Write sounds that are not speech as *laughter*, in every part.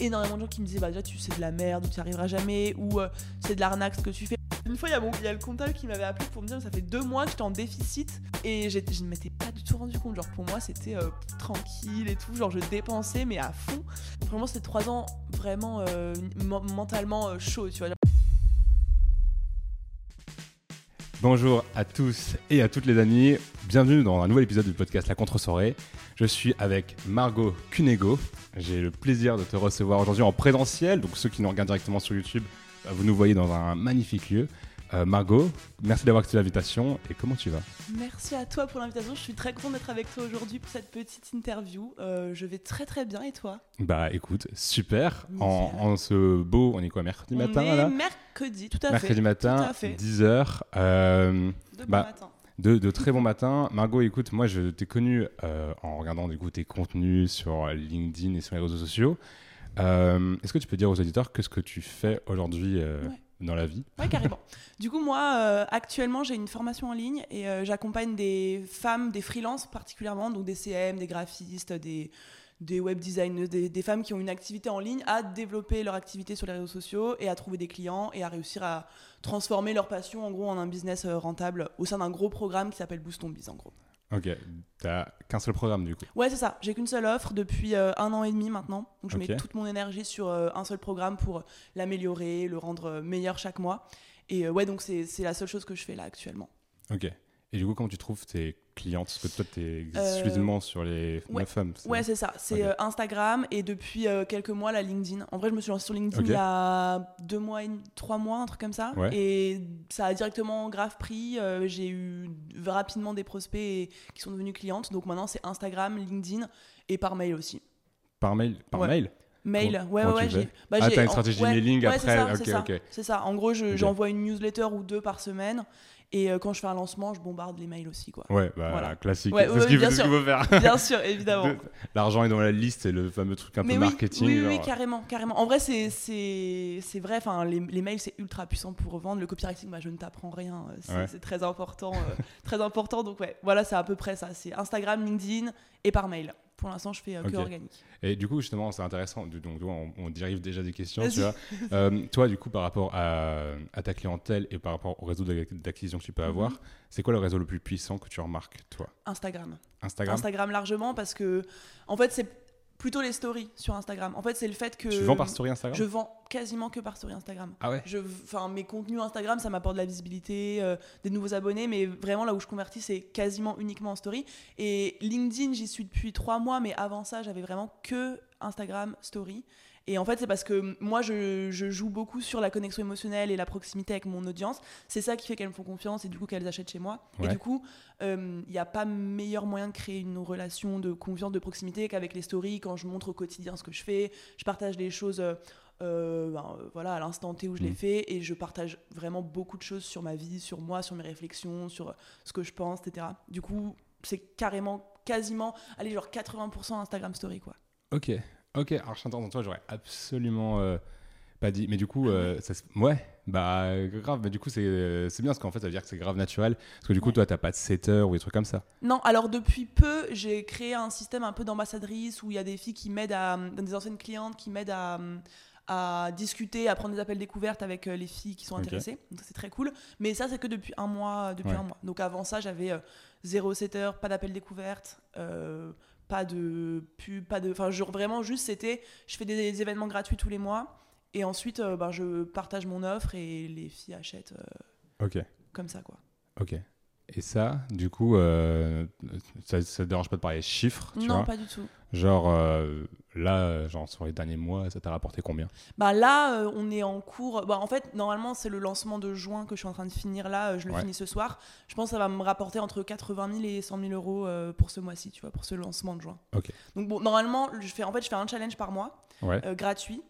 énormément de gens qui me disaient bah déjà tu c'est de la merde ou tu n'y arriveras jamais ou euh, c'est de l'arnaque ce que tu fais. Une fois il y, a le comptable qui m'avait appelé pour me dire ça fait deux mois que j'étais en déficit et je ne m'étais pas du tout rendu compte. Genre pour moi c'était euh, tranquille et tout, genre je dépensais mais à fond. Vraiment c'était trois ans vraiment euh, mentalement chaud tu vois. Bonjour à tous et à toutes les amis. Bienvenue dans un nouvel épisode du podcast La Contre-Soirée. Je suis avec Margot Cunego. J'ai le plaisir de te recevoir aujourd'hui en présentiel. Donc, ceux qui nous regardent directement sur YouTube, bah, vous nous voyez dans un magnifique lieu. Euh, Margot, merci d'avoir accepté l'invitation. Et comment tu vas? Merci à toi pour l'invitation. Je suis très contente d'être avec toi aujourd'hui pour cette petite interview. Euh, je vais très très bien et toi? Bah écoute, super. En, ce beau, on est quoi, mercredi matin On est là? mercredi, tout à Mercredi fait. matin, à fait. 10h. Euh, De bon bah, matin. De, de très bons matins. Margot, écoute, moi je t'ai connu euh, en regardant du coup, tes contenus sur LinkedIn et sur les réseaux sociaux. Est-ce que tu peux dire aux auditeurs que ce que tu fais aujourd'hui Ouais. Dans la vie Ouais, carrément. *laughs* du coup, moi, euh, actuellement, j'ai une formation en ligne et euh, j'accompagne des femmes, des freelances particulièrement, donc des CM, des graphistes, des, des web designers, des, des femmes qui ont une activité en ligne, à développer leur activité sur les réseaux sociaux et à trouver des clients et à réussir à transformer leur passion en gros en un business euh, rentable au sein d'un gros programme qui s'appelle Boost ton Biz en gros. Ok, t'as qu'un seul programme du coup. Ouais, c'est ça. J'ai qu'une seule offre depuis euh, un an et demi maintenant. Donc je mets toute mon énergie sur euh, un seul programme pour l'améliorer, le rendre euh, meilleur chaque mois. Et euh, ouais, donc c'est c'est la seule chose que je fais là actuellement. Ok. Et du coup, comment tu trouves tes clientes Parce que toi, t'es Euh, exclusivement sur les ouais. femmes. Ouais, c'est ça. C'est euh, Instagram et depuis euh, quelques mois, la LinkedIn. En vrai, je me suis lancée sur LinkedIn il y a deux mois, et trois mois, un truc comme ça. Ouais. Et ça a directement grave pris. Euh, J'ai eu rapidement des prospects et- qui sont devenus clientes. Donc maintenant, c'est Instagram, LinkedIn et par mail aussi. Par mail Par Ouais. mail Mail, ouais, ouais, tu j'ai- bah, Ah, t'as une en- stratégie ouais, mailing après c'est ça, Ok, ok. C'est ça. En gros, je- Ok. j'envoie une newsletter ou deux par semaine. Et euh, quand je fais un lancement, je bombarde les mails aussi, quoi. Ouais, bah Voilà. classique. Ouais, c'est ouais, ce qu'il faut, faire. *laughs* Bien sûr, évidemment. De- L'argent est dans la liste, c'est le fameux truc un Mais peu oui, marketing. oui, oui, carrément, carrément. En vrai, c'est vrai. Enfin, les, les mails c'est ultra puissant pour revendre. Le copywriting, bah, je ne t'apprends rien. euh, C'est Ouais. c'est très important, euh, *laughs* très important. Donc ouais, voilà, c'est à peu près ça. C'est Instagram, LinkedIn et par mail. Pour l'instant, je fais euh, que organique. Et du coup, justement, c'est intéressant. Donc, on, on dérive déjà des questions, tu vois. *laughs* Euh, toi, du coup, par rapport à, à ta clientèle et par rapport au réseau d'ac- d'acquisition que tu peux Mhm. avoir, c'est quoi le réseau le plus puissant que tu remarques, toi? Instagram. Instagram? Instagram largement parce que, en fait, c'est plutôt les stories sur Instagram. En fait, c'est le fait que Tu vends par story Instagram je vends quasiment que par story Instagram. Ah ouais Je, enfin, mes contenus Instagram, ça m'apporte de la visibilité, euh, des nouveaux abonnés, mais vraiment là où je convertis, c'est quasiment uniquement en story. Et LinkedIn, j'y suis depuis trois mois, mais avant ça, j'avais vraiment que Instagram story. Et en fait, c'est parce que moi, je, je joue beaucoup sur la connexion émotionnelle et la proximité avec mon audience. C'est ça qui fait qu'elles me font confiance et du coup qu'elles achètent chez moi. Et du coup, il n'y a pas meilleur moyen de créer une relation de confiance, de proximité qu'avec les stories, quand je montre au quotidien ce que je fais. Je partage des choses euh, euh, ben, euh, voilà, à l'instant T où je l'ai Mhm. fait et je partage vraiment beaucoup de choses sur ma vie, sur moi, sur mes réflexions, sur euh, ce que je pense, etc. Du coup, c'est carrément, quasiment, allez, genre 80% Instagram Story, quoi. Ok, ok. Alors, je t'entends, toi, j'aurais absolument euh, pas dit. Mais du coup, Ah euh, ça ouais, bah grave. Mais du coup, c'est c'est bien parce qu'en fait, ça veut dire que c'est grave naturel. Parce que du coup, Ouais. toi, t'as pas de setter ou des trucs comme ça. Non, alors depuis peu, j'ai créé un système un peu d'ambassadrice où il y a des filles qui m'aident à. des anciennes clientes qui m'aident à à discuter, à prendre des appels découvertes avec euh, les filles qui sont intéressées. Donc c'est très cool. Mais ça, c'est que depuis un mois. Depuis Ouais. un mois. Donc avant ça, j'avais euh, zéro setter, pas d'appel découverte, euh, pas de pub, pas de. Enfin, genre vraiment juste, c'était. Je fais des, événements gratuits tous les mois. Et ensuite, euh, ben, je partage mon offre et les filles achètent euh, Ok, comme ça, quoi. ok. Et ça, du coup, euh, ça, ça te dérange pas de parler chiffres, tu non, vois? pas du tout. Genre euh, là, genre sur les derniers mois, ça t'a rapporté combien? Bah là, euh, on est en cours. Bah, en fait, normalement, c'est le lancement de juin que je suis en train de finir là. euh, je le Ouais. finis ce soir. Je pense que ça va me rapporter entre 80 000 et 100 000 euros pour ce mois-ci, tu vois, pour ce lancement de juin. Ok. Donc bon, normalement, je fais, en fait, je fais un challenge par mois, Ouais, gratuit,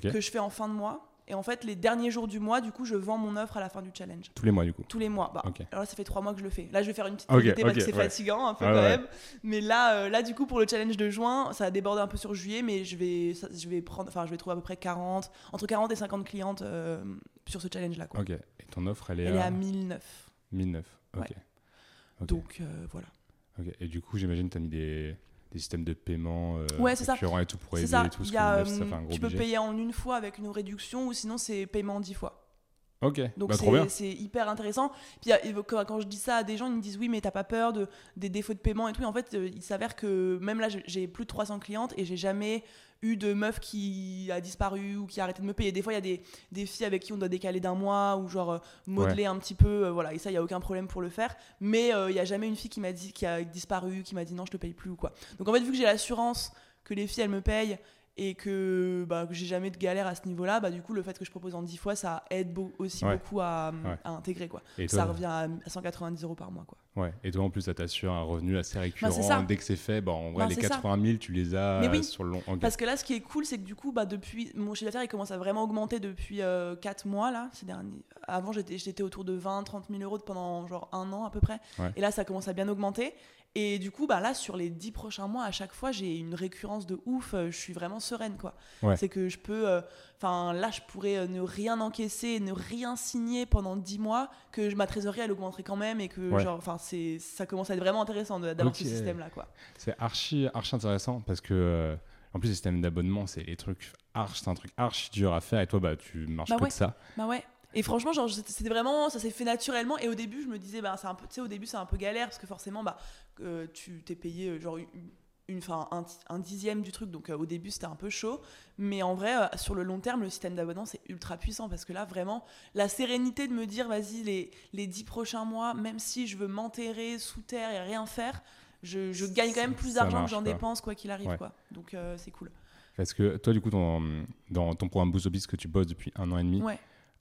que je fais en fin de mois. Et en fait, les derniers jours du mois, du coup, je vends mon offre à la fin du challenge. Tous les mois, du coup. Tous les mois. Bah. Alors là, ça fait trois mois que je le fais. Là, je vais faire une petite Ok, mobilité parce que c'est ouais. fatigant un peu quand ouais. même. Mais là, euh, là, du coup, pour le challenge de juin, ça a débordé un peu sur juillet, mais je vais, ça- je vais prendre, enfin, je vais trouver à peu près 40, entre 40 et 50 clientes euh, sur ce challenge-là. Ok. Et ton offre, elle est Elle est à à 1009. 1009. Ok. Ouais. Donc euh, voilà. Ok. Et du coup, j'imagine que tu as mis des, des systèmes de paiement euh, Ouais, c'est ça. et tout pour aider ça. tout. Parce y a, le neuf, ça euh, fait un gros tu peux budget. payer en une fois avec une réduction ou sinon c'est paiement dix fois. Ok, Donc bah, c'est hyper intéressant. Puis quand je dis ça à des gens, ils me disent oui, mais t'as pas peur de, des défauts de paiement et tout. Et en fait, euh, il s'avère que même là, j'ai plus de 300 clientes et j'ai jamais eu de meuf qui a disparu ou qui a arrêté de me payer. Des fois, il y a des, des filles avec qui on doit décaler d'un mois ou genre euh, modeler un petit peu. euh, voilà, et ça, il y a aucun problème pour le faire. Mais euh, il y a jamais une fille qui m'a dit qui a disparu, qui m'a dit non, je te paye plus ou quoi. Donc en fait, vu que j'ai l'assurance que les filles elles me payent et que, bah, que j'ai jamais de galère à ce niveau-là, bah, du coup, le fait que je propose en 10 fois, ça aide beau- aussi Ouais. beaucoup à, Ouais. à intégrer. Quoi. Et ça toi, revient à à 190 euros par mois. Quoi. ouais. et toi, en plus, ça t'assure un revenu assez récurrent. Bah, ça. Dès que c'est fait, bah, en vrai, Ben, les c'est ça. 80 000, tu les as Mais oui. euh, sur le long. Parce que là, ce qui est cool, c'est que du coup, bah, depuis mon chiffre d'affaires, il commence à vraiment augmenter depuis 4 mois. Là, ces derniers... Avant, j'étais j'étais autour de 20-30 000 euros pendant genre un an à peu près. Et là, ça commence à bien augmenter. Et du coup, bah, là, sur les 10 prochains mois, à chaque fois, j'ai une récurrence de ouf. Euh, Je suis vraiment sereine. quoi. Ouais. C'est que je peux. euh, Enfin, là, je pourrais euh, ne rien encaisser, ne rien signer pendant 10 mois, que ma trésorerie, elle augmenterait quand même. Et que, Ouais. genre, enfin, c'est ça commence à être vraiment intéressant d'avoir ce système-là. quoi. C'est archi, archi intéressant parce que, euh, en plus, les systèmes d'abonnement, c'est les trucs archi, c'est un truc archi dur à faire et toi, bah, tu marches Bah que ouais. de ça. Bah ouais. Et franchement, genre, c'était vraiment, ça s'est fait naturellement. Et au début, je me disais, bah, c'est un peu, tu sais, au début, c'est un peu galère parce que forcément, bah, euh, tu t'es payé euh, genre une, un, un dixième du truc. Donc euh, au début, c'était un peu chaud. Mais en vrai, euh, sur le long terme, le système d'abonnement, c'est ultra puissant parce que là, vraiment, la sérénité de me dire, vas-y, les, les dix prochains mois, même si je veux m'enterrer sous terre et rien faire, je, je gagne quand même plus d'argent que j'en dépense, quoi qu'il arrive. Ouais. Quoi. Donc c'est cool. Parce que toi, du coup, ton- dans ton programme Boost que tu bosses depuis un an et demi, Ouais.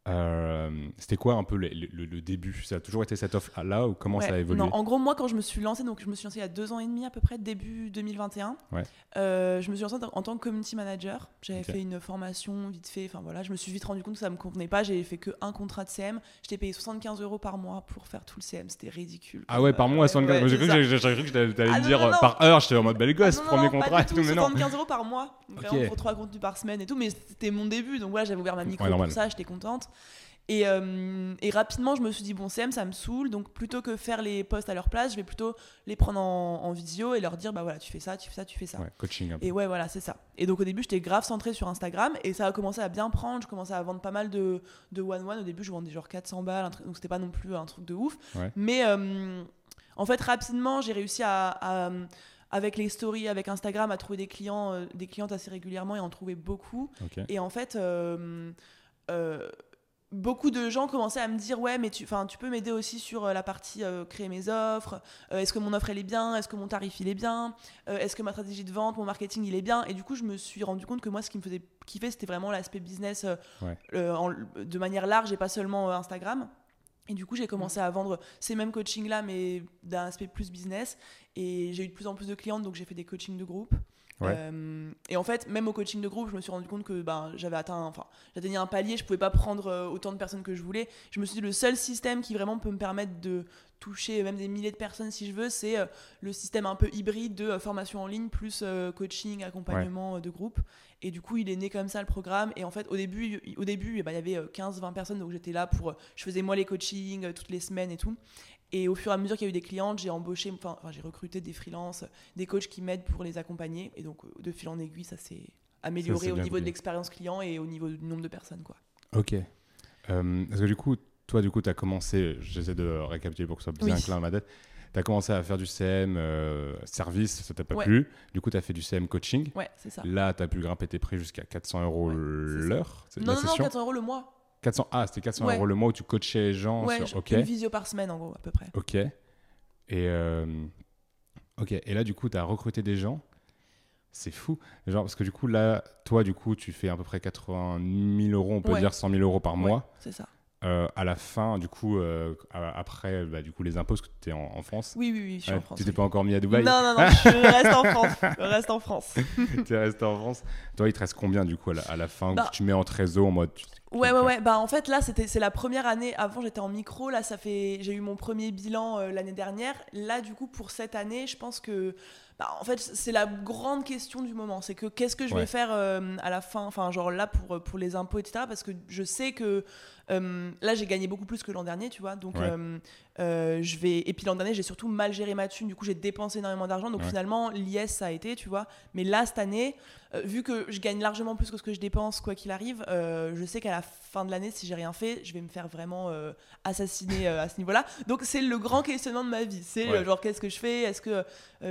Euh, c'était quoi un peu le, le- le début? Ça a toujours été cette offre là ou comment Ouais, ça a évolué? non, en gros, moi, quand je me suis lancée, donc je me suis lancée il y a deux ans et demi à peu près, début 2021. Ouais. euh, je me suis lancée en tant que community manager. J'avais fait une formation vite fait. Enfin voilà, je me suis vite rendu compte que ça me convenait pas. J'ai fait que un contrat de CM. J'étais payé 75 euros par mois pour faire tout le CM. C'était ridicule. Ah ouais, par mois, ouais, 75. ouais, j'ai cru, que t'allais Ah me dire non, euh, non. par heure. J'étais en mode belle gosse, Ah premier contrat et tout, mais non. 75 euros par mois, *laughs* vraiment Ok. pour trois contenus par semaine et tout, mais c'était mon début, donc voilà, j'avais ouvert ma micro pour ça, j'étais contente. Et, euh, et rapidement, je me suis dit, bon, CM, ça me saoule, donc plutôt que faire les posts à leur place, je vais plutôt les prendre en, en visio et leur dire, bah voilà, tu fais ça, tu fais ça, tu fais ça. Ouais, coaching un peu. Et ouais, voilà, c'est ça. Et donc au début, j'étais grave centrée sur Instagram et ça a commencé à bien prendre. Je commençais à vendre pas mal de, de one-one. Au début, je vendais genre 400 balles, donc c'était pas non plus un truc de ouf. Ouais. Mais euh, en fait, rapidement, j'ai réussi à, à, avec les stories, avec Instagram, à trouver des clients, euh, des clientes assez régulièrement et en trouver beaucoup. Et en fait, euh, beaucoup de gens commençaient à me dire ouais mais tu, tu peux m'aider aussi sur euh, la partie euh, créer mes offres Euh, est-ce que mon offre elle est bien est-ce que mon tarif il est bien Euh, est-ce que ma stratégie de vente mon marketing il est bien? Et du coup je me suis rendu compte que moi ce qui me faisait kiffer c'était vraiment l'aspect business Ouais. en- de manière large et pas seulement Instagram et du coup, j'ai commencé à vendre ces mêmes coachings-là, mais d'un aspect plus business. Et j'ai eu de plus en plus de clientes, donc j'ai fait des coachings de groupe. Ouais. Euh, et en fait, même au coaching de groupe, je me suis rendu compte que ben, j'avais atteint, enfin, j'atteignais un palier, je pouvais pas prendre euh, autant de personnes que je voulais. Je me suis dit, le seul système qui vraiment peut me permettre de toucher même des milliers de personnes si je veux, c'est euh, le système un peu hybride de formation en ligne plus coaching, accompagnement de groupe. Et du coup, il est né comme ça le programme. Et en fait, au début, il- au début eh ben, il y avait euh, 15-20 personnes, donc j'étais là pour. Je faisais moi les coachings toutes les semaines et tout. Et au fur et à mesure qu'il y a eu des clientes, j'ai embauché, enfin, j'ai recruté des freelances, des coachs qui m'aident pour les accompagner. Et donc, euh, de fil en aiguille, ça s'est amélioré au niveau de l'expérience client et au niveau du nombre de personnes. Quoi. Ok. Euh, parce que du coup, toi, du coup, tu as commencé, j'essaie de récapituler pour que ce soit bien Oui. clair dans ma tête. Tu as commencé à faire du CM euh, service, ça t'a pas Ouais. plu. Du coup, tu as fait du CM coaching. Ouais, c'est ça. Là, tu as pu grimper tes prix jusqu'à 400 euros Ouais, l'heure. Non, la non, non, session 400 euros le mois. 400 Ah, c'était 400 Ouais. euros le mois où tu coachais les gens Ouais, sur. je- Ok. une visio par semaine en gros, à peu près. Ok. Et, euh, ok. Et là, du coup, tu as recruté des gens. C'est fou. Genre, parce que du coup, là, toi, du coup, tu fais à peu près 80 000 euros, on peut Ouais. dire 100 000 euros par mois. C'est ça. Euh, à la fin, du coup, euh, après, bah, du coup, les impôts, parce que tu es en, en France. Oui, oui, oui, je suis Ouais, en France. tu t'es oui. pas encore mis à Dubaï. Non, non, non, je reste en France. Je reste en France. *laughs* tu es resté en France. Toi, il te reste combien, du coup, à la, à la fin Bah, que tu mets en trésor en mode. Ouais, ouais, euh, ouais. Bah, en fait, là, c'était, c'est la première année. Avant, j'étais en micro. Là, ça fait. J'ai eu mon premier bilan euh, l'année dernière. Là, du coup, pour cette année, je pense que. Bah, en fait, c'est la grande question du moment. C'est que qu'est-ce que je Ouais. vais faire euh, à la fin? Enfin, genre là, pour, pour les impôts, etc. Parce que je sais que. Euh, là, j'ai gagné beaucoup plus que l'an dernier, tu vois. Donc, Ouais. euh, euh, je vais. Et puis l'an dernier, j'ai surtout mal géré ma thune. Du coup, j'ai dépensé énormément d'argent. Donc, Ouais. finalement, l'IS, ça a été, tu vois. Mais là, cette année, vu que je gagne largement plus que ce que je dépense, quoi qu'il arrive, je sais qu'à la fin de l'année, si j'ai rien fait, je vais me faire vraiment assassiner à ce niveau-là. Donc c'est le grand questionnement de ma vie. C'est Ouais. genre qu'est-ce que je fais? Est-ce que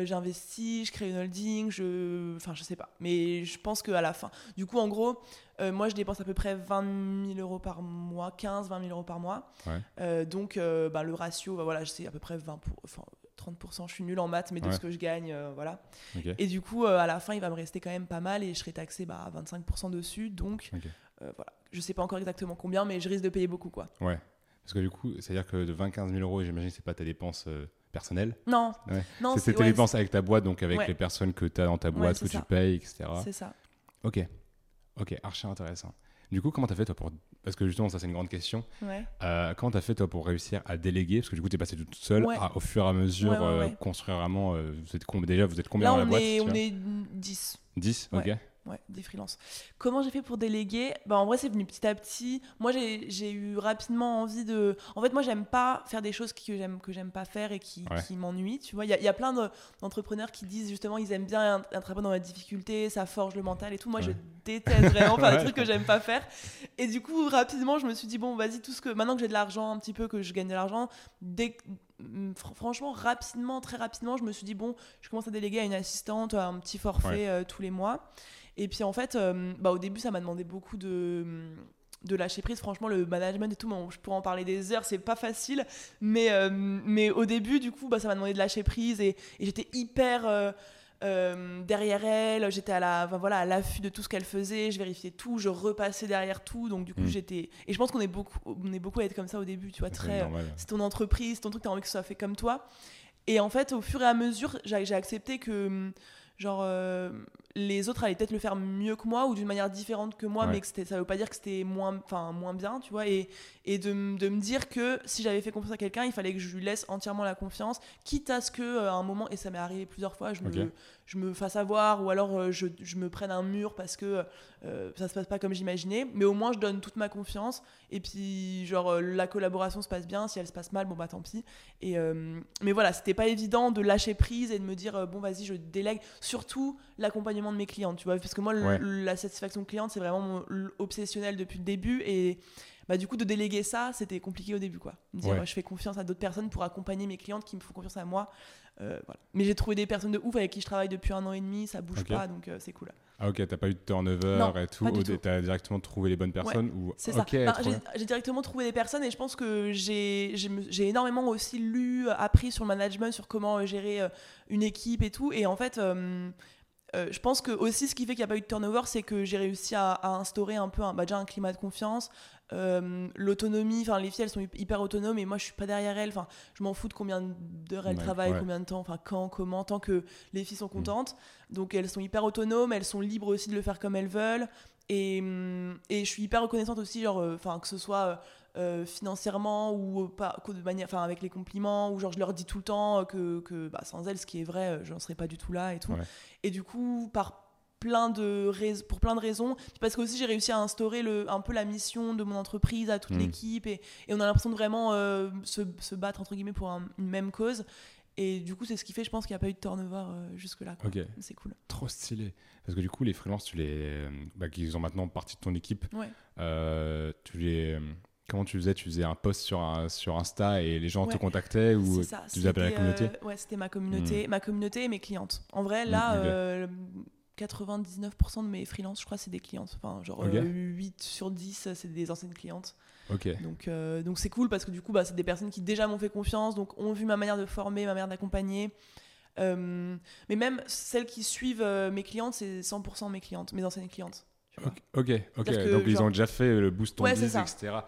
j'investis Je crée une holding je... Enfin, je sais pas. Mais je pense qu'à la fin. Du coup, en gros, euh, moi, je dépense à peu près 20 000 euros par mois, 15, 20 000 euros par mois. Ouais. Euh, donc euh, bah, le ratio, bah, voilà, c'est à peu près 20 pour... enfin, 30%, je suis nulle en maths, mais de Ouais. ce que je gagne, euh, voilà. Et du coup, à la fin, il va me rester quand même pas mal et je serai taxé bah, à 25% dessus. Donc, Ok. euh, voilà. Je sais pas encore exactement combien, mais je risque de payer beaucoup, quoi. Ouais. Parce que du coup, c'est-à-dire que de 20-15 000 euros, j'imagine que c'est pas ta dépense personnelle. Non, Ouais. non, c'est tes ouais, dépenses avec ta boîte, donc avec Ouais. les personnes que tu as dans ta boîte, que tu payes, etc. c'est ça. Ok. Ok, archi intéressant. Du coup, comment t'as fait toi pour. Parce que justement, ça c'est une grande question. Ouais. Euh, comment t'as fait toi pour réussir à déléguer? Parce que du coup, t'es passé toute seule Ouais. à, au fur et à mesure Ouais, euh, construire vraiment. euh, vous êtes com- déjà, vous êtes combien Là, dans la on, boîte est, on est 10. 10 Ouais. Ok. Ouais, des freelances. Comment j'ai fait pour déléguer? Bah, En vrai, c'est venu petit à petit. Moi, j'ai eu rapidement envie de. En fait, moi, j'aime pas faire des choses que j'aime que j'aime pas faire et qui, Ouais. qui m'ennuient. Tu vois, il y, a- il y a plein de- d'entrepreneurs qui disent justement ils aiment bien être un peu dans la difficulté, ça forge le mental et tout. Moi, je déteste vraiment faire *laughs* des trucs que j'aime pas faire. Et du coup, rapidement, je me suis dit bon, vas-y, tout ce que maintenant que j'ai de l'argent, un petit peu que je gagne de l'argent, dès que- fr- franchement, rapidement, très rapidement, je me suis dit bon, je commence à déléguer à une assistante un petit forfait Ouais. euh, tous les mois. Et puis en fait, euh, bah, au début, ça m'a demandé beaucoup de, de lâcher prise. Franchement, le management et tout, bon, je pourrais en parler des heures, c'est pas facile. Mais, euh, mais au début, du coup, bah, ça m'a demandé de lâcher prise et, et j'étais hyper. euh, euh, derrière elle, j'étais à la, enfin, voilà, à l'affût de tout ce qu'elle faisait, je vérifiais tout, je repassais derrière tout, donc du coup Mm. j'étais, et je pense qu'on est beaucoup, on est beaucoup à être comme ça au début, tu vois, C'est très, c'est ton entreprise, ton truc, t'as envie que ce soit fait comme toi. Et en fait, au fur et à mesure, j'ai accepté que, genre, euh, les autres allaient peut-être le faire mieux que moi ou d'une manière différente que moi, Ouais. mais que c'était- ça veut pas dire que c'était moins, enfin, moins bien, tu vois. Et, et de, me dire que si j'avais fait confiance à quelqu'un, il fallait que je lui laisse entièrement la confiance, quitte à ce que, euh, à un moment, et ça m'est arrivé plusieurs fois, je, me, je me fasse avoir ou alors euh, je, je me prenne un mur parce que euh, ça se passe pas comme j'imaginais, mais au moins je donne toute ma confiance et puis genre euh, la collaboration se passe bien, si elle se passe mal, bon bah tant pis. Et, euh, mais voilà, c'était pas évident de lâcher prise et de me dire euh, bon vas-y je délègue, surtout l'accompagnement de mes clientes, tu vois, parce que moi Ouais. la satisfaction cliente c'est vraiment mon- obsessionnel depuis le début et bah, du coup de déléguer ça c'était compliqué au début quoi. Dire Ouais. euh, je fais confiance à d'autres personnes pour accompagner mes clientes qui me font confiance à moi. Euh, voilà. Mais j'ai trouvé des personnes de ouf avec qui je travaille depuis un an et demi, ça bouge pas donc euh, c'est cool. Ah ok, t'as pas eu de turnover Non, et tout. T'as directement trouvé les bonnes personnes ou C'est Ok, ça. Trop j'ai directement trouvé des personnes et je pense que j'ai j'ai me- j'ai énormément aussi lu, euh, appris sur le management, sur comment gérer une équipe et tout. Et en fait, euh, euh, je pense que aussi ce qui fait qu'il n'y a pas eu de turnover, c'est que j'ai réussi à, à instaurer un peu un, bah, déjà un climat de confiance, euh, l'autonomie. Enfin, les filles, elles sont hyper autonomes et moi, je suis pas derrière elles. Enfin, je m'en fous de combien d'heures elles Ouais, travaillent, ouais. Mm. combien de temps, enfin, quand, comment, tant que les filles sont contentes. Donc, elles sont hyper autonomes, elles sont libres aussi de le faire comme elles veulent. Et, hum, et je suis hyper reconnaissante aussi, genre, euh, enfin, que ce soit euh, financièrement ou pas, de manière, enfin, avec les compliments, ou genre, je leur dis tout le temps que, que bah, sans elles, ce qui est vrai, je n'en serais pas du tout là et tout. Ouais. Et du coup, par plein de rais- pour plein de raisons. Parce que aussi j'ai réussi à instaurer le, un peu la mission de mon entreprise à toute Mm. l'équipe et, et on a l'impression de vraiment euh, se, se battre entre guillemets pour un- une même cause. Et du coup c'est ce qui fait je pense qu'il n'y a pas eu de turnover euh, jusque là Ok, c'est cool. Trop stylé. Parce que du coup, les freelances, tu les, bah, qui sont maintenant partie de ton équipe, ouais. Euh, tu les, comment tu faisais? Tu faisais un post sur, un- sur Insta et les gens te contactaient ou C'est ça, tu faisais appel à la communauté euh, Ouais, c'était ma communauté, ma communauté et mes clientes. En vrai, Mm, là, euh, 99% de mes freelances, je crois, c'est des clientes. Enfin, genre Ok. euh, 8 sur 10, c'est des anciennes clientes. Donc, euh, donc c'est cool parce que du coup, bah, c'est des personnes qui déjà m'ont fait confiance, donc ont vu ma manière de former, ma manière d'accompagner. Euh, mais même celles qui suivent euh, mes clientes, c'est 100% mes clientes, mes anciennes clientes. tu vois. ok, ok. que, Donc ils ont déjà fait le boost on Ouais, etc.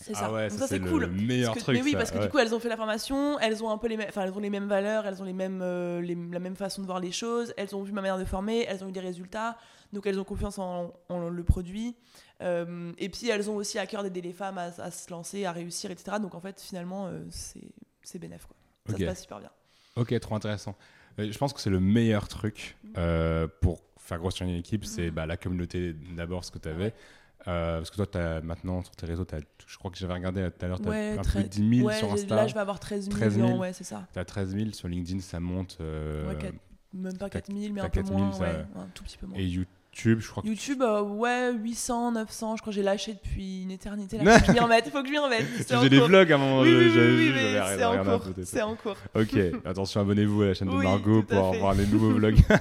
C'est Ah ça. ouais, Donc ça, c'est cool. le meilleur Parce que- truc, Mais oui, ça, parce que ouais. du coup, elles ont fait la formation, elles ont un peu les mêmes, elles ont les mêmes valeurs, elles ont les mêmes, euh, les- la même façon de voir les choses, elles ont vu ma manière de former, elles ont eu des résultats, donc elles ont confiance en, en le produit. Euh, et puis elles ont aussi à cœur d'aider les femmes à, à se lancer, à réussir, etc. Donc en fait, finalement, euh, c'est c'est bénéf, quoi. Ça se passe super bien. Ok, trop intéressant. Euh, Je pense que c'est le meilleur truc Mm. pour faire grossir une équipe, c'est bah, la communauté d'abord, ce que tu avais. Ouais. Euh, parce que toi, as, maintenant, sur tes réseaux, t'as- je crois que j'avais regardé tout à l'heure, tu as Ouais, un peu de 10 000 ouais, sur j'ai- Insta. Là, je vais avoir 13 000, 13 000. ouais, c'est ça. Tu as 13 000 sur LinkedIn, ça monte. euh, Ouais, quatre- même pas t'as- 4 000, mais un peu 4 000, moins, ça- un tout petit peu moins. et YouTube, je crois que YouTube, euh, ouais, 800, 900, je crois que j'ai lâché depuis une éternité. Là, *laughs* faut que je m'y remette, faut que je m'y remette. faisais des vlogs à un moment. Oui, oui, oui, oui, c'est en cours. C'est en cours. Ok, *laughs* attention, abonnez-vous à la chaîne de Margot pour voir les nouveaux *laughs* vlogs. Tout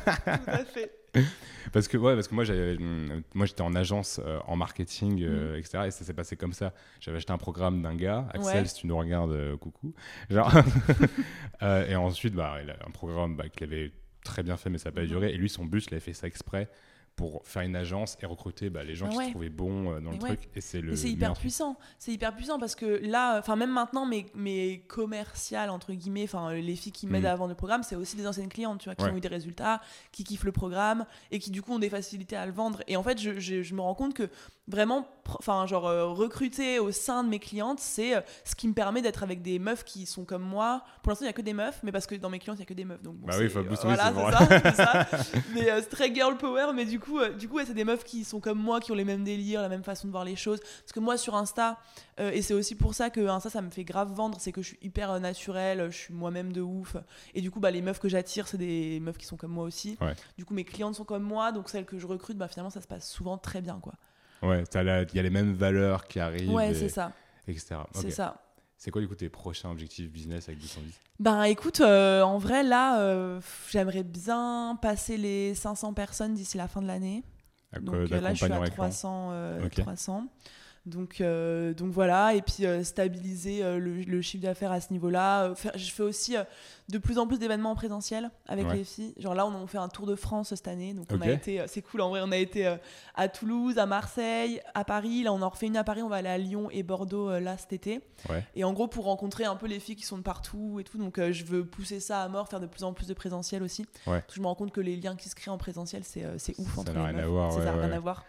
à fait. *laughs* Parce que, ouais, parce que moi, j'avais, hum, moi j'étais en agence euh, en marketing, Mm. euh, etc. Et ça s'est passé comme ça. J'avais acheté un programme d'un gars, Axel, Ouais. si tu nous regardes, euh, coucou. Genre. *laughs* Et ensuite, bah, il a un programme bah, qu'il avait très bien fait, mais ça n'a pas Mhm. duré. Et lui, son but, il avait fait ça exprès pour faire une agence et recruter bah, les gens qui se trouvaient bons euh, dans le ouais. truc. Et c'est le. C'est hyper puissant. C'est hyper puissant parce que là, enfin même maintenant, mes, mes commerciales entre guillemets, enfin les filles qui m'aident Mhm. à vendre le programme, c'est aussi des anciennes clientes, tu vois, qui Ouais. ont eu des résultats, qui kiffent le programme et qui du coup ont des facilités à le vendre. Et en fait, je, je- je me rends compte que vraiment, enfin genre euh, recruter au sein de mes clientes, c'est euh, ce qui me permet d'être avec des meufs qui sont comme moi. Pour l'instant, il y a que des meufs, mais parce que dans mes clientes, il y a que des meufs. Donc bon, Bah oui, faut booster, voilà, *laughs* c'est ça, mais euh, c'est très girl power mais du coup euh, du coup ouais, c'est des meufs qui sont comme moi qui ont les mêmes délires la même façon de voir les choses parce que moi sur Insta euh, et c'est aussi pour ça que Insta ça me fait grave vendre c'est que je suis hyper euh, naturelle je suis moi-même de ouf et du coup bah les meufs que j'attire c'est des meufs qui sont comme moi aussi Ouais. du coup mes clientes sont comme moi donc celles que je recrute bah finalement ça se passe souvent très bien quoi Ouais, il y a les mêmes valeurs qui arrivent. ouais et- c'est ça Etc. c'est ça C'est quoi, du coup, tes prochains objectifs business avec 210 Ben écoute, euh, en vrai là, euh, j'aimerais bien passer les 500 personnes d'ici la fin de l'année. Donc euh, là, je suis à d'accompagnement écran 300. euh, Ok. 300. Donc, euh, donc voilà, et puis euh, stabiliser euh, le, le chiffre d'affaires à ce niveau-là. Je fais aussi de plus en plus d'événements en présentiel avec Ouais. les filles. Genre là, on a fait un tour de France cette année, donc on a été, c'est cool en vrai, on a été à Toulouse, à Marseille, à Paris. Là, on en refait une à Paris, on va aller à Lyon et Bordeaux là cet été. Ouais. Et en gros, pour rencontrer un peu les filles qui sont de partout et tout, donc je veux pousser ça à mort, faire de plus en plus de présentiel aussi. Ouais. Parce que je me rends compte que les liens qui se créent en présentiel, c'est c'est ouf Ça n'a rien à voir, ça, ouais, rien à voir.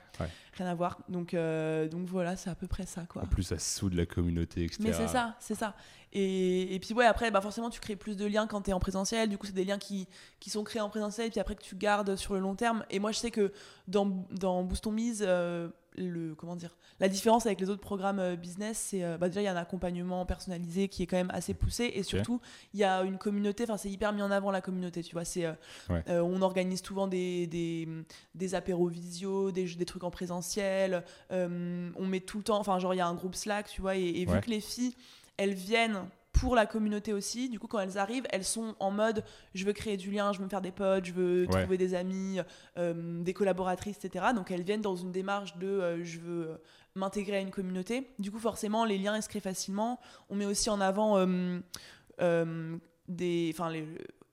Rien à voir. Donc, euh, donc voilà, c'est à peu près ça, quoi. En plus, ça soude la communauté, etc. Mais c'est ça, c'est ça. Et, et puis ouais, après, bah forcément, tu crées plus de liens quand tu es en présentiel. Du coup, c'est des liens qui, qui sont créés en présentiel, puis après que tu gardes sur le long terme. Et moi, je sais que dans, dans Boost on Mise, euh, le, comment dire, la différence avec les autres programmes euh, business, c'est euh, bah, déjà, il y a un accompagnement personnalisé qui est quand même assez poussé. Et surtout, il y a une communauté, enfin, c'est hyper mis en avant la communauté, tu vois. C'est, euh, Ouais. euh, on organise souvent des, des, des apéros visio, des, des trucs en présentiel. on met tout le temps, enfin, genre, il y a un groupe Slack, tu vois. Et, et vu que les filles, elles viennent pour la communauté aussi. Du coup, quand elles arrivent, elles sont en mode je veux créer du lien, je veux me faire des potes, je veux Ouais. trouver des amis, euh, des collaboratrices, etc. Donc elles viennent dans une démarche de euh, je veux euh, m'intégrer à une communauté. Du coup, forcément, les liens ils se créent facilement. On met aussi en avant des. Enfin, les.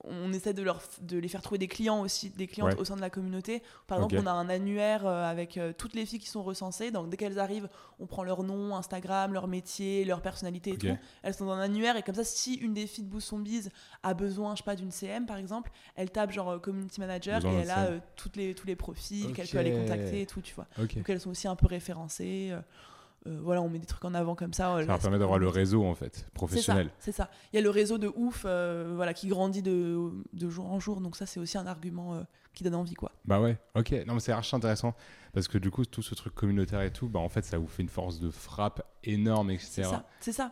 On essaie de, leur, de les faire trouver des clients aussi, des clientes Ouais. au sein de la communauté. Par exemple, on a un annuaire euh, avec euh, toutes les filles qui sont recensées. Donc, dès qu'elles arrivent, on prend leur nom, Instagram, leur métier, leur personnalité et tout. Elles sont dans un annuaire et comme ça, si une des filles de Bousson Biz a besoin, je sais pas, d'une CM par exemple, elle tape genre euh, community manager Besoin et elle a euh, toutes les, tous les profils qu'elle peut aller contacter et tout, tu vois. Donc elles sont aussi un peu référencées. Euh, voilà, on met des trucs en avant comme ça. Ça leur permet d'avoir le réseau, en fait, professionnel. c'est ça. Il y a le réseau de ouf, euh, voilà, qui grandit de, de jour en jour. Donc ça, c'est aussi un argument euh, qui donne envie, quoi. Bah ouais, ok. Non, mais c'est archi intéressant. Parce que du coup, tout ce truc communautaire et tout, bah en fait, ça vous fait une force de frappe énorme, etc. C'est ça, c'est ça.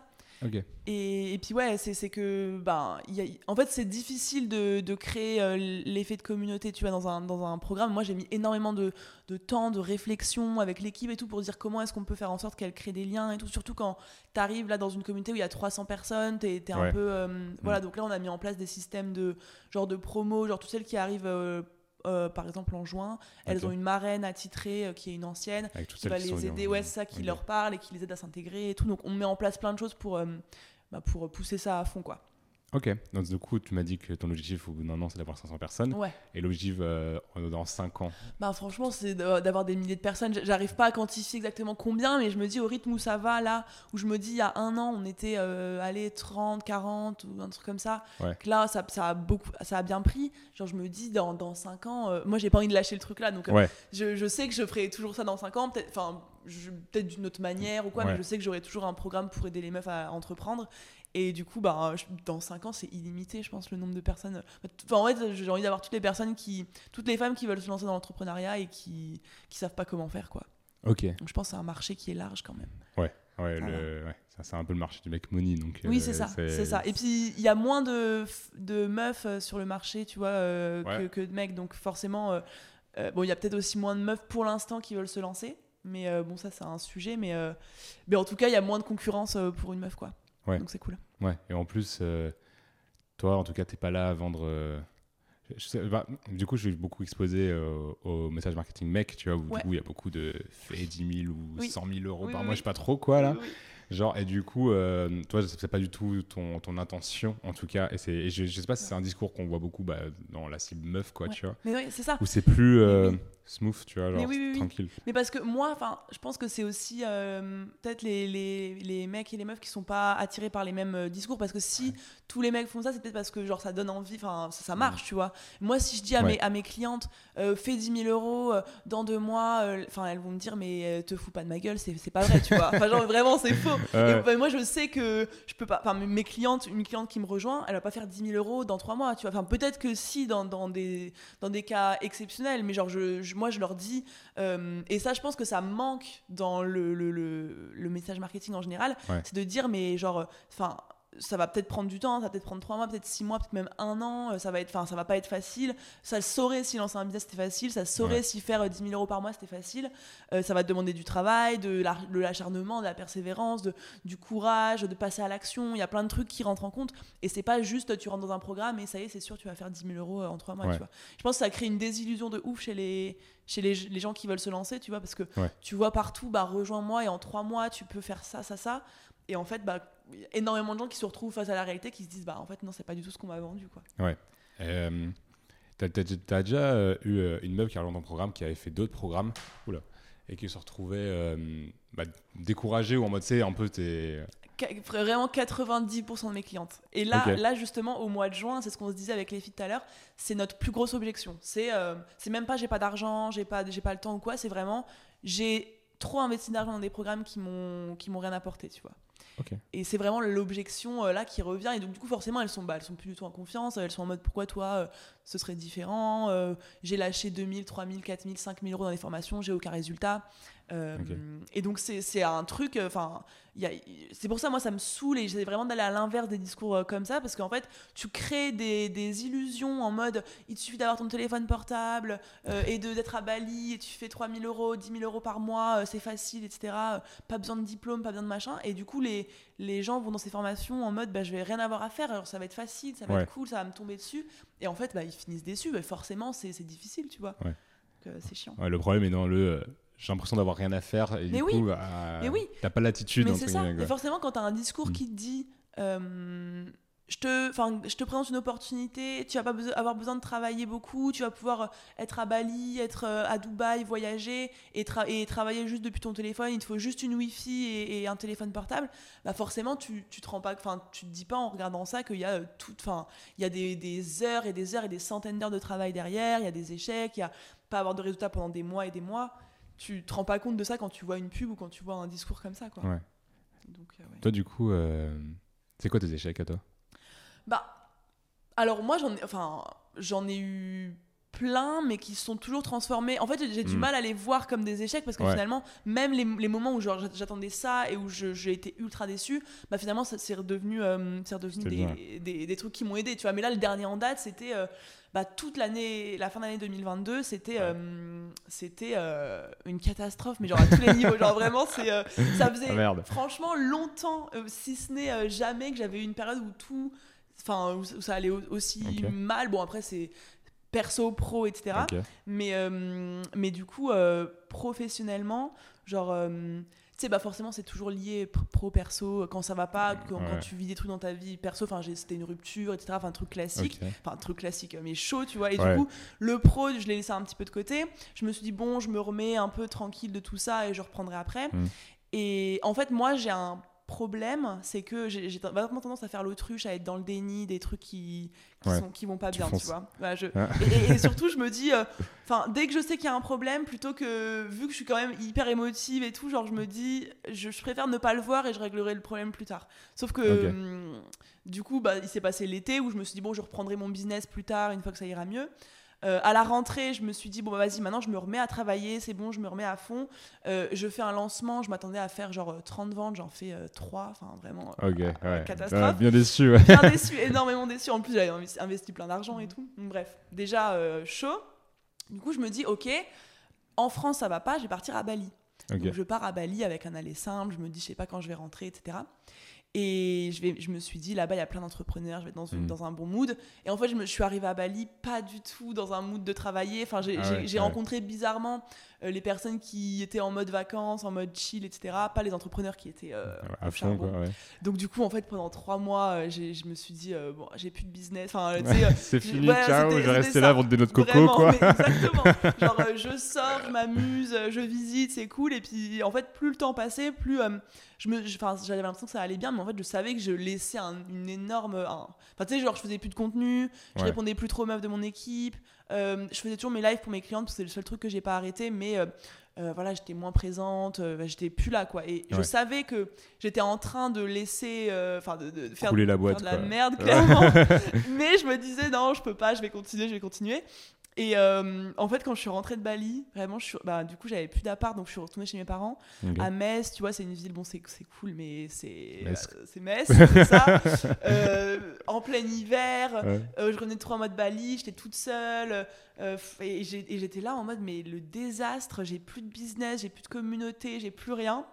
Et, et puis ouais, c'est que, ben, y a- en fait, c'est difficile de, de créer euh, l'effet de communauté, tu vois, dans un, dans un programme. Moi, j'ai mis énormément de, de temps, de réflexion avec l'équipe et tout pour dire comment est-ce qu'on peut faire en sorte qu'elle crée des liens et tout. Surtout quand tu arrives là dans une communauté où il y a 300 personnes, t'es es un Ouais. peu... euh, Voilà, donc là, on a mis en place des systèmes de genre de promo, genre toutes celles qui arrivent... euh, euh, par exemple en juin, elles ont une marraine attitrée euh, qui est une ancienne qui va les aider, ouais, ça, qui leur parle et qui les aide à s'intégrer et tout. Donc on met en place plein de choses pour, euh, bah, pour pousser ça à fond, quoi. Ok, donc du coup, tu m'as dit que ton objectif au bout d'un an, c'est d'avoir 500 personnes. Ouais. Et l'objectif euh, dans 5 ans? Bah franchement, c'est de- d'avoir des milliers de personnes. J'arrive pas à quantifier exactement combien, mais je me dis au rythme où ça va là, où je me dis il y a un an, on était euh, allez 30, 40 ou un truc comme ça. Ouais. Que là, ça, ça a beaucoup, ça a bien pris. Genre je me dis dans, dans 5 ans, euh, moi j'ai pas envie de lâcher le truc là, donc euh, Ouais. je, je sais que je ferai toujours ça dans 5 ans, peut-être, enfin je- peut-être d'une autre manière ou quoi, mais je sais que j'aurai toujours un programme pour aider les meufs à entreprendre. Et du coup, bah, dans 5 ans, c'est illimité, je pense, le nombre de personnes. Enfin, en fait, j'ai envie d'avoir toutes les personnes qui. Toutes les femmes qui veulent se lancer dans l'entrepreneuriat et qui, qui savent pas comment faire, quoi. Ok, Donc je pense que c'est un marché qui est large quand même. ouais, Voilà. le, ouais, ça c'est un peu le marché du mec money. Donc, oui, euh, c'est ça, c'est ça. Et puis, il y a moins de, de meufs euh, sur le marché, tu vois, euh, Ouais. que, que de mecs. Donc forcément, euh, bon, il y a peut-être aussi moins de meufs pour l'instant qui veulent se lancer. Mais bon, ça, c'est un sujet. Mais, mais en tout cas, il y a moins de concurrence pour une meuf, quoi. Ouais. Donc c'est cool. Ouais, et en plus, euh, toi, en tout cas, t'es pas là à vendre. euh, je sais- bah, du coup, je suis beaucoup exposé euh, au message marketing mec, tu vois, où Ouais. du coup, il y a beaucoup de fait 10 000 ou Oui. 100 000 euros Oui, par oui, mois, je sais pas trop quoi là. Genre, et du coup, toi, c'est pas du tout ton, ton intention, en tout cas. Et, et je, je sais pas si c'est un discours qu'on voit beaucoup bah, dans la cible meuf, quoi, tu vois. Mais oui, c'est ça. Où c'est plus. Smooth, tu vois, Mais genre oui, oui, oui. tranquille. Mais parce que moi, enfin, je pense que c'est aussi euh, peut-être les, les, les mecs et les meufs qui sont pas attirés par les mêmes euh, discours. Parce que si tous les mecs font ça, c'est peut-être parce que genre ça donne envie, enfin ça, ça marche, tu vois. Moi, si je dis à, Ouais. mes, à mes clientes, euh, fais 10 000 euros euh, dans deux mois, enfin elles vont me dire, mais te fous pas de ma gueule, c'est c'est pas vrai, tu vois. Enfin, genre vraiment, c'est faux. *laughs* Et, bah, moi, je sais que je peux pas. Enfin, mes clientes, une cliente qui me rejoint, elle va pas faire 10 000 euros dans trois mois, tu vois. Enfin, peut-être que si dans, dans des dans des cas exceptionnels, mais genre je, je- moi je leur dis euh, et ça je pense que ça manque dans le le, le, le message marketing en général, Ouais. c'est de dire mais genre enfin ça va peut-être prendre du temps, ça va peut-être prendre trois mois, peut-être six mois, peut-être même un an. euh, Ça va être, enfin, ça va pas être facile. Ça le saurait si lancer un business c'était facile. Ça saurait Ouais. si faire euh, 10 000 euros par mois c'était facile. Euh, ça va te demander du travail, de la- de l'acharnement, de la persévérance, de, du courage, de passer à l'action. Il y a plein de trucs qui rentrent en compte. Et c'est pas juste tu rentres dans un programme et ça y est, c'est sûr, tu vas faire 10 000 euros euh, en trois mois. Ouais. Tu vois. Je pense que ça crée une désillusion de ouf chez les, chez les, les gens qui veulent se lancer, tu vois, parce que Ouais. tu vois partout, bah, rejoins-moi et en trois mois, tu peux faire ça, ça, ça. Et en fait, bah, énormément de gens qui se retrouvent face à la réalité qui se disent, bah, en fait, non, c'est pas du tout ce qu'on m'a vendu, quoi. Euh, T'as t'as déjà euh, eu euh, une meuf qui a rejoint ton programme, qui avait fait d'autres programmes, oula, et qui se retrouvait euh, bah, découragée ou en mode, sais, un peu, t'es. Vraiment 90% de mes clientes. Et là, là justement, au mois de juin, c'est ce qu'on se disait avec les filles tout à l'heure, c'est notre plus grosse objection. C'est euh, c'est même pas j'ai pas d'argent, j'ai pas, j'ai pas le temps ou quoi, c'est vraiment j'ai trop investi d'argent dans des programmes qui m'ont qui m'ont rien apporté, tu vois. Et c'est vraiment l'objection euh, là qui revient. Et donc, du coup, forcément, elles sont, bah, elles sont plus du tout en confiance. Elles sont en mode pourquoi toi, euh, ce serait différent euh, J'ai lâché 2000, 3000, 4000, 5000 euros dans les formations, j'ai aucun résultat. Euh. Et donc, c'est un truc. euh, Enfin, c'est pour ça, moi, ça me saoule et j'essaie vraiment d'aller à l'inverse des discours comme ça parce qu'en fait, tu crées des, des illusions en mode il te suffit d'avoir ton téléphone portable euh, et d'être à Bali et tu fais 3000 euros, 10 000 euros par mois, c'est facile, etc. Pas besoin de diplôme, pas besoin de machin. Et du coup, les, les gens vont dans ces formations en mode bah, je vais rien avoir à faire, alors ça va être facile, ça va Ouais. être cool, ça va me tomber dessus. Et en fait, bah, ils finissent déçus. Forcément, c'est difficile, tu vois. Ouais. Euh, c'est chiant. Ouais, le problème est dans le. euh, j'ai l'impression d'avoir rien à faire, et Mais du oui. coup, oui. t'as pas l'attitude, Mais c'est ça. Et forcément, quand tu as un discours Mm. qui te dit euh, je, te, 'fin, je te présente une opportunité, tu vas pas beso- avoir besoin de travailler beaucoup, tu vas pouvoir euh, être à Bali, être euh, à Dubaï, voyager et, tra- et travailler juste depuis ton téléphone, il te faut juste une Wi-Fi et, et un téléphone portable, bah forcément, tu, tu te rends pas, enfin, tu te dis pas en regardant ça qu'il y a euh, tout, enfin, il y a des, des heures et des heures et des centaines d'heures de travail derrière, il y a des échecs, il y a pas avoir de résultats pendant des mois et des mois. Tu te rends pas compte de ça quand tu vois une pub ou quand tu vois un discours comme ça, quoi. Ouais. Donc, euh, ouais. Toi, du coup, euh, c'est quoi tes échecs à toi? Bah, alors moi j'en ai, enfin, j'en ai eu plein, mais qui se sont toujours transformés. En fait, j'ai du Mm. mal à les voir comme des échecs parce que Ouais. finalement, même les, les moments où j'attendais ça et où j'ai été ultra déçue, bah finalement, ça c'est redevenu, euh, redevenu des, des, des trucs qui m'ont aidé. Tu vois, mais là, le dernier en date, c'était euh, bah, toute l'année, la fin d'année 2022, c'était, Ouais. euh, c'était euh, une catastrophe, mais genre à tous les niveaux. Genre vraiment, c'est, euh, ça faisait Ah, merde. franchement longtemps, euh, si ce n'est euh, jamais, que j'avais eu une période où tout, enfin, où, où ça allait au- aussi mal. Bon, après, c'est perso, pro, etc. Mais, euh, mais du coup, euh, professionnellement, genre, euh, sais, bah forcément, c'est toujours lié pr- pro-perso. Quand ça va pas, quand, tu vis des trucs dans ta vie perso, enfin, c'était une rupture, etc. Enfin, un truc classique. Enfin, un truc classique, mais chaud, tu vois. Et Ouais. du coup, le pro, je l'ai laissé un petit peu de côté. Je me suis dit, bon, je me remets un peu tranquille de tout ça et je reprendrai après. Mm. Et en fait, moi, j'ai un problème, c'est que j'ai vraiment tendance à faire l'autruche, à être dans le déni des trucs qui, qui, Ouais. sont, qui vont pas Tu bien, fonces. tu vois. Voilà, je- Ah. et, *laughs* surtout, je me dis, euh, enfin, dès que je sais qu'il y a un problème, plutôt que, vu que je suis quand même hyper émotive et tout, genre, je me dis, je, je préfère ne pas le voir et je réglerai le problème plus tard. Sauf que, hum, du coup, bah, il s'est passé l'été où je me suis dit, bon, je reprendrai mon business plus tard, une fois que ça ira mieux. Euh, à la rentrée, je me suis dit, bon, bah, vas-y, maintenant, je me remets à travailler, c'est bon, je me remets à fond. Euh, je fais un lancement, je m'attendais à faire genre euh, 30 ventes, j'en fais 3, enfin, vraiment. euh, ouais. catastrophe. Bien déçu, ouais. bien déçu, énormément déçu. En plus, j'avais investi, plein d'argent et tout. Donc, bref, déjà euh, chaud. Du coup, je me dis, ok, en France, ça va pas, je vais partir à Bali. Donc, je pars à Bali avec un aller simple. Je me dis, je sais pas quand je vais rentrer, etc. Et je, vais, je me suis dit, là-bas, il y a plein d'entrepreneurs, je vais être dans, une- Mhm. dans un bon mood. Et en fait, je, me, je suis arrivée à Bali pas du tout dans un mood de travailler. Enfin, j'ai Ah ouais, ouais. rencontré bizarrement les personnes qui étaient en mode vacances, en mode chill, etc. Pas les entrepreneurs qui étaient euh, à au fond, charbon. quoi, ouais. Donc du coup, en fait, pendant trois mois, euh, je me suis dit, euh, bon, j'ai plus de business. Enfin, *laughs* euh, C'est fini, ciao, je vais rester là pour te donner notre coco, Vraiment, quoi. exactement. *laughs* Genre, euh, je sors, je m'amuse, euh, je visite, c'est cool. Et puis, en fait, plus le temps passait, plus euh, je me, j'avais l'impression que ça allait bien, mais en fait, je savais que je laissais un- une énorme. un- Enfin, tu sais, genre, je faisais plus de contenu, je Ouais. répondais plus trop aux meufs de mon équipe, euh, je faisais toujours mes lives pour mes clientes parce que c'est le seul truc que j'ai pas arrêté, mais. euh, euh, voilà, j'étais moins présente, j'étais plus là, quoi. Et je savais que j'étais en train de laisser, enfin, de, de faire, Couler la faire boîte, de la quoi. merde, clairement. *laughs* mais je me disais, non, je peux pas, je vais continuer, je vais continuer. Et euh, en fait, quand je suis rentrée de Bali, vraiment, je suis, bah, du coup, j'avais plus d'appart, donc je suis retournée chez mes parents. À Metz, tu vois, c'est une ville, bon, c'est cool, mais c'est Metz. euh, c'est Metz, c'est ça. *laughs* Euh, en plein hiver, Ouais. je revenais de trois mois de Bali, j'étais toute seule. et j'étais là en mode, mais le désastre, j'ai plus de business, j'ai plus de communauté, j'ai plus rien.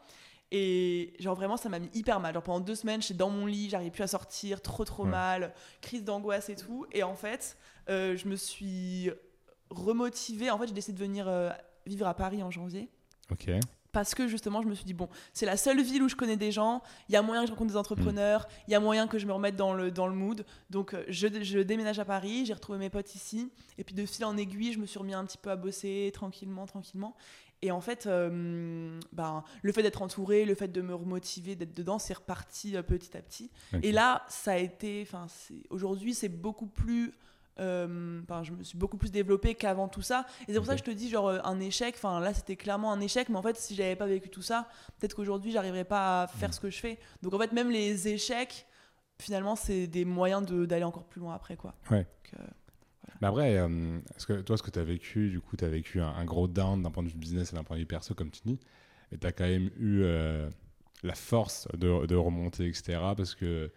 Et genre vraiment, ça m'a mis hyper mal. Genre pendant deux semaines, j'étais dans mon lit, j'arrivais plus à sortir, trop trop Ouais. mal, crise d'angoisse et tout. Et en fait, euh, je me suis remotivée. En fait, j'ai décidé de venir euh, vivre à Paris en janvier. Ok. parce que justement je me suis dit bon c'est la seule ville où je connais des gens. Il y a moyen que je rencontre des entrepreneurs. Il y a moyen que je me remette dans le, dans le mood. Donc euh, je, je déménage à Paris. J'ai retrouvé mes potes ici. Et puis de fil en aiguille je me suis remis un petit peu à bosser tranquillement tranquillement. Et en fait euh, ben, le fait d'être entouré le fait de me remotiver d'être dedans c'est reparti euh, petit à petit. Et là ça a été aujourd'hui c'est beaucoup plus euh, je me suis beaucoup plus développée qu'avant tout ça et c'est pour ça que je te dis genre euh, un échec enfin là c'était clairement un échec mais en fait si j'avais pas vécu tout ça peut-être qu'aujourd'hui j'arriverais pas à faire Mm. ce que je fais donc en fait même les échecs finalement c'est des moyens de- d'aller encore plus loin après quoi Ouais. Donc, euh, Mais après, euh, que, toi, ce que tu as vécu, du coup, tu as vécu un, un gros down d'un point de vue business et d'un point de vue perso, comme tu dis, et tu as quand même eu euh, la force de, de remonter, etc. Parce que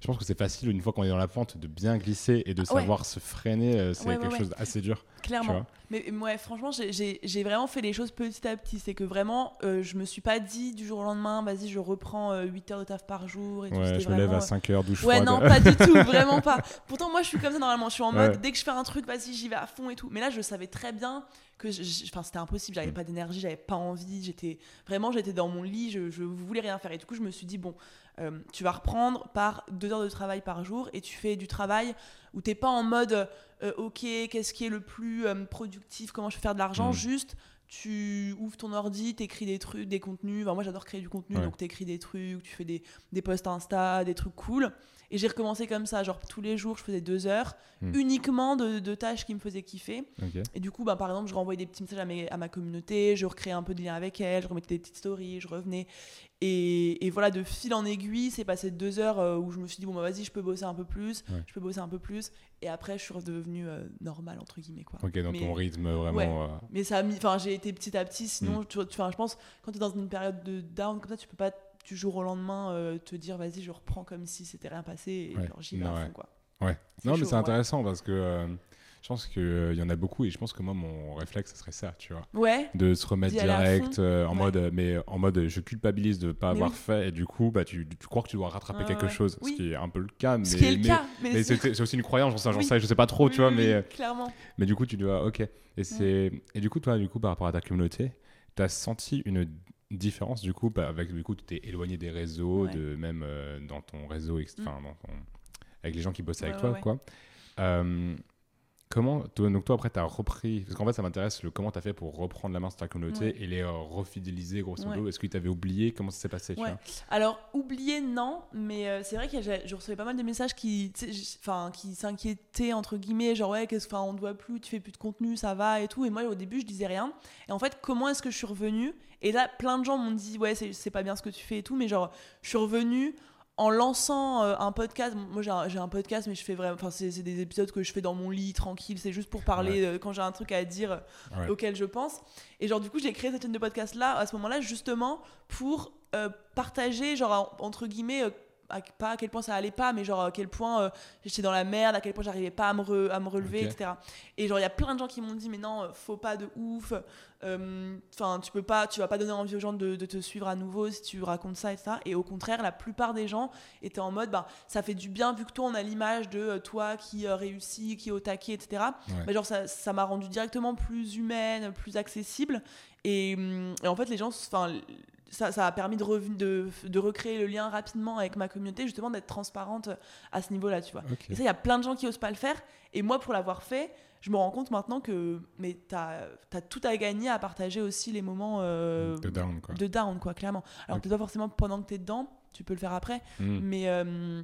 je pense que c'est facile, une fois qu'on est dans la pente, de bien glisser et de Ah ouais. savoir se freiner. euh, C'est Ouais, ouais, quelque ouais. chose d'assez dur. Clairement. Mais mais ouais, franchement, j'ai- vraiment fait les choses petit à petit. C'est que vraiment, euh, je me suis pas dit du jour au lendemain, vas-y, je reprends euh, 8 heures de taf par jour. Et tout. Ouais, je me lève à 5 heures, douche Ouais, froide. non, pas du tout, *laughs* vraiment pas. Pourtant, moi, je suis comme ça normalement. Je suis en mode, Ouais. dès que je fais un truc, vas-y, j'y vais à fond et tout. Mais là, je savais très bien que c'était impossible. J'avais Mm. pas d'énergie, j'avais pas envie. J'étais vraiment, j'étais dans mon lit, je, je voulais rien faire. Et du coup, je me suis dit, bon, euh, tu vas reprendre par deux heures de travail par jour et tu fais du travail où t'es pas en mode, euh, ok, qu'est-ce qui est le plus euh, productif, comment je peux faire de l'argent, Mm. juste. Tu ouvres ton ordi, t'écris des trucs, des contenus. Enfin, moi, j'adore créer du contenu, Ouais. donc t'écris des trucs, tu fais des, des posts Insta, des trucs cool. Et j'ai recommencé comme ça, genre tous les jours, je faisais deux heures, Hmm. uniquement de, de tâches qui me faisaient kiffer. Et du coup, bah, par exemple, je renvoyais des petits messages à, mes- à ma communauté, je recréais un peu de lien avec elle, je remettais des petites stories, je revenais. Et, et voilà, de fil en aiguille, c'est passé deux heures euh, où je me suis dit, bon, bah, vas-y, je peux bosser un peu plus, Ouais. je peux bosser un peu plus. Et après, je suis redevenue euh, normale, entre guillemets. Quoi. Ok, dans Mais- ton rythme vraiment. euh, Mais ça a mis, enfin, j'ai été petit à petit, Hmm. sinon, tu, tu- enfin, je pense, quand tu es dans une période de down comme ça, tu peux pas du jour au lendemain euh, te dire, vas-y, je reprends comme si c'était rien passé et Ouais. genre, j'y vais Non, à ouais. fond, quoi. Ouais. Non, mais c'est ouais. intéressant parce que euh, je pense qu'il y en a beaucoup et je pense que moi, mon réflexe, ce serait ça, tu vois. Ouais, de se remettre direct euh, en mode euh, mais en mode je culpabilise de pas Mais avoir oui. fait et du coup bah tu, tu crois que tu dois rattraper quelque chose Oui. ce qui est un peu le cas mais ce qui est le mais, cas. Mais, mais c'est- aussi une croyance j'en sais, j'en Oui. sais je sais pas trop tu vois mais euh, clairement. mais du coup tu dois ok et c'est et du coup toi du coup par rapport à ta communauté t'as senti une différence du coup bah, avec du coup tu t'es éloigné des réseaux Ouais. de même euh, dans ton réseau Mm. enfin, avec les gens qui bossent avec Ouais, toi quoi Euh, comment toi, donc toi après tu as repris parce qu'en fait ça m'intéresse le comment tu as fait pour reprendre la main sur ta communauté Ouais. et les euh, refidéliser grosso modo Ouais. est-ce que tu avais oublié? Comment ça s'est passé tu vois? Alors, oublier, non, mais euh, c'est vrai que je recevais pas mal de messages qui, enfin, qui s'inquiétaient, entre guillemets, genre, ouais, qu'est-ce, enfin, on te voit plus, tu fais plus de contenu, ça va et tout. Et moi, au début, je disais rien. Et en fait, comment est-ce que je suis revenue? Et là, plein de gens m'ont dit, ouais, c'est pas bien ce que tu fais et tout, mais genre, je suis revenue en lançant euh, un podcast. Moi, j'ai un, podcast, mais je fais vraiment, enfin, c'est des épisodes que je fais dans mon lit, tranquille, c'est juste pour parler euh, quand j'ai un truc à dire euh, Ouais. auquel je pense. Et genre, du coup, j'ai créé cette chaîne de podcast là, à ce moment-là, justement pour euh, partager, genre, en- entre guillemets, à- pas à quel point ça allait pas, mais genre à quel point euh, j'étais dans la merde, à quel point j'arrivais pas à me, re- à me relever, etc. Et genre, il y a plein de gens qui m'ont dit, mais non, euh, faut pas de ouf, euh, enfin, tu peux pas, tu vas pas donner envie aux gens de, de te suivre à nouveau si tu racontes ça, etc. Et au contraire, la plupart des gens étaient en mode, bah, ça fait du bien vu que toi, on a l'image de toi qui réussit, qui est au taquet, etc. Ouais. Mais genre, ça ça m'a rendu directement plus humaine, plus accessible. Et, hum, et en fait, les gens, enfin, ça, ça a permis de, de, de recréer le lien rapidement avec ma communauté, justement d'être transparente à ce niveau-là, tu vois. Et ça, il y a plein de gens qui osent pas le faire. Et moi, pour l'avoir fait, je me rends compte maintenant que mais t'as as tout à gagner à partager aussi les moments euh, de down quoi de down, quoi, clairement. Alors, Ok. peut-être pas forcément pendant que t'es dedans, tu peux le faire après, Mm. mais euh,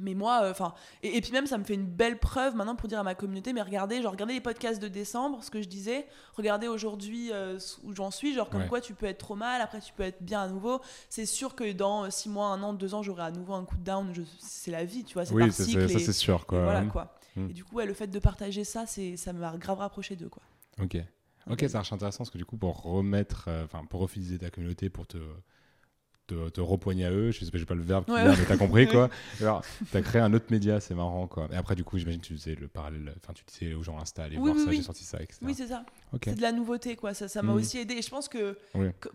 mais moi enfin et, et puis même ça me fait une belle preuve maintenant pour dire à ma communauté mais regardez genre regardez les podcasts de décembre ce que je disais regardez aujourd'hui euh, où j'en suis genre comme Ouais. quoi tu peux être trop mal après tu peux être bien à nouveau c'est sûr que dans 6 mois un an deux ans j'aurai à nouveau un coup de down c'est la vie tu vois c'est oui par cycle ça et- c'est sûr et quoi voilà quoi Mm. et du coup ouais, le fait de partager ça c'est ça m'a grave rapproché d'eux quoi Ok. Ok, ça marche intéressant parce que du coup, pour remettre, euh, enfin, pour refidéliser ta communauté, pour te, te, te repoigner à eux, je sais pas, j'ai pas le verbe, Ouais, mais t'as compris quoi. *laughs* Alors, t'as créé un autre média, c'est marrant quoi. Et après, du coup, j'imagine que tu faisais le parallèle, enfin, tu disais aux gens Insta, allez Oui, voir oui, ça, oui. j'ai sorti ça, etc. oui c'est ça. C'est de la nouveauté quoi. Ça ça m'a Mhm. aussi aidé. Et je pense que,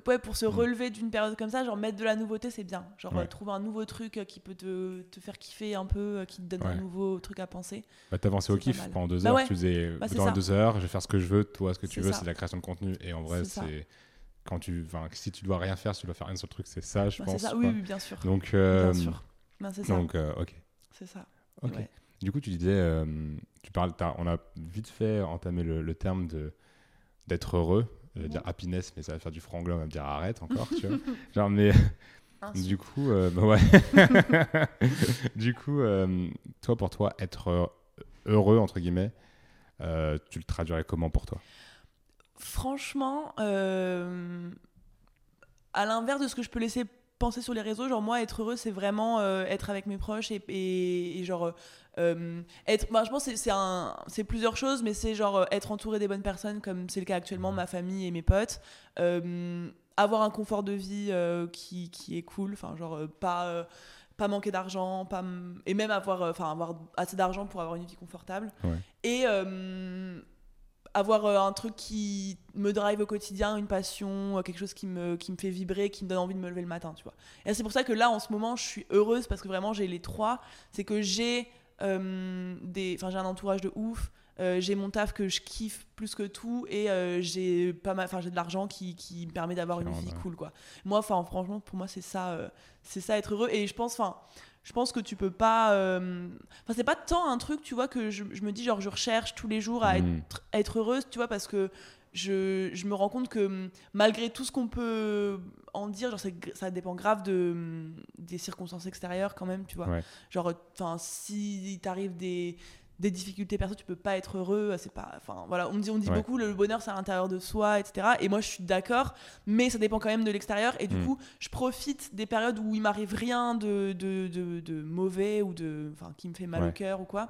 ouais, pour se Mhm. relever d'une période comme ça genre mettre de la nouveauté c'est bien. Genre euh, trouver un nouveau truc euh, qui peut te, te faire kiffer un peu euh, qui te donne un nouveau truc à penser Bah, t'avançais au kiff pendant deux Bah heures, tu faisais Bah, dans deux heures, je vais faire ce que je veux, toi, ce que tu veux, c'est la création de contenu. Et en vrai, c'est quand tu, si tu dois rien faire, si tu dois faire un seul truc, c'est ça, je Bah, c'est pense. ça oui, oui bien sûr Donc, euh, bien sûr Ben, c'est ça donc, euh, ok. c'est ça Ok. Ouais. Du coup, tu disais, euh, tu parles, on a vite fait entamé le, le terme de d'être heureux. Je vais dire happiness, mais ça va faire du franglais, on va me dire arrête encore, tu *laughs* vois. Genre, mais du coup, euh, bah ouais. *laughs* du coup, euh, toi, pour toi, être euh, heureux entre guillemets, euh, tu le traduirais comment pour toi? Franchement euh, à l'inverse de ce que je peux laisser penser sur les réseaux genre moi être heureux c'est vraiment euh, être avec mes proches et, et, et genre euh, être bah, je pense que c'est- c'est un c'est plusieurs choses mais c'est genre être entouré des bonnes personnes comme c'est le cas actuellement ma famille et mes potes avoir un confort de vie qui, qui est cool enfin genre pas pas manquer d'argent pas et même avoir enfin avoir assez d'argent pour avoir une vie confortable Ouais. et euh, avoir euh, un truc qui me drive au quotidien, une passion, euh, quelque chose qui me, qui me fait vibrer, qui me donne envie de me lever le matin, tu vois. Et c'est pour ça que là, en ce moment, je suis heureuse parce que vraiment, j'ai les trois. C'est que j'ai euh, des, enfin, j'ai un entourage de ouf. euh, j'ai mon taf que je kiffe plus que tout et euh, j'ai pas mal enfin j'ai de l'argent qui, qui me permet d'avoir une vie cool quoi moi enfin franchement pour moi c'est ça euh, c'est ça être heureux et je pense enfin je pense que tu peux pas euh, enfin c'est pas tant un truc tu vois que je, je me dis genre je recherche tous les jours à être Mm. être heureuse, tu vois, parce que je, je me rends compte que hum, malgré tout ce qu'on peut en dire, genre ça dépend grave de, hum, des circonstances extérieures quand même, tu vois. Ouais. Genre, enfin, si t'arrive des des difficultés perso, tu peux pas être heureux, c'est pas, enfin voilà, on me dit, on dit Ouais. beaucoup le bonheur c'est à l'intérieur de soi, etc. Et moi je suis d'accord, mais ça dépend quand même de l'extérieur. Et du Mm. coup, je profite des périodes où il m'arrive rien de, de, de, de mauvais ou de, enfin, qui me fait mal Ouais. au cœur ou quoi,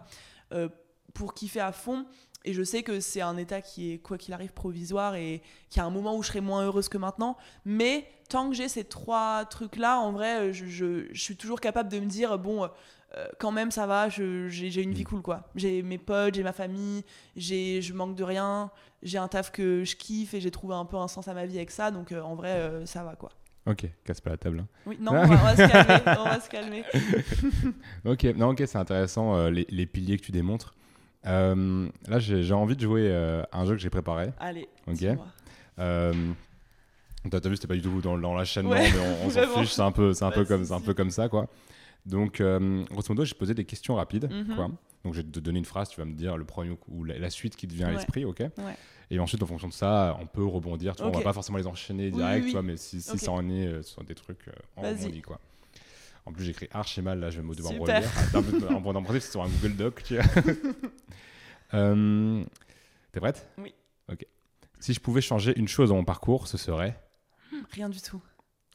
euh, pour kiffer à fond. Et je sais que c'est un état qui est, quoi qu'il arrive, provisoire et qu'il y a un moment où je serai moins heureuse que maintenant. Mais tant que j'ai ces trois trucs-là, en vrai, je, je- je suis toujours capable de me dire, bon, euh, quand même, ça va, j'ai une vie Mm. cool, quoi. J'ai mes potes, j'ai ma famille, j'ai- je manque de rien, j'ai un taf que je kiffe et j'ai trouvé un peu un sens à ma vie avec ça. Donc, euh, en vrai, euh, ça va, quoi. Ok, casse pas la table. hein. Oui, non, on va, on va se calmer. On va se calmer. *laughs* Ok, non, ok, c'est intéressant les, les piliers que tu démontres. Là, j'ai envie de jouer un jeu que j'ai préparé. Allez, Ok. T'as vu, c'était pas du tout dans, dans l'enchaînement, Ouais, mais on, on s'en fiche, c'est un peu, c'est un peu comme, c'est un peu comme ça, quoi. Donc, euh, grosso modo, j'ai posé des questions rapides, Mhm. quoi. Donc, je vais te donner une phrase, tu vas me dire le premier ou la, la suite qui te vient à l'esprit, ok Ouais. Et ensuite, en fonction de ça, on peut rebondir. Tu vois, On va pas forcément les enchaîner Oui, direct, oui, tu vois, oui. mais si, ça en est euh, sur des trucs, euh, Vas-y. rebondit, quoi. En plus, j'écris archi mal, là, je vais me devoir Super. relire. Ah, En en- en principe, c'est sur un Google Doc, tu vois. *laughs* Euh, T'es prête Oui. Ok. Si je pouvais changer une chose dans mon parcours, ce serait? Rien du tout.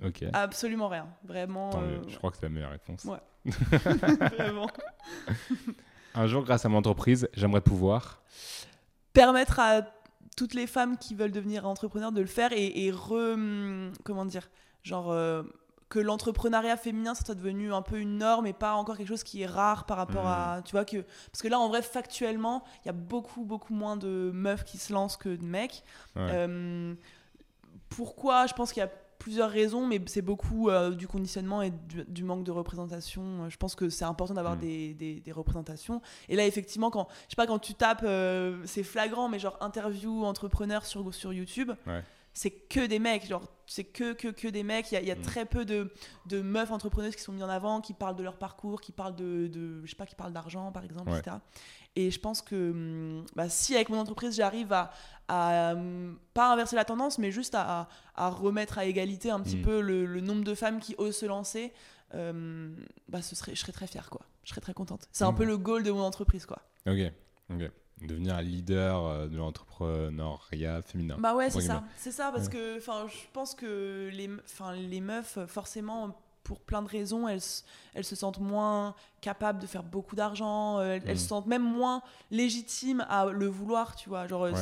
Ok. Absolument rien. Vraiment. Tant euh, mieux. Je crois que c'est la meilleure réponse. Ouais. *laughs* vraiment. *laughs* Un jour, grâce à mon entreprise, j'aimerais pouvoir. Permettre à toutes les femmes qui veulent devenir entrepreneurs de le faire et, et re. Comment dire Genre. euh, que l'entrepreneuriat féminin soit devenu un peu une norme et pas encore quelque chose qui est rare par rapport à tu vois que parce que là en vrai factuellement il y a beaucoup beaucoup moins de meufs qui se lancent que de mecs Ouais. Euh, pourquoi? Je pense qu'il y a plusieurs raisons, mais c'est beaucoup euh, du conditionnement et du, du manque de représentation. Euh, Je pense que c'est important d'avoir Mm. des, des- des représentations. Et là, effectivement, quand je sais pas quand tu tapes, euh, c'est flagrant, mais genre interview entrepreneur sur sur YouTube. Ouais. C'est que des mecs, genre c'est que, que, que des mecs. Il y a, il y a Mm. très peu de, de meufs entrepreneuses qui sont mises en avant, qui parlent de leur parcours, qui parlent de, de je sais pas, qui parlent d'argent par exemple, Ouais. etc. Et je pense que hum, bah, si avec mon entreprise j'arrive à, à, hum, pas inverser la tendance, mais juste à, à- remettre à égalité un petit Mm. peu le, le nombre de femmes qui osent se lancer, euh, bah, ce serait, je serais très fière, quoi. Je serais très contente. C'est un Mm. peu le goal de mon entreprise, quoi. Ok. Ok. Devenir un leader euh, de l'entrepreneuriat féminin. Bah ouais, c'est ça. C'est ça, parce Ouais. que enfin, je pense que les, les meufs, forcément, pour plein de raisons, elles, elles se sentent moins capables de faire beaucoup d'argent, euh, elles, elles Mm. se sentent même moins légitimes à le vouloir, tu vois. Genre, Ouais.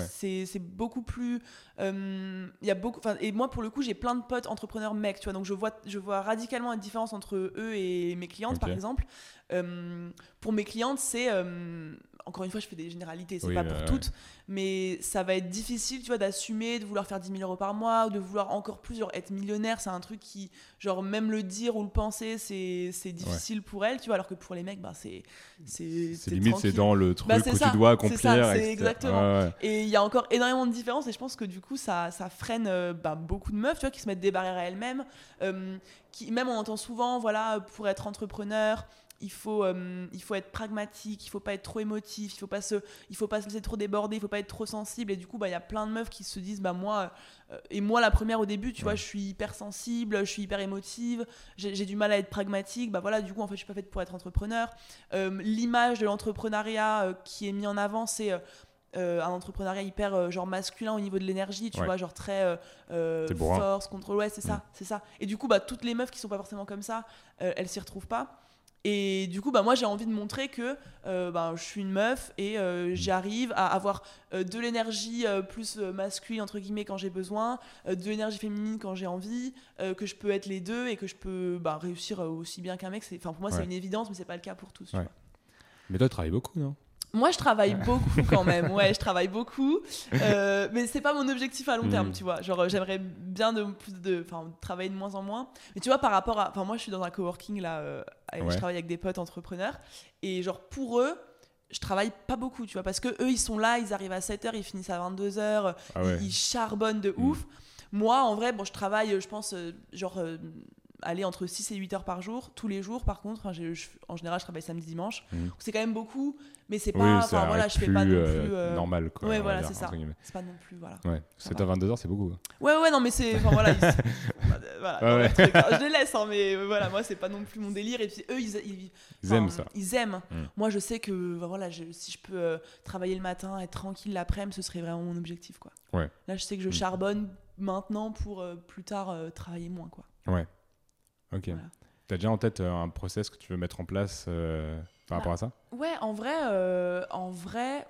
c'est beaucoup plus. Euh, Il y a beaucoup. Et moi, pour le coup, j'ai plein de potes entrepreneurs mecs, tu vois. Donc, je vois, je vois radicalement une différence entre eux et mes clientes, par exemple. Euh, pour mes clientes, c'est. euh, encore une fois, je fais des généralités, c'est Oui, pas bah, pour ouais. toutes mais ça va être difficile tu vois d'assumer de vouloir faire 10 000 euros par mois ou de vouloir encore plus genre être millionnaire c'est un truc qui genre même le dire ou le penser c'est difficile pour elles tu vois alors que pour les mecs bah c'est c'est limite, c'est dans le truc Bah, c'est tu dois accomplir. c'est exactement. Ouais. et il y a encore énormément de différences et je pense que du coup ça, ça freine euh, bah, beaucoup de meufs tu vois qui se mettent des barrières à elles-mêmes euh, qui même on entend souvent voilà pour être entrepreneur il faut, euh, il faut être pragmatique, il faut pas être trop émotif, il faut pas se, il faut pas se laisser trop déborder, il faut pas être trop sensible. Et du coup, bah, il y a plein de meufs qui se disent, bah moi, euh, et moi la première au début, tu vois, je suis hyper sensible, je suis hyper émotive, j'ai du mal à être pragmatique. Bah voilà, du coup, en fait, je suis pas faite pour être entrepreneur. Euh, L'image de l'entrepreneuriat qui est mis en avant, c'est un entrepreneuriat hyper euh, genre masculin au niveau de l'énergie, tu Ouais. vois, genre très euh, euh, force, contrôle, ouais, c'est ça, Mm. c'est ça. Et du coup, bah toutes les meufs qui sont pas forcément comme ça, euh, elles s'y retrouvent pas. Et du coup, bah, moi, j'ai envie de montrer que euh, bah, je suis une meuf et euh, j'arrive à avoir euh, de l'énergie euh, plus euh, masculine, entre guillemets, quand j'ai besoin, euh, de l'énergie féminine quand j'ai envie, euh, que je peux être les deux et que je peux bah, réussir euh, aussi bien qu'un mec. C'est- Enfin, pour moi, Ouais. c'est une évidence, mais c'est pas le cas pour tous. tu Ouais. vois. Mais toi, tu travailles beaucoup, non? Moi, je travaille beaucoup quand même. *laughs* Ouais, je travaille beaucoup. Euh, mais c'est pas mon objectif à long terme, Mhm. tu vois. Genre, euh, j'aimerais bien de plus de, enfin, travailler de moins en moins. Mais tu vois, par rapport à, enfin, moi, je suis dans un coworking là. euh, Ouais. Je travaille avec des potes entrepreneurs. Et genre, pour eux, je travaille pas beaucoup, tu vois, parce que eux, ils sont là, ils arrivent à 7h, ils finissent à 22h, Ah ouais. ils, ils charbonnent de Mhm. ouf. Moi, en vrai, bon, je travaille, je pense, euh, genre, euh, aller entre 6 et 8 heures par jour, tous les jours, par contre. Je- en général, je travaille samedi, dimanche. Donc, C'est quand même beaucoup, mais c'est Oui, pas. ça Enfin, voilà, je fais pas non euh, plus. euh, normal, quoi. ouais, voilà, c'est ça. C'est pas non plus, voilà. Ouais, Ça 7h, 22h, c'est beaucoup. Ouais, ouais, non, mais c'est. Enfin, voilà. Ouais, truc, hein. Je les laisse, hein, mais euh, voilà, moi, c'est pas non plus mon délire. Et puis, eux, ils. ils Ils aiment ça. Ils aiment. Mm. Moi, je sais que bah, voilà, je- si je peux euh, travailler le matin, être tranquille l'après-midi, ce serait vraiment mon objectif. Quoi. Ouais. Là, je sais que je Mm. charbonne maintenant pour euh, plus tard travailler moins. Quoi. Ouais. Ok. Voilà. T'as déjà en tête euh, un process que tu veux mettre en place euh, par rapport à ça? Ouais, en vrai, euh, en vrai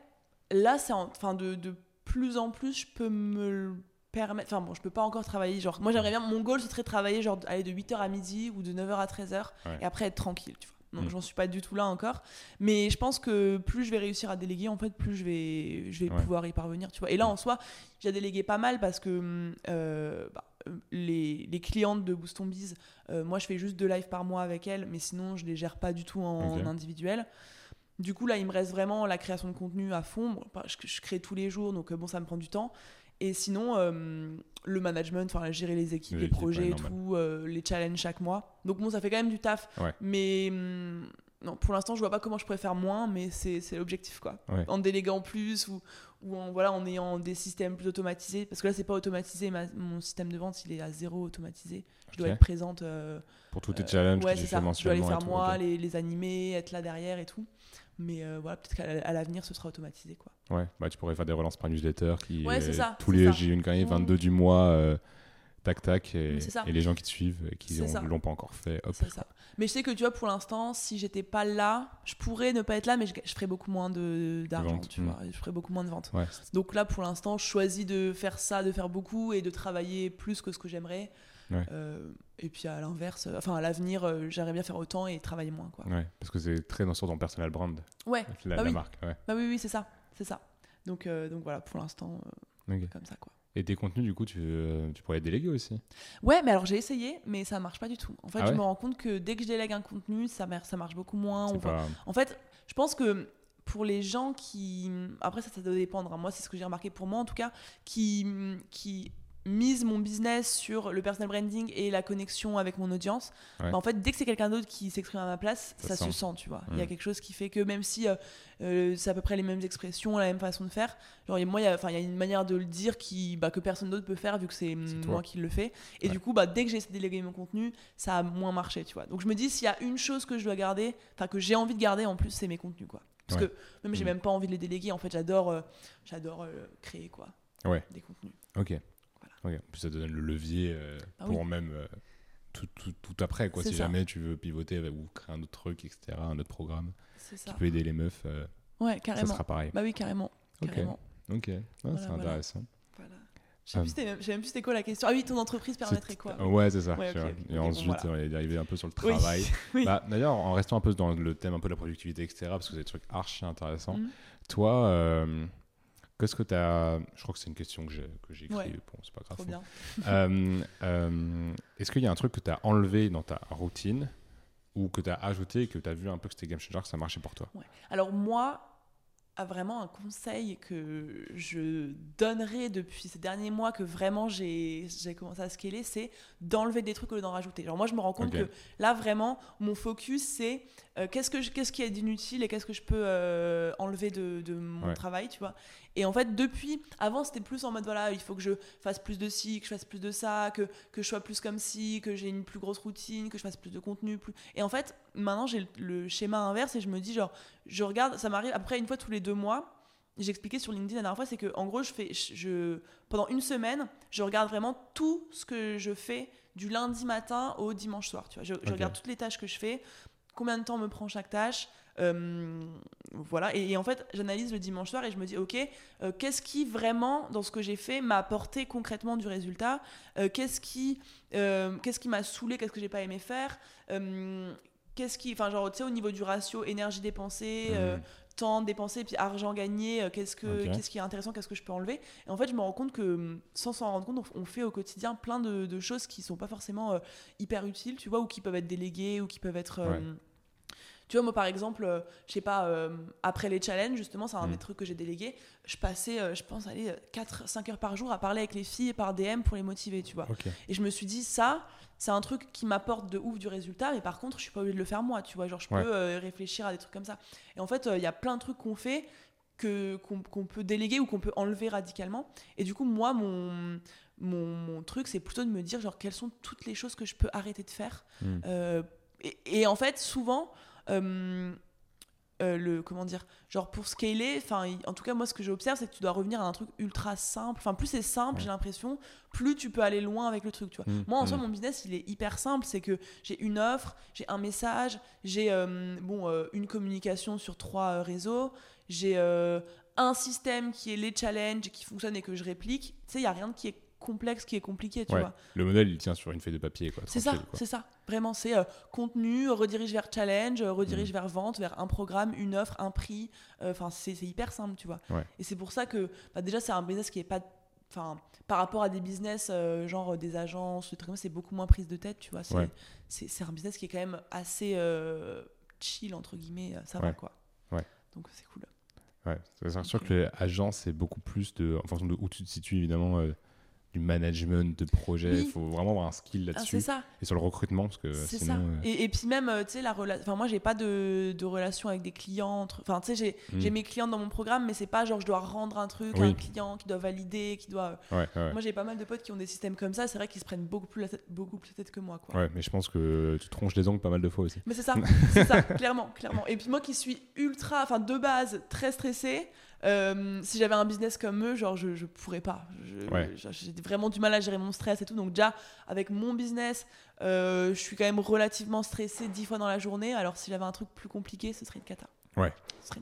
là, c'est en- enfin de, de plus en plus, je peux me le permettre. Enfin bon, je peux pas encore travailler. Genre, moi, j'aimerais bien. Mon goal, ce serait de travailler genre aller de 8h à midi ou de 9h à 13h Ouais. et après être tranquille. Tu vois. Donc, Mm. j'en suis pas du tout là encore. Mais je pense que plus je vais réussir à déléguer, en fait, plus je vais, je vais Ouais. pouvoir y parvenir. Tu vois. Et là, Mm. en soi, j'ai délégué pas mal parce que euh, bah, les, les clientes de Boost on Biz, euh, moi, je fais juste deux lives par mois avec elles, mais sinon, je les gère pas du tout en, individuel. Du coup, là, il me reste vraiment la création de contenu à fond. Bon, je, je crée tous les jours, donc euh, bon, ça me prend du temps. Et sinon, euh, le management, enfin gérer les équipes, les, Les équipes, projets et tout, euh, les challenges chaque mois. Donc bon, ça fait quand même du taf. Ouais. Mais hum, non, pour l'instant, je vois pas comment je pourrais faire moins, mais c'est c'est l'objectif quoi. Ouais. En déléguant plus ou, ou en, voilà, en ayant des systèmes plus automatisés. Parce que là, c'est pas automatisé. ma- mon système de vente, il est à zéro automatisé. Je dois être présente. euh, Pour tous tes euh, challenges ouais, que tu fais. Je dois les faire tout, moi, ok. les, les animer, être là derrière et tout. Mais euh, voilà, peut-être qu'à l'avenir, ce sera automatisé quoi. Ouais, bah, tu pourrais faire des relances par newsletter qui Ouais, est ça, tous les ça. j'ai une carrière Mmh. 22 du mois euh, tac tac et, les gens qui te suivent et qui l'ont pas encore fait hop ça. Mais je sais que tu vois, pour l'instant, si j'étais pas là, je pourrais ne pas être là, mais je, je ferais beaucoup moins de- d'argent, tu vois. Je ferais beaucoup moins de ventes. ouais Donc là, pour l'instant, je choisis de faire ça, de faire beaucoup et de travailler plus que ce que j'aimerais. Ouais. Euh, et puis à l'inverse, euh, enfin à l'avenir, euh, j'aimerais bien faire autant et travailler moins, quoi. ouais parce que c'est très dans ton personal brand Ouais, la, Bah la oui. marque bah oui, oui, c'est ça, c'est ça. Donc, euh, donc voilà, pour l'instant, euh, Ok. comme ça, quoi. Et tes contenus du coup tu, euh, tu pourrais déléguer aussi Ouais, mais alors j'ai essayé, mais ça marche pas du tout. En fait, Ah je ouais me rends compte que dès que je délègue un contenu, ça, ça marche beaucoup moins. On En fait, je pense que pour les gens qui. Après, ça, ça doit dépendre. hein. Moi, c'est ce que j'ai remarqué pour moi, en tout cas, qui, qui misent mon business sur le personal branding et la connexion avec mon audience. Ouais. bah, en fait, dès que c'est quelqu'un d'autre qui s'exprime à ma place, Ça ça, sent. se sent, tu vois. Il y a Mm. quelque chose qui fait que même si euh, euh, c'est à peu près les mêmes expressions, la même façon de faire, genre, moi, il y a, enfin, il y a une manière de le dire qui, bah, que personne d'autre peut faire vu que c'est moi qui le fais. Et Ouais. du coup, bah, dès que j'ai essayé de déléguer mon contenu, ça a moins marché, tu vois. Donc je me dis, s'il y a une chose que je dois garder, enfin que j'ai envie de garder en plus, c'est mes contenus, quoi. Parce Ouais. que même j'ai Mm. même pas envie de les déléguer. En fait, j'adore, euh, j'adore créer, quoi. Ouais. Des contenus. ok ok puis ça te donne le levier euh, Ah pour oui. même euh, tout, tout, tout après quoi si ça. jamais tu veux pivoter ou créer un autre truc etc un autre programme qui ça. peut aider les meufs euh, Ouais, ça carrément. sera pareil Bah oui, carrément. Ok. carrément. ok Ah, Voilà, c'est voilà. intéressant Voilà. Je sais Ah. plus c'était plus quoi la question. Ah oui, ton entreprise permettrait quoi? Ouais, c'est ça. Ouais, et bon, ensuite, voilà. on est arrivé un peu sur le travail. *laughs* Oui. Bah, D'ailleurs, en restant un peu dans le thème un peu de la productivité, etc., parce que c'est des trucs archi intéressants. Mhm. Toi, euh, qu'est-ce que tu as. Je crois que c'est une question que j'ai que j'ai écrite. Ouais. Bon, c'est pas grave. *laughs* Euh, euh, Est-ce qu'il y a un truc que tu as enlevé dans ta routine ou que tu as ajouté et que tu as vu un peu que c'était game changer, que ça marchait pour toi? Ouais. Alors moi, a vraiment un conseil que je donnerais depuis ces derniers mois que vraiment j'ai j'ai commencé à scaler, c'est d'enlever des trucs au lieu d'en rajouter. Genre moi je me rends compte que là vraiment mon focus c'est euh, qu'est-ce que qu'est-ce qui est d'inutile et qu'est-ce que je peux euh, enlever de, de mon Ouais. travail, tu vois? Et en fait depuis avant c'était plus en mode voilà il faut que je fasse plus de ci, que je fasse plus de ça, que que je sois plus comme ci, que j'ai une plus grosse routine, que je fasse plus de contenu, plus. Et en fait maintenant j'ai le, le schéma inverse et je me dis genre je regarde, ça m'arrive après une fois tous les deux mois. J'ai expliqué sur LinkedIn la dernière fois, c'est que en gros, je fais, je, je- pendant une semaine, je regarde vraiment tout ce que je fais du lundi matin au dimanche soir. Tu vois, je, regarde toutes les tâches que je fais, combien de temps me prend chaque tâche. euh, voilà, et, en fait, j'analyse le dimanche soir et je me dis, ok, euh, qu'est-ce qui vraiment dans ce que j'ai fait m'a apporté concrètement du résultat Euh, Qu'est-ce qui, m'a saoulé Qu'est-ce que j'ai pas aimé faire Qu'est-ce qui, enfin genre, tu sais, au niveau du ratio énergie dépensée, Mhm. Temps dépensé puis argent gagné, euh, qu'est-ce que qu'est-ce qui est intéressant, qu'est-ce que je peux enlever. Et en fait, je me rends compte que hum, sans s'en rendre compte, on- fait au quotidien plein de, de choses qui sont pas forcément euh, hyper utiles, tu vois, ou qui peuvent être déléguées ou qui peuvent être euh, Ouais. tu vois, moi par exemple, euh, je sais pas, euh, après les challenges, justement, c'est un Mm. des trucs que j'ai délégué, je passais, euh, je pense, aller 4-5 heures par jour à parler avec les filles par DM pour les motiver, tu vois. Et je me suis dit, ça, c'est un truc qui m'apporte de ouf du résultat, mais par contre, je suis pas obligée de le faire moi, tu vois. Genre, je Ouais. peux euh, réfléchir à des trucs comme ça. Et en fait, euh, il y a plein de trucs qu'on fait que qu'on peut déléguer ou qu'on peut enlever radicalement. Et du coup, moi, mon, mon, mon truc, c'est plutôt de me dire, genre, quelles sont toutes les choses que je peux arrêter de faire. Hmm. Euh, et, et en fait, souvent, euh, le comment dire, genre pour scaler, enfin, en tout cas, moi, ce que j'observe, c'est que tu dois revenir à un truc ultra simple. Enfin, plus c'est simple, Ouais. j'ai l'impression, plus tu peux aller loin avec le truc, tu vois. Hmm. Moi, en soi, Hmm. mon business, il est hyper simple. C'est que j'ai une offre, j'ai un message, j'ai euh, bon, euh, une communication sur trois réseaux, j'ai un système qui est les challenges qui fonctionne et que je réplique. Tu sais, il n'y a rien qui est complexe, qui est compliqué, tu Ouais. vois. Le modèle, il tient sur une feuille de papier. quoi, C'est ça, c'est ça. Vraiment, c'est euh, contenu, redirige vers challenge, euh, redirige Mm. vers vente, vers un programme, une offre, un prix. Euh, Enfin, c'est c'est hyper simple, tu vois. Ouais. Et c'est pour ça que bah, déjà, c'est un business qui est pas. Enfin, par rapport à des business euh, genre des agences, c'est beaucoup moins prise de tête, tu vois. C'est Ouais. un business qui est quand même assez euh, chill, entre guillemets. Ça va, quoi. Ouais. Donc, c'est cool. Ouais, c'est sûr que l'agence, c'est beaucoup plus de, en fonction de où tu te situes, évidemment, euh, du management de projet. Il faut vraiment avoir un skill ah, là-dessus. ça. Et sur le recrutement, parce que C'est sinon. ça. euh, Et, et puis même, euh, tu sais, la relation. Enfin, moi, j'ai pas de, de relation avec des clients. entre- Enfin, tu sais, j'ai Hmm. j'ai mes clients dans mon programme, mais c'est pas genre je dois rendre un truc à un client qui doit valider, qui doit. Ouais, ouais. Moi, j'ai pas mal de potes qui ont des systèmes comme ça. C'est vrai qu'ils se prennent beaucoup plus la tête, beaucoup plus la tête que moi, quoi. Ouais, mais je pense que tu tronches les ongles pas mal de fois aussi. Mais c'est ça, *laughs* c'est ça, clairement, clairement. Et puis moi qui suis ultra, enfin de base très stressée, euh, si j'avais un business comme eux, genre je, je pourrais pas. Je- Ouais. je- vraiment du mal à gérer mon stress et tout. Donc déjà avec mon business, euh, je suis quand même relativement stressée dix fois dans la journée. Alors si j'avais un truc plus compliqué, ce serait une cata. Ouais.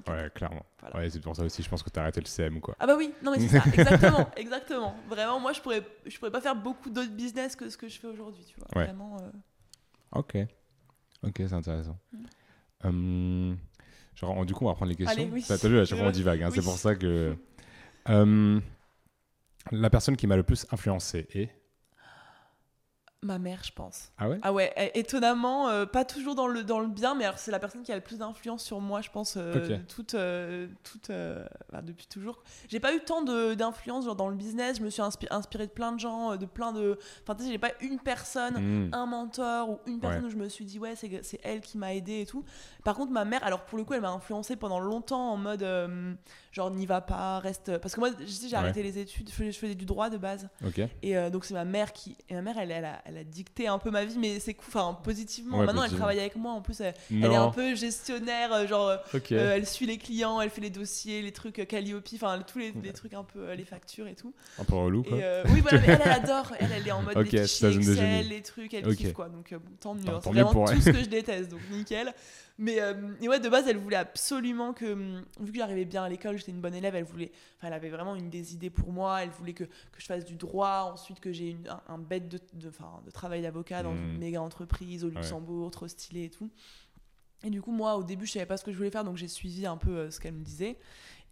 Ouais, clairement. Voilà. Ouais, c'est pour ça aussi, je pense que t'as arrêté le CM, quoi. Ah bah oui, non mais c'est ça, *laughs* exactement, exactement. Vraiment, moi je pourrais, je pourrais pas faire beaucoup d'autres business que ce que je fais aujourd'hui, tu vois. Ouais. Vraiment. euh, Ok. Ok, c'est intéressant. Mm. Hum, genre, du coup, on va prendre les questions. Allez, oui. T'as vu, à chaque fois, on divague. hein, C'est pour ça que. Hum, la personne qui m'a le plus influencé est. Ma mère, je pense. Ah ouais? Ah ouais, étonnamment, euh, pas toujours dans le, dans le bien, mais alors c'est la personne qui a le plus d'influence sur moi, je pense, euh, toute, euh, toute, bah, depuis toujours. J'ai pas eu tant d'influence genre, dans le business, je me suis inspi- inspirée de plein de gens, de plein de... Enfin, tu sais, j'ai pas une personne, Hum, un mentor ou une personne Ouais. où je me suis dit, ouais, c'est elle qui m'a aidé et tout. Par contre, ma mère, alors pour le coup, elle m'a influencée pendant longtemps en mode, genre, n'y va pas, reste... Parce que moi, je sais, j'ai Ouais. arrêté les études, je faisais, je faisais du droit de base. Ok. Et donc c'est ma mère qui et ma mère elle, elle, a, elle a dicté un peu ma vie mais c'est cool enfin positivement. Ouais, maintenant elle travaille avec moi en plus elle, est un peu gestionnaire euh, genre euh, euh, elle suit les clients elle fait les dossiers les trucs Calliope enfin tous les, les trucs un peu euh, les factures et tout. Un peu relou, quoi. et euh, oui voilà mais elle, elle adore. Elle elle est en mode Ok, les fichiers Excel les trucs elle Ok. kiffe quoi. Donc tant mieux. Hein, c'est vraiment pour tout elle. ce que je déteste donc nickel mais euh, ouais de base elle voulait absolument que hum, vu que j'arrivais bien à l'école j'étais une bonne élève elle voulait enfin elle avait vraiment une des idées pour moi. Elle voulait que, que je fasse du droit. Ensuite que j'ai un, un bête de, de, de travail d'avocat dans une méga entreprise au Luxembourg trop stylé et tout. Et du coup moi au début je savais pas ce que je voulais faire donc j'ai suivi un peu euh, ce qu'elle me disait.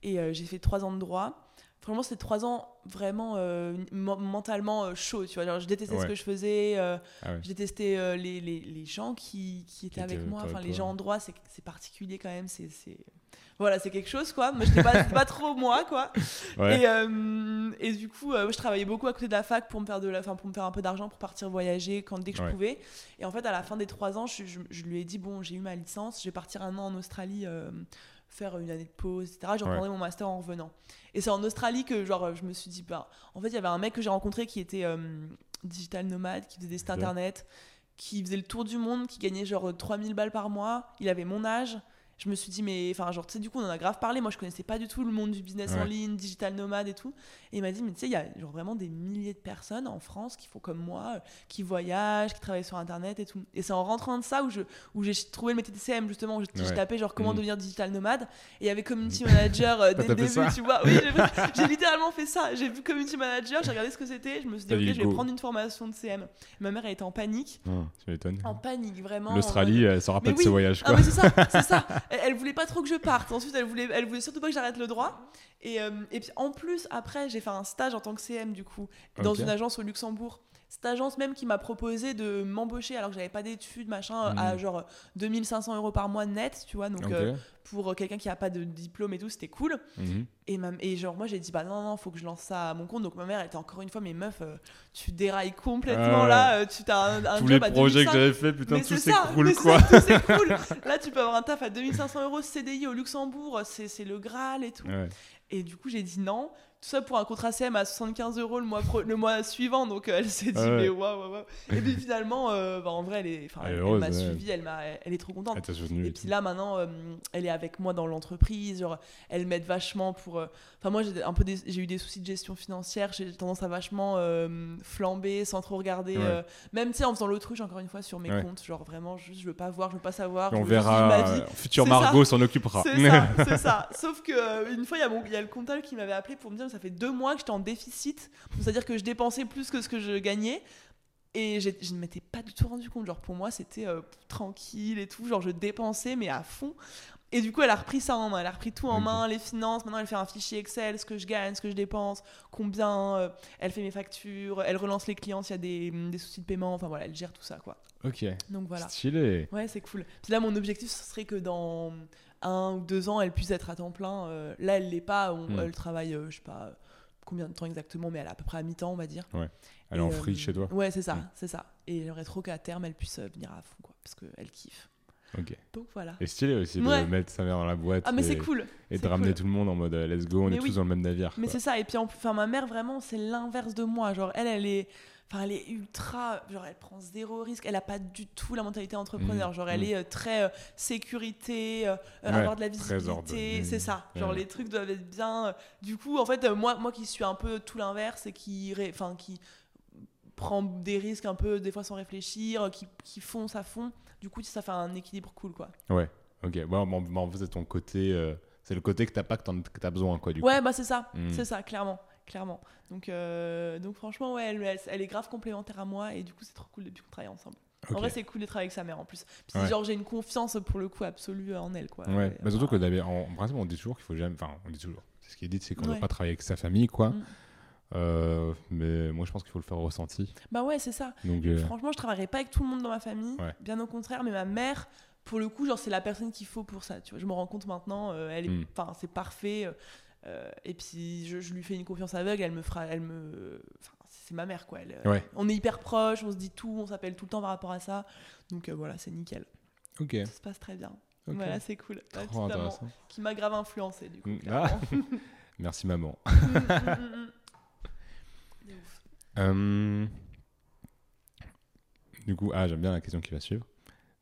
Et euh, j'ai fait trois ans de droit Franchement, c'était trois ans vraiment euh, mentalement euh, chaud, tu vois. Genre, je détestais ce que je faisais, euh, Ah ouais. je détestais euh, les, les, les gens qui, qui étaient avec moi. Enfin, les gens en droit, c'est particulier quand même. C'est voilà, c'est quelque chose, quoi. Moi, j'étais pas, pas trop moi, quoi. *laughs* Ouais. Et, euh, et du coup, je travaillais beaucoup à côté de la fac pour me faire de la, enfin, pour me faire un peu d'argent pour partir voyager quand dès que je pouvais. Et en fait, à la fin des trois ans, je, je- je lui ai dit bon, j'ai eu ma licence, je vais partir un an en Australie. Faire une année de pause, etc. Je Ouais. mon master en revenant. Et c'est en Australie que genre je me suis dit, bah, en fait, il y avait un mec que j'ai rencontré qui était euh, digital nomade, qui faisait des sites internet, qui faisait le tour du monde, qui gagnait genre 3000 balles par mois. Il avait mon âge. Je me suis dit, mais enfin, genre, tu sais, du coup, on en a grave parlé. Moi, je connaissais pas du tout le monde du business en ligne, digital nomade et tout. Et il m'a dit, mais tu sais, il y a genre vraiment des milliers de personnes en France qui font comme moi, qui voyagent, qui travaillent sur internet et tout. Et c'est en rentrant de ça où je où j'ai trouvé le métier de CM justement, où je, je Ouais. tapais genre comment Mhm. devenir digital nomade. Et il y avait community *laughs* manager euh, dès le tapé début, tu vois. Oui, j'ai *laughs* j'ai littéralement fait ça. J'ai vu community manager, j'ai regardé ce que c'était. Je me suis dit, ok, je vais prendre une formation de CM. Ma mère, elle était en panique. Non, tu m'étonnes. En panique, vraiment. en L'Australie, elle rappelle Mais de ses oui. voyages, ah quoi. mais c'est ça, c'est ça. *laughs* Elle, elle voulait pas trop que je parte. Ensuite, elle voulait, elle voulait surtout pas que j'arrête le droit. Et, euh, et puis en plus, après, j'ai fait un stage en tant que CM du coup dans une agence au Luxembourg. Cette agence même qui m'a proposé de m'embaucher alors que j'avais pas d'études, machin, à genre 2500 euros par mois net, tu vois. Donc euh, pour quelqu'un qui a pas de diplôme et tout, c'était cool. Mhm. Et, ma- et genre, moi, j'ai dit, bah non, non, faut que je lance ça à mon compte. Donc ma mère, elle était encore une fois, mais meuf, euh, tu dérailles complètement Ah là. euh, tu as un, un Tous job les à projets que 2500. j'avais fait, putain, tout s'écroule, quoi. ça, tout s'écroule. Là, tu peux avoir un taf à 2500 euros CDI au Luxembourg, c'est c'est le Graal et tout. Ouais. Et du coup, j'ai dit non. Tout ça pour un contrat CM à 75 euros le mois, pro- le mois suivant. Donc, euh, elle s'est dit, ouais. mais waouh, waouh, waouh. Et puis finalement, euh, bah, en vrai, elle est- Elle elle, m'a suivi, elle, m'a- elle est trop contente. Elle t'a soutenu. Et puis là, maintenant, euh, elle est avec moi dans l'entreprise. Elle m'aide vachement pour. euh, Enfin, moi, j'ai un peu, des- j'ai eu des soucis de gestion financière. J'ai tendance à vachement flamber sans trop regarder. Ouais. même, tu sais, en faisant l'autruche, encore une fois, sur mes Ouais. comptes. Genre, vraiment, juste, je veux pas voir, je veux pas savoir. on verra. ma vie. Futur Margot s'en occupera. C'est ça, *laughs* c'est ça. Sauf que euh, une fois, y, il y a le comptable qui m'avait appelé pour me dire ça fait deux mois que j'étais en déficit. C'est-à-dire que je dépensais plus que ce que je gagnais. Et je ne m'étais pas du tout rendu compte. Genre, pour moi, c'était euh, tranquille et tout. Genre, je dépensais, mais à fond. Et du coup, elle a repris ça en main. Elle a repris tout en main, les finances. Maintenant, elle fait un fichier Excel, ce que je gagne, ce que je dépense, combien. euh, elle fait mes factures, elle relance les clients s'il y a des, des soucis de paiement. Enfin voilà, elle gère tout ça, quoi. Ok. Donc voilà. Stylé. Ouais, c'est cool. Puis là, mon objectif, ce serait que dans un ou deux ans, elle puisse être à temps plein. Euh, là, elle l'est pas. On- Mm. Elle travaille, euh, je sais pas euh, combien de temps exactement, mais elle est à peu près à mi-temps, on va dire. Elle est en Et, free euh, chez toi. Ouais, c'est ça, Mm. c'est ça. Et j'aimerais trop qu'à terme, elle puisse euh, venir à fond, quoi, parce qu'elle kiffe. Ok. Donc voilà. Et stylé aussi Ouais. de mettre sa mère dans la boîte. Ah, mais c'est cool. Et de ramener cool. tout le monde en mode euh, let's go, on Mais est oui. tous dans le même navire. Mais c'est ça. Et puis, en plus, enfin, ma mère, vraiment, c'est l'inverse de moi. Genre, elle, elle est. Enfin, elle est ultra. Genre, elle prend zéro risque. Elle a pas du tout la mentalité entrepreneur. Mm, Genre, elle mm. est euh, très euh, sécurité, euh, Ouais, avoir de la visibilité. ordonné. C'est ça. Genre, les trucs doivent être bien. euh, Du coup, en fait, moi, moi qui suis un peu tout l'inverse et qui. Enfin, qui prend des risques un peu, des fois sans réfléchir, qui, qui fonce à fond. Du coup, ça fait un équilibre cool, quoi. Ouais. Ok. Bon, bon, bon, c'est ton côté. euh, c'est le côté que t'as pas que t'as besoin, quoi, du Ouais, bah c'est ça, c'est ça, clairement, clairement. Donc, euh, donc franchement, ouais, elle, elle- elle est grave complémentaire à moi et du coup, c'est trop cool depuis qu'on travaille ensemble. En vrai, c'est cool de travailler avec sa mère en plus. Puis Ouais. genre, j'ai une confiance pour le coup absolue en elle, quoi. Ouais, Et, bah, surtout que voilà. d'habitude, en, en principe, on dit toujours qu'il faut jamais. Enfin, on dit toujours. C'est ce qui est dit, c'est qu'on ne Ouais. doit pas travailler avec sa famille, quoi. Mm. Euh, mais moi, je pense qu'il faut le faire au ressenti. Bah ouais, c'est ça. Donc, euh, Franchement, je travaillerai pas avec tout le monde dans ma famille, Ouais. bien au contraire, mais ma mère, pour le coup, genre, c'est la personne qu'il faut pour ça. Tu vois, je me rends compte maintenant, euh, elle est, Mm. enfin, c'est parfait. Euh, et puis, je, je lui fais une confiance aveugle, elle me fera, elle me, enfin, c'est ma mère, quoi. Elle, euh, Ouais. On est hyper proches, on se dit tout, on s'appelle tout le temps par rapport à ça. Donc euh, voilà, c'est nickel. ok. Ça se passe très bien. Voilà, c'est cool. Trop intéressant. qui m'a grave influencé du coup. Mm, ah. *laughs* Merci, maman. Mm, mm, *laughs* ouf. Euh, Du coup, ah, j'aime bien la question qui va suivre.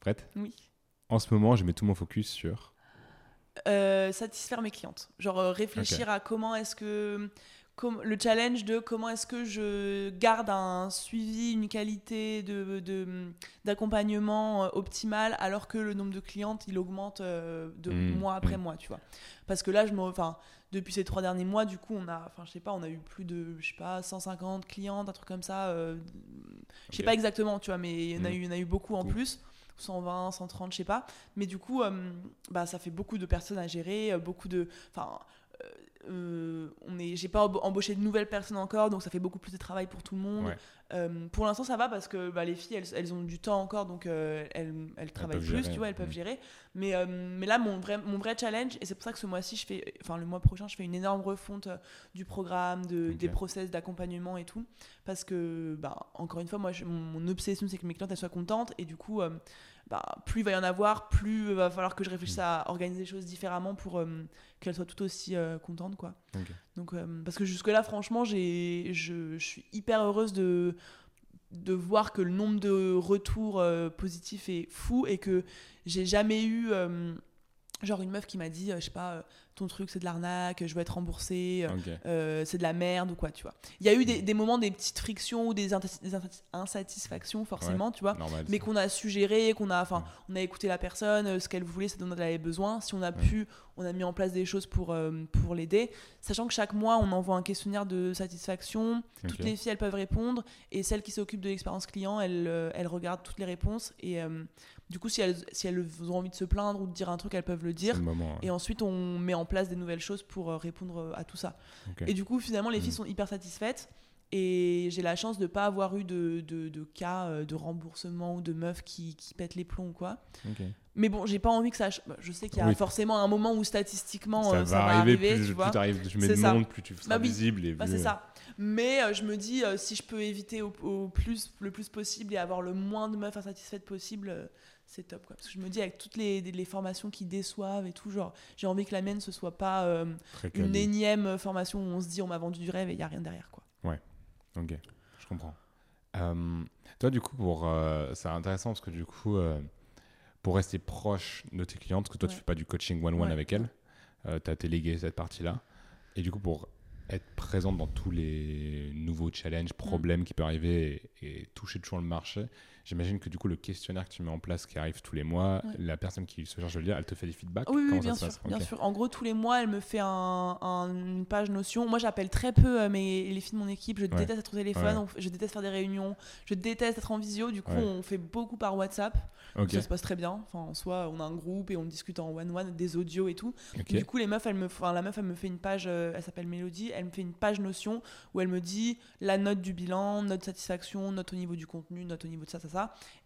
Prête? Oui. En ce moment, je mets tout mon focus sur. Euh, satisfaire mes clientes. Genre euh, réfléchir à comment est-ce que. com- le challenge de comment est-ce que je garde un suivi, une qualité de, d'accompagnement euh, optimale alors que le nombre de clientes il augmente de Mm, mois après mm. mois, tu vois. Parce que là, je me, enfin, depuis ces trois derniers mois, du coup, on a, enfin, je sais pas, on a eu plus de, je sais pas, 150 clientes, un truc comme ça. euh, je sais pas exactement, tu vois, mais il y en a Mm. eu, il y en a eu beaucoup en plus. 120, 130, je sais pas. Mais du coup, euh, bah, ça fait beaucoup de personnes à gérer, euh, beaucoup de. Enfin, euh, on est, j'ai pas emb- embauché de nouvelles personnes encore, donc ça fait beaucoup plus de travail pour tout le monde. Ouais. Euh, pour l'instant, ça va parce que bah, les filles, elles, elles ont du temps encore, donc euh, elles, elles travaillent peuvent plus, gérer, tu vois, elles peuvent mm. gérer. Mais, euh, mais là, mon vrai, mon vrai challenge, et c'est pour ça que ce mois-ci, je fais, enfin le mois prochain, je fais une énorme refonte du programme, de, des process d'accompagnement et tout, parce que, bah, encore une fois, moi, je- mon, mon obsession, c'est que mes clientes elles soient contentes, et du coup, bah, plus il va y en avoir, plus il va falloir que je réfléchisse à organiser les choses différemment pour qu'elles soient tout aussi contentes, quoi. Donc, euh, parce que jusque-là, franchement, je, je suis hyper heureuse de, de voir que le nombre de retours euh, positifs est fou et que j'ai jamais eu euh, genre une meuf qui m'a dit, je sais pas, ton truc c'est de l'arnaque, je veux être remboursée, euh, euh, c'est de la merde ou quoi, tu vois. Il y a eu des, des moments, des petites frictions ou des, insatis- des insati- insatisfactions forcément, tu vois Normal. mais qu'on a suggéré, qu'on a, enfin, Mm. on a écouté la personne, euh, ce qu'elle voulait, ce dont elle avait besoin. Si on a Ouais. pu, on a mis en place des choses pour, euh, pour l'aider. Sachant que chaque mois, on envoie un questionnaire de satisfaction. Toutes les filles, elles peuvent répondre. Et celles qui s'occupent de l'expérience client, elles, euh, elles regardent toutes les réponses. Et du coup, si elles, si elles ont envie de se plaindre ou de dire un truc, elles peuvent le dire. le moment. ouais. Et ensuite, on met en place des nouvelles choses pour euh, répondre euh, à tout ça. Et du coup, finalement, les filles sont hyper satisfaites. Et j'ai la chance de ne pas avoir eu de, de, de cas euh, de remboursement ou de meufs qui, qui pètent les plombs ou quoi. Mais bon, j'ai pas envie que ça. Je sais qu'il y a Oui. forcément un moment où statistiquement ça, euh, va ça va arriver, plus, tu plus vois. t'arrives, tu mets de monde, plus tu seras Bah visible. Et Bah, c'est ça. Mais euh, je me dis, euh, si je peux éviter au, au plus, le plus possible et avoir le moins de meufs insatisfaites possible, c'est top. Quoi. Parce que je me dis, avec toutes les, les formations qui déçoivent et tout, genre, j'ai envie que la mienne, ce soit pas euh, une énième formation où on se dit, on m'a vendu du rêve et il y a rien derrière. Quoi. Ok, je comprends. Euh, toi, du coup, pour, euh, c'est intéressant parce que du coup, pour rester proche de tes clientes, parce que toi, tu Ouais. fais pas du coaching one-one Ouais. avec elles, tu as délégué cette partie-là. Et du coup, pour être présente dans tous les nouveaux challenges, problèmes qui peuvent arriver et, et toucher toujours le marché. J'imagine que du coup, le questionnaire que tu mets en place, qui arrive tous les mois, Ouais. la personne qui se charge de le lire, elle te fait des feedbacks? Oui, bien sûr, bien sûr. En gros, tous les mois, elle me fait un- un- une page Notion. Moi, j'appelle très peu euh, mes, les filles de mon équipe. Je déteste être au téléphone, Ouais. on- je déteste faire des réunions, je déteste être en visio. Du coup, on fait beaucoup par WhatsApp. Ça se passe très bien. Enfin, en soi, on a un groupe et on discute en one-one, des audios et tout. Du coup, les meufs, elles me, enfin, la meuf, elle me fait une page, euh, elle s'appelle Mélodie, elle me fait une page Notion où elle me dit la note du bilan, note satisfaction, note au niveau du contenu, note au niveau de ça, ça, ça.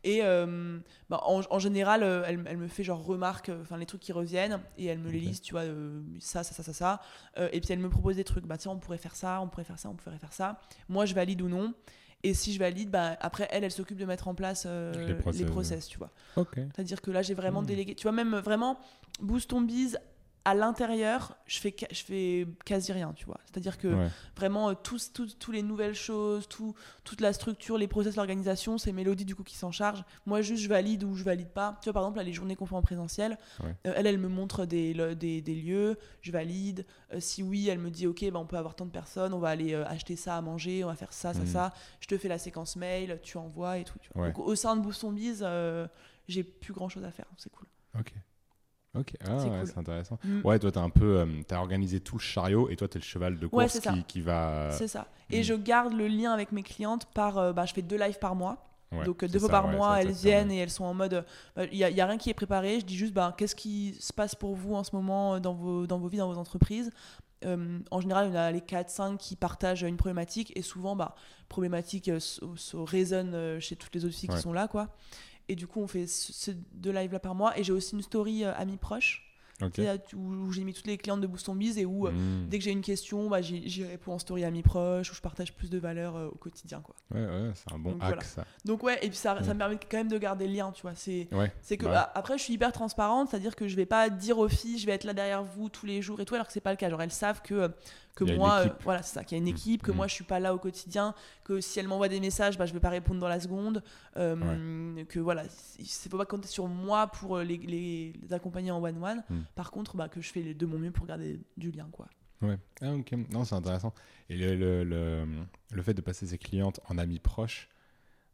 Et euh, bah, en, en général, euh, elle, elle me fait genre remarque, euh, enfin les trucs qui reviennent, et elle me les liste, tu vois, euh, ça, ça, ça, ça, ça. Euh, et puis elle me propose des trucs, bah tiens, on pourrait faire ça, on pourrait faire ça, on pourrait faire ça. Moi, je valide ou non. Et si je valide, bah, après, elle, elle s'occupe de mettre en place Les les, process, tu vois. Ok. C'est-à-dire que là, j'ai vraiment Hmm. délégué. Tu vois, même vraiment, Boost ton bise à l'intérieur, je fais, je fais quasi rien, tu vois. C'est-à-dire que Ouais. vraiment, euh, tous, tous les nouvelles choses, tout, toute la structure, les process, l'organisation, c'est Mélodie du coup qui s'en charge. Moi, juste, je valide ou je valide pas. Tu vois, par exemple, là, les journées qu'on fait en présentiel, Ouais. euh, elle, elle me montre des, le- des, des lieux, je valide. Euh, si oui, elle me dit, ok, bah, on peut avoir tant de personnes, on va aller acheter ça à manger, on va faire ça, ça, Mhm. ça. Je te fais la séquence mail, tu envoies et tout. tu vois. Ouais. Donc, au sein de Boost ton bise, j'ai plus grand-chose à faire. C'est cool. Ok. Ok. Ah, C'est ouais, cool. intéressant. Mm. Ouais, toi, t'as un peu, euh, t'as organisé tout le chariot et toi, t'es le cheval de Ouais, course ça. qui, qui va. C'est ça. Et mm. je garde le lien avec mes clientes par. euh, bah, je fais deux lives par mois. Ouais, Donc euh, deux fois ça, par ouais, mois, elles viennent ouais. et elles sont en mode. Il n'y a, y a rien qui est préparé. Je dis juste bah, qu'est-ce qui se passe pour vous en ce moment dans vos, dans vos vies, dans vos entreprises? Euh, en général, il y en a les 4-5 qui partagent une problématique et souvent, bah, problématique euh, se, se résonne chez toutes les autres filles Ouais. qui sont là. quoi. Et du coup, on fait ce- ces deux lives là par mois. Et j'ai aussi une story euh, amis proches où, où j'ai mis toutes les clientes de Boost on Biz et où euh, Mm. dès que j'ai une question, bah, j'y réponds en story amis proches, où je partage plus de valeur euh, au quotidien. Quoi. Ouais, ouais, c'est un bon Donc hack, voilà. ça. Donc ouais, et puis ça, ça me permet quand même de garder le lien, tu vois. C'est Ouais. c'est que Bah. ah, après je suis hyper transparente, c'est-à-dire que je vais pas dire aux filles je vais être là derrière vous tous les jours et tout alors que c'est pas le cas. Genre elles savent que que moi euh, voilà, c'est ça, qu'il y a une Mm. équipe, que Mm. moi je suis pas là au quotidien, que si elles m'envoient des messages, bah je vais pas répondre dans la seconde, euh, que voilà, il faut pas compter sur moi pour euh, les, les, les accompagner en one one. Mm. Par contre, bah que je fais de mon mieux pour garder du lien quoi. Ouais. Ah, ok. Non, c'est intéressant. Et le, le, le, le fait de passer ses clientes en amis proches,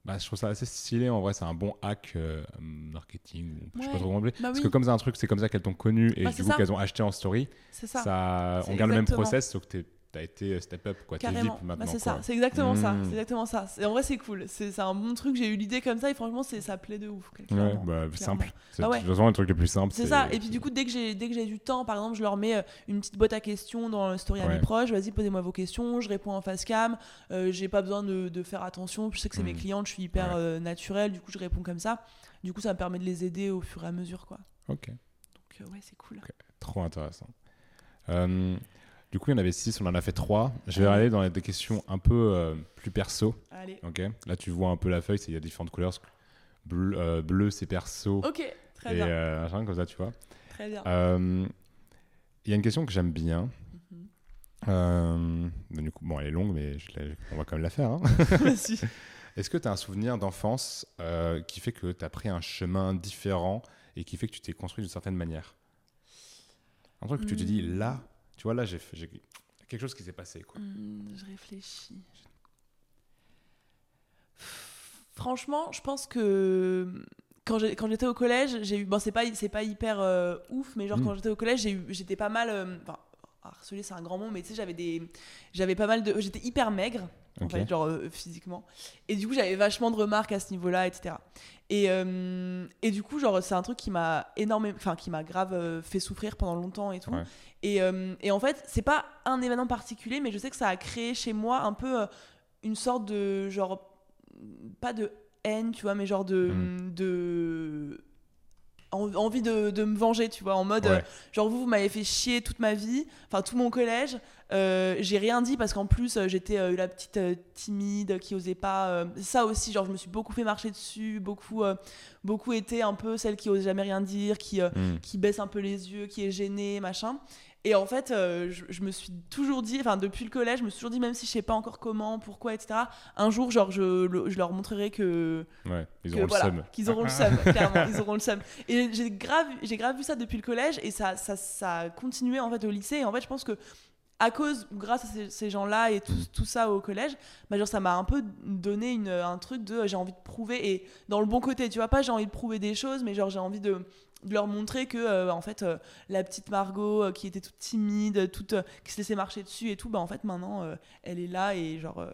bah, je trouve ça assez stylé. En vrai, c'est un bon hack euh, marketing. Je sais Ouais. pas trop. Bah Parce oui. que comme c'est un truc, c'est comme ça qu'elles t'ont connu et Bah, du coup qu'elles ont acheté en story, C'est ça. ça, on garde le même process, sauf que été step up, quoi. Carrément, VIP Bah, maintenant. c'est quoi. ça, c'est exactement ça, Mm. c'est exactement ça. C'est- En vrai, c'est cool, c'est c'est un bon truc. J'ai eu l'idée comme ça et franchement, c'est ça plaît de ouf. Ouais, clairement, bah, simple. C'est Ah ouais. de toute façon le truc le plus simple. C'est ça. Et puis du coup, dès que j'ai dès que j'ai du temps, par exemple, je leur mets euh, une petite boîte à questions dans le story à mes proches. Vas-y, posez-moi vos questions. Je réponds en face cam. Euh, j'ai pas besoin de, de faire attention. Je sais que c'est mes Mm. clientes. Je suis hyper Ouais. euh, naturelle. Du coup, je réponds comme ça. Du coup, ça me permet de les aider au fur et à mesure, quoi. Ok. Donc euh, ouais, c'est cool. Trop intéressant. Euh, du coup, il y en avait six, on en a fait trois. Je vais Ouais. aller dans des questions un peu euh, plus perso. Allez. Ok. Là, tu vois un peu la feuille, il y a différentes couleurs. Bleu, euh, bleu c'est perso. Ok, très et bien, euh, machin, comme ça, tu vois. très bien. Euh, Il y a une question que j'aime bien. Mhm. Euh, du coup, bon, elle est longue, mais je on va quand même la faire. hein. *laughs* *laughs* Est-ce que tu as un souvenir d'enfance euh, qui fait que tu as pris un chemin différent et qui fait que tu t'es construit d'une certaine manière? Un truc que tu te dis, Hmm. là, tu vois, là, j'ai quelque chose qui s'est passé. Quoi. Hmm, je réfléchis. Franchement, je pense que quand j'ai- quand j'étais au collège, j'ai eu bon c'est pas pas hyper euh, ouf, mais genre Mm. quand j'étais au collège, j'étais pas mal euh, enfin harcelée c'est un grand mot, mais tu sais j'avais des j'avais pas mal de j'étais hyper maigre en Ok. fait genre euh, physiquement et du coup j'avais vachement de remarques à ce niveau-là etc. Et, euh, et du coup genre c'est un truc qui m'a énormément enfin qui m'a grave euh, fait souffrir pendant longtemps et tout. Ouais. Et, et en fait, c'est pas un événement particulier, mais je sais que ça a créé chez moi un peu une sorte de genre pas de haine, tu vois, mais genre de de en- envie de, de me venger, tu vois, en mode Ouais. euh, genre vous vous m'avez fait chier toute ma vie, enfin tout mon collège, euh, j'ai rien dit parce qu'en plus euh, j'étais euh, la petite timide qui osait pas ça aussi genre je me suis beaucoup fait marcher dessus, beaucoup beaucoup été un peu celle qui ose jamais rien dire, qui Hmm. qui baisse un peu les yeux, qui est gêné, machin. Et en fait, euh, je, je me suis toujours dit, enfin depuis le collège, je me suis toujours dit, même si je sais pas encore comment, pourquoi, etc. Un jour, genre, je, le- je leur montrerai que, Ouais, ils que auront voilà, le seum. qu'ils auront le seum, *laughs* clairement, ils auront le seum. Et j'ai grave, j'ai grave vu ça depuis le collège, et ça, ça, ça a continué en fait au lycée. Et en fait, je pense que à cause, ou grâce à ces, ces gens-là et tout, Mm. tout ça au collège, bah genre ça m'a un peu donné une, un truc de j'ai envie de prouver et dans le bon côté, tu vois pas j'ai envie de prouver des choses, mais genre j'ai envie de, de leur montrer que euh, en fait euh, la petite Margot euh, qui était toute timide, toute qui se laissait marcher dessus et tout, bah en fait maintenant elle est là et genre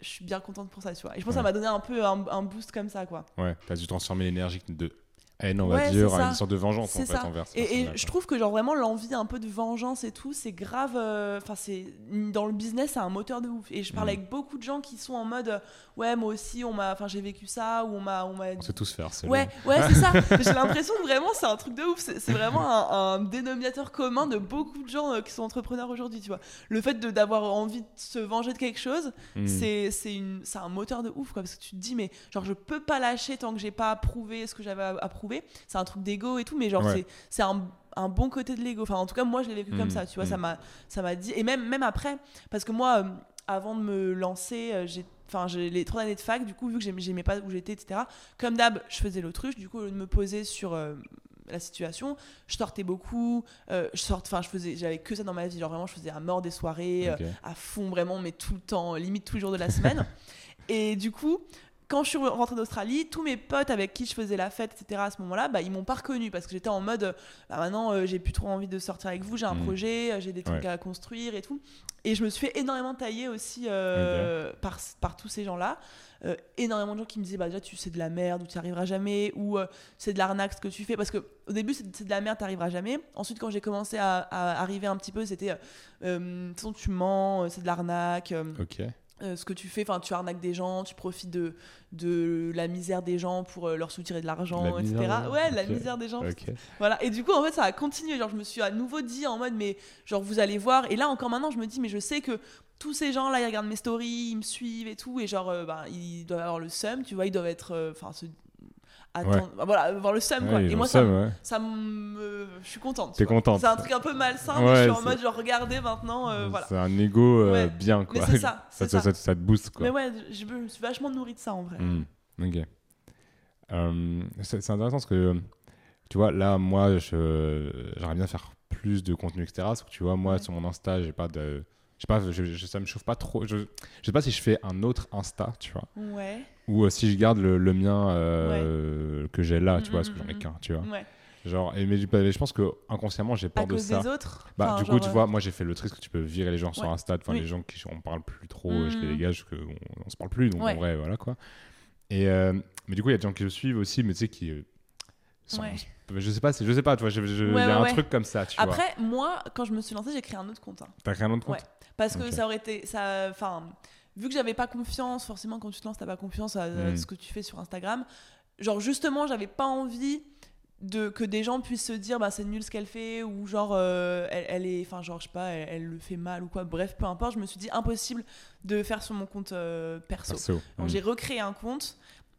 je suis bien contente pour ça, tu vois. Et je pense que ça m'a donné un peu un, un boost comme ça quoi. Ouais, t'as dû transformer l'énergie de haine, on va dire, une sorte de vengeance en fait ça. envers Et, je trouve que genre vraiment l'envie un peu de vengeance et tout, c'est grave. euh, Enfin, c'est dans le business, c'est un moteur de ouf. Et je parle Mm. avec beaucoup de gens qui sont en mode, euh, ouais, moi aussi, on m'a, enfin, j'ai vécu ça ou on m'a, on m'a. On sait tous faire, c'est Ouais, ouais, c'est ça. *laughs* J'ai l'impression que vraiment, c'est un truc de ouf. C'est vraiment un, un dénominateur commun de beaucoup de gens euh, qui sont entrepreneurs aujourd'hui, tu vois. Le fait d'avoir envie de se venger de quelque chose, Hmm. c'est un moteur de ouf quoi parce que tu te dis mais genre je peux pas lâcher tant que j'ai pas prouvé ce que j'avais à, c'est un truc d'ego et tout mais genre Ouais. c'est un, un bon côté de l'ego enfin en tout cas moi je l'ai vécu comme Mm, ça tu vois mm. ça m'a ça m'a dit et même même après parce que moi euh, avant de me lancer euh, j'ai Enfin, les trois années de fac, du coup, vu que j'aimais pas où j'étais, etc. Comme d'hab, je faisais l'autruche. Du coup, au lieu de me poser sur euh, la situation, je sortais beaucoup. euh, je sortais, enfin, je faisais, j'avais que ça dans ma vie. Genre vraiment, je faisais à mort des soirées, euh, à fond vraiment, mais tout le temps, limite tous les jours de la semaine. *laughs* et du coup, quand je suis rentrée d'Australie, tous mes potes avec qui je faisais la fête, etc. à ce moment-là, bah, ils m'ont pas reconnue parce que j'étais en mode, bah, maintenant euh, j'ai plus trop envie de sortir avec vous, j'ai un Mm. projet, euh, j'ai des trucs Ouais. à construire et tout. Et je me suis fait énormément tailler aussi euh, par, par tous ces gens-là. Euh, énormément de gens qui me disaient bah déjà tu c'est de la merde ou tu n'y arriveras jamais ou c'est de l'arnaque ce que tu fais parce que au début c'est de la merde tu arriveras jamais ensuite quand j'ai commencé à, à arriver un petit peu c'était de toute façon tu mens c'est de l'arnaque Ok. Euh, ce que tu fais, enfin, tu arnaques des gens, tu profites de, de la misère des gens pour euh, leur soutirer de l'argent, La etc. misère gens, Ouais, la misère des gens. Voilà. Et du coup, en fait, ça a continué. Genre, je me suis à nouveau dit en mode, mais genre, vous allez voir. Et là, encore maintenant, je me dis, mais je sais que tous ces gens-là, ils regardent mes stories, ils me suivent et tout. Et genre, euh, bah, ils doivent avoir le seum, tu vois, ils doivent être. euh, se. Attendre, bah, voilà, avoir le seum. Ouais, Et moi, ça, ouais. ça me. Je suis contente. T'es. C'est un truc un peu malsain, mais je suis en mode, genre, regardez maintenant, euh, voilà. C'est un ego euh, bien, Mais quoi. c'est ça, *laughs* ça, ça. ça te booste, quoi. Mais ouais, je me suis vachement nourrie de ça en vrai. Hmm, Ok. Euh, c'est intéressant parce que, tu vois, là, moi, j'aimerais bien faire plus de contenu, etc. Parce que, tu vois, moi, sur mon Insta, j'ai pas de. Je sais pas, je, je- ça me chauffe pas trop. Je, je sais pas si je fais un autre Insta, tu vois, Ouais, ou euh, si je garde le, le mien euh, que j'ai là, tu vois, parce que j'en ai mm, qu'un, tu vois. ouais. Genre, et, mais, je pense que inconsciemment, j'ai peur À de cause ça. des autres? Bah, Enfin, du coup, tu euh, vois, moi j'ai fait le truc que tu peux virer les gens sur Ouais. Insta, enfin Oui. les gens qui on parle plus trop, Mm. je les dégage, que on, on se parle plus, donc Ouais. en vrai, voilà quoi. Et euh, mais du coup, il y a des gens qui le suivent aussi, mais tu sais qui, euh, sont- Ouais. je sais pas, je sais pas, tu vois, il y a un truc comme ça, tu vois. Après, moi, quand je me suis lancée, j'ai créé un autre compte. hein. T'as créé un autre compte? Ouais. Parce que ça aurait été. Ça, enfin, vu que j'avais pas confiance, forcément, quand tu te lances, t'as pas confiance à, à Mm. ce que tu fais sur Instagram. Genre, justement, j'avais pas envie de que des gens puissent se dire bah c'est nul ce qu'elle fait ou genre euh, elle, elle est enfin genre je sais pas elle, elle le fait mal ou quoi bref peu importe je me suis dit impossible de faire sur mon compte euh, perso Perso. Donc Mm. j'ai recréé un compte.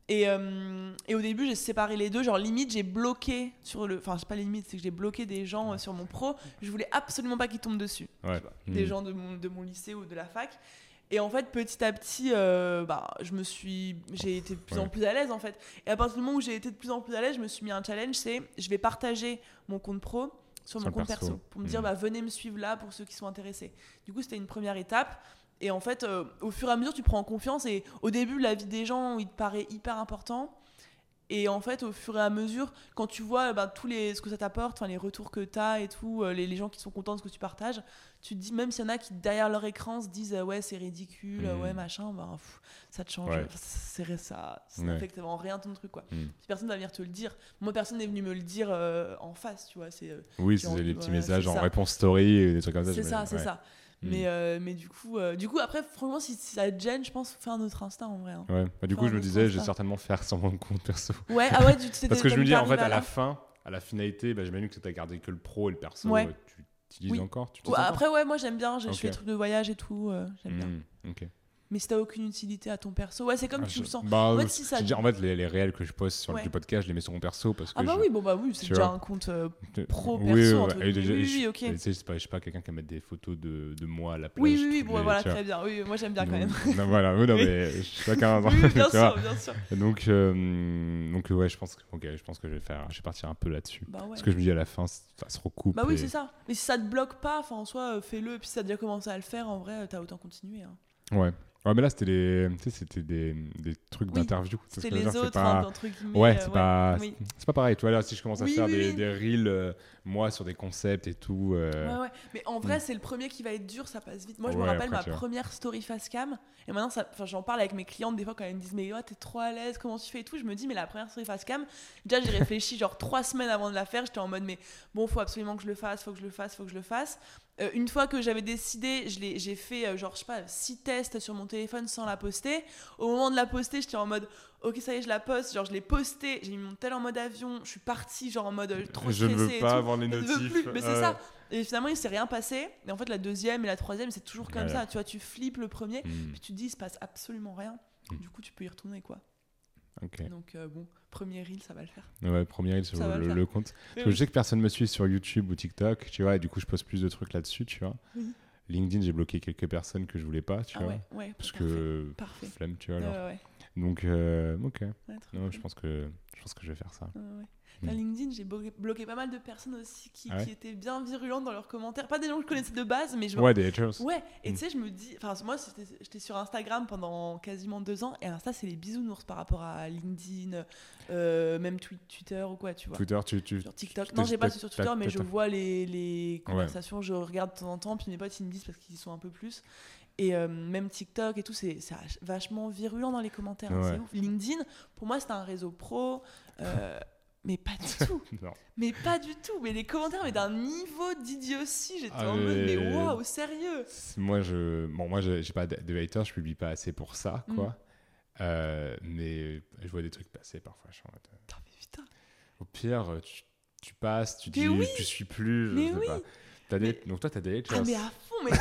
Et, euh, et au début, j'ai séparé les deux. Genre, limite, j'ai bloqué sur le. Enfin, c'est pas limite, c'est que j'ai bloqué des gens euh, sur mon pro. Je voulais absolument pas qu'ils tombent dessus. Ouais. Des Mm. gens de mon, de mon lycée ou de la fac. Et en fait, petit à petit, euh, bah, je me suis. J'ai été de plus en plus à l'aise, en fait. Et à partir du moment où j'ai été de plus en plus à l'aise, je me suis mis un challenge c'est je vais partager mon compte pro sur Sur mon compte perso. perso. Pour me dire, Mm. bah, venez me suivre là pour ceux qui sont intéressés. Du coup, c'était une première étape. Et en fait, euh, au fur et à mesure, tu prends confiance. Et au début, la vie des gens, il te paraît hyper important. Et en fait, au fur et à mesure, quand tu vois bah, tous les, ce que ça t'apporte, les retours que tu as et tout, euh, les, les gens qui sont contents de ce que tu partages, tu te dis, même s'il y en a qui, derrière leur écran, se disent Ouais, c'est ridicule, Mhm. ouais, machin, pff, ça te change. Ouais. Enfin, ça, ça Ouais. n'affecte vraiment rien ton truc, quoi. Mm. Puis personne va venir te le dire. Moi, personne n'est venu me le dire euh, en face, tu vois. C'est euh, Oui, c'est les petits messages en ça. réponse story et des trucs comme ça. c'est ça, c'est Ouais. ça. Mm. Mais, euh, mais du coup, euh, du coup, après, franchement, si, si ça te gêne, je pense faire un autre Insta en vrai. hein. Ouais. Bah, du Faire coup, je me disais, je vais certainement faire sur mon compte perso. Ouais, ah ouais, tu *laughs* t'es- Parce que je me dis, en fait, à la là fin, à la finalité, bah, j'imagine que tu as gardé que le pro et le perso. Ouais. euh, Tu utilises Oui. encore tu Ouais, après, ouais, moi j'aime bien, je fais des trucs de voyage et tout, j'aime bien. Mm, ok. Mais si t'as aucune utilité à ton perso, ouais, c'est comme Ah, tu je- le sens. Bah, En fait, si ça- en fait, les, les réels que je poste sur Ouais. le podcast, je les mets sur mon perso parce que Ah bah je- oui, bon bah oui, c'est déjà un compte euh, pro, oui, perso, entre. Et guillemets. je- Oui, je- oui, ok. tu sais, c'est pas, je sais pas quelqu'un qui va mettre des photos de, de moi à la plage. Oui, oui, oui, bon les- voilà, très bien. Oui, moi j'aime bien quand même. Non, voilà, oui, non, Oui. mais chacun. *laughs* oui, bien sûr, bien sûr. Donc, euh, donc ouais, je pense que, ok, je pense que je vais faire, je vais partir un peu là-dessus. Bah ouais. Parce que je me dis à la fin, ça se recoupe. Bah oui, c'est ça. Mais si ça te bloque pas, enfin en soi, euh, fais-le. Et puis si t'as déjà commencé à le faire, en vrai, euh, t'as autant continuer. hein. Ouais. Ouais, mais là, c'était des, tu sais, c'était des, des trucs Oui, d'interview. Veux les autres, pas- hein, entre guillemets. Ouais, euh, c'est pas, oui. c'est pas pareil. Tu vois, là, si je commence à Oui, faire des, des reels, euh, moi, sur des concepts et tout. euh, Ouais, ouais. Mais en vrai, c'est le premier qui va être dur, ça passe vite. Moi, je me rappelle après, ma première story face cam. Et maintenant, ça- enfin, j'en parle avec mes clientes des fois quand elles me disent Mais oh, t'es trop à l'aise, comment tu fais et tout. Je me dis Mais la première story face cam, déjà, j'ai réfléchi genre trois semaines avant de la faire. J'étais en mode Mais bon, faut absolument que je le fasse, faut que je le fasse, faut que je le fasse. Euh, une fois que j'avais décidé, j'ai fait euh, genre, je sais pas, six tests sur mon téléphone sans la poster. Au moment de la poster, j'étais en mode Ok, ça y est, je la poste. Genre, je l'ai postée, j'ai mis mon tel en mode avion. Je suis partie, genre en mode euh, trop je ne veux pas avoir les Je veux notifs. plus, mais c'est ça. Et finalement, il s'est rien passé. Et en fait, la deuxième et la troisième, c'est toujours comme ça. Tu vois, tu flippes le premier, Hmm, puis tu te dis, il se passe absolument rien. Mm. Du coup, tu peux y retourner, quoi. Donc, euh, bon, premier reel, ça va le faire. Ouais, premier reel sur le, le faire. le compte. Parce que je sais que personne me suit sur YouTube ou TikTok, tu vois, et du coup, je poste plus de trucs là-dessus, tu vois. Oui. LinkedIn, j'ai bloqué quelques personnes que je voulais pas, tu Ah vois. ouais, ouais. Parce parfait. que Parfait. flemme, tu vois. Ouais. Donc, euh, ok. Non, cool. je pense que je pense que je vais faire ça. Mm. Dans LinkedIn, j'ai bloqué, bloqué pas mal de personnes aussi qui, Ah ouais qui étaient bien virulentes dans leurs commentaires. Pas des gens que je connaissais de base, mais je Ouais, des haters. Ouais, et Mm. tu sais, je me dis, enfin, moi, c'était- j'étais sur Instagram pendant quasiment deux ans, et Insta, c'est les bisounours par rapport à LinkedIn, euh, même twi- Twitter ou quoi, tu vois. Twitter, tu, tu, Sur TikTok. Non, j'ai pas sur Twitter, mais je vois les, les conversations, je regarde de temps en temps, puis mes potes ils me disent parce qu'ils y sont un peu plus. Et euh, même TikTok et tout, c'est vachement virulent dans les commentaires. hein, Ouais. c'est ouf. LinkedIn, pour moi, c'est un réseau pro. euh, mais pas du *laughs* tout, Non. mais pas du tout. Mais les commentaires, mais d'un niveau d'idiotie, j'étais Ah, en mode, mais mais- waouh, sérieux Moi, je, bon, moi, j'ai pas de, haters, je publie pas assez pour ça, Mm. quoi. Euh, mais je vois des trucs passer parfois. Je suis en mode, euh, mais putain. Au pire, tu, tu passes, tu Mais dis, oui. tu suis plus. Je Mais sais oui. pas. T'as des- Donc toi, t'as des haters. Ah mais à mais,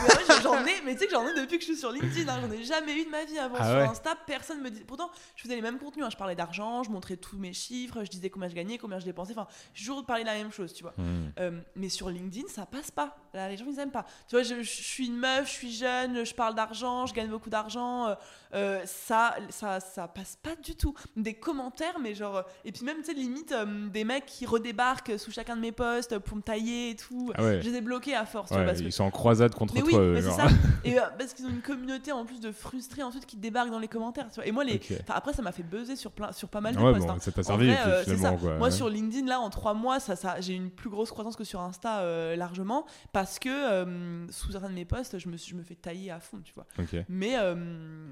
j'en *laughs* ai, mais tu sais que j'en ai depuis que je suis sur LinkedIn, hein, j'en ai jamais eu de ma vie avant Ah sur ouais. Insta, personne me dit. Pourtant, je faisais les mêmes contenus, hein, je parlais d'argent, je montrais tous mes chiffres, je disais combien je gagnais, combien je dépensais, enfin, j'ai toujours parlé de la même chose, tu vois. Hmm. Euh, mais sur LinkedIn, ça passe pas. Là, les gens ils aiment pas. Tu vois, je, je suis une meuf, je suis jeune, je parle d'argent, je gagne beaucoup d'argent. euh, euh, ça, ça, ça passe pas du tout. Des commentaires, mais genre. euh, Et puis même, tu sais, limite, euh, des mecs qui redébarquent sous chacun de mes posts pour me tailler et tout. Ah ouais. Je les ai bloqués à force. tu Ouais, vois, parce que ils sont en croisade contre mais oui, toi. c'est genre. ça. *laughs* Et euh, parce qu'ils ont une communauté en plus de frustrés ensuite qui débarquent dans les commentaires. Tu vois. Et moi, les... Enfin, après, ça m'a fait buzzer sur, plein, sur pas mal de Ouais, posts. bon, hein. ça t'a servi vrai, euh, finalement. ça. Quoi. Moi, sur LinkedIn, là, en trois mois, ça, ça, j'ai une plus grosse croissance que sur Insta euh, largement parce que euh, sous certains de mes posts, je me, je me fais tailler à fond, tu vois. Mais. euh,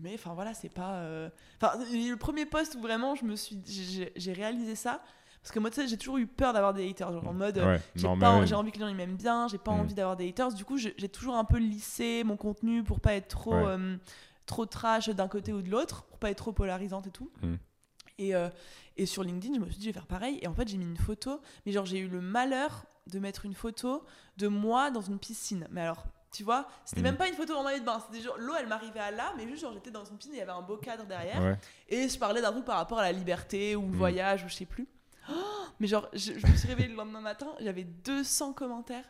mais enfin voilà, c'est pas. euh, Enfin, le premier post où vraiment je me suis, j'ai réalisé ça parce que moi tu sais, j'ai toujours eu peur d'avoir des haters, genre en mode Ouais, j'ai envie que les gens m'aiment bien, j'ai pas Mm. envie d'avoir des haters. Du coup, j'ai toujours un peu lissé mon contenu pour pas être trop, Ouais. euh, trop trash d'un côté ou de l'autre, pour pas être trop polarisante et tout. Mm. Et, euh, et sur LinkedIn, je me suis dit, je vais faire pareil. Et en fait, j'ai mis une photo, mais genre, j'ai eu le malheur de mettre une photo de moi dans une piscine. Mais alors, tu vois, c'était Mm. même pas une photo en maillot de bain. C'était genre, l'eau, elle m'arrivait à là, mais juste, genre, j'étais dans une piscine et il y avait un beau cadre derrière. Ouais. Et je parlais d'un truc par rapport à la liberté ou le Mm. voyage ou je sais plus. Oh, mais genre, je, je me suis réveillée le lendemain matin, j'avais 200 commentaires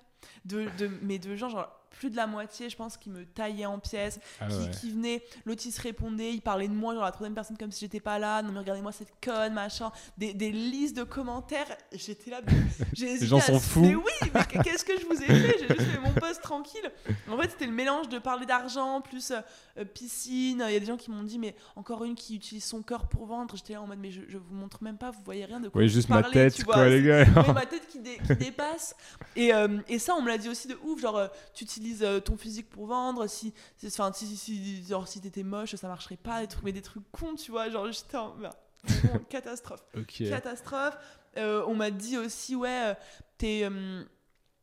de, de, mais de gens, genre plus de la moitié, je pense, qui me taillaient en pièces, Ah qui, ouais. qui venaient, l'autre il se répondait, il parlait de moi, genre la troisième personne comme si j'étais pas là, non mais regardez-moi cette conne, machin, des, des listes de commentaires, j'étais là, *laughs* j'ai hésité gens fous. Mais oui, mais qu'est-ce que je vous ai fait? J'ai juste fait mon post tranquille. En fait, c'était le mélange de parler d'argent plus euh, euh, piscine. Il y a des gens qui m'ont dit, mais encore une qui utilise son cœur pour vendre. J'étais là en mode, mais je, je vous montre même pas, vous voyez rien de quoi Oui, juste ma tête, tu quoi, vois, les gars. Ma tête qui, dé- qui dépasse. Et, euh, et ça, on me l'a dit aussi de ouf. Genre, tu utilises euh, ton physique pour vendre. Si, enfin, si, si, si, genre, si t'étais moche, ça marcherait pas. Des trucs, mais des trucs cons, tu vois. Genre, j'étais en. bah, *laughs* catastrophe. Ok. Catastrophe. Euh, on m'a dit aussi, ouais, euh, t'es. euh,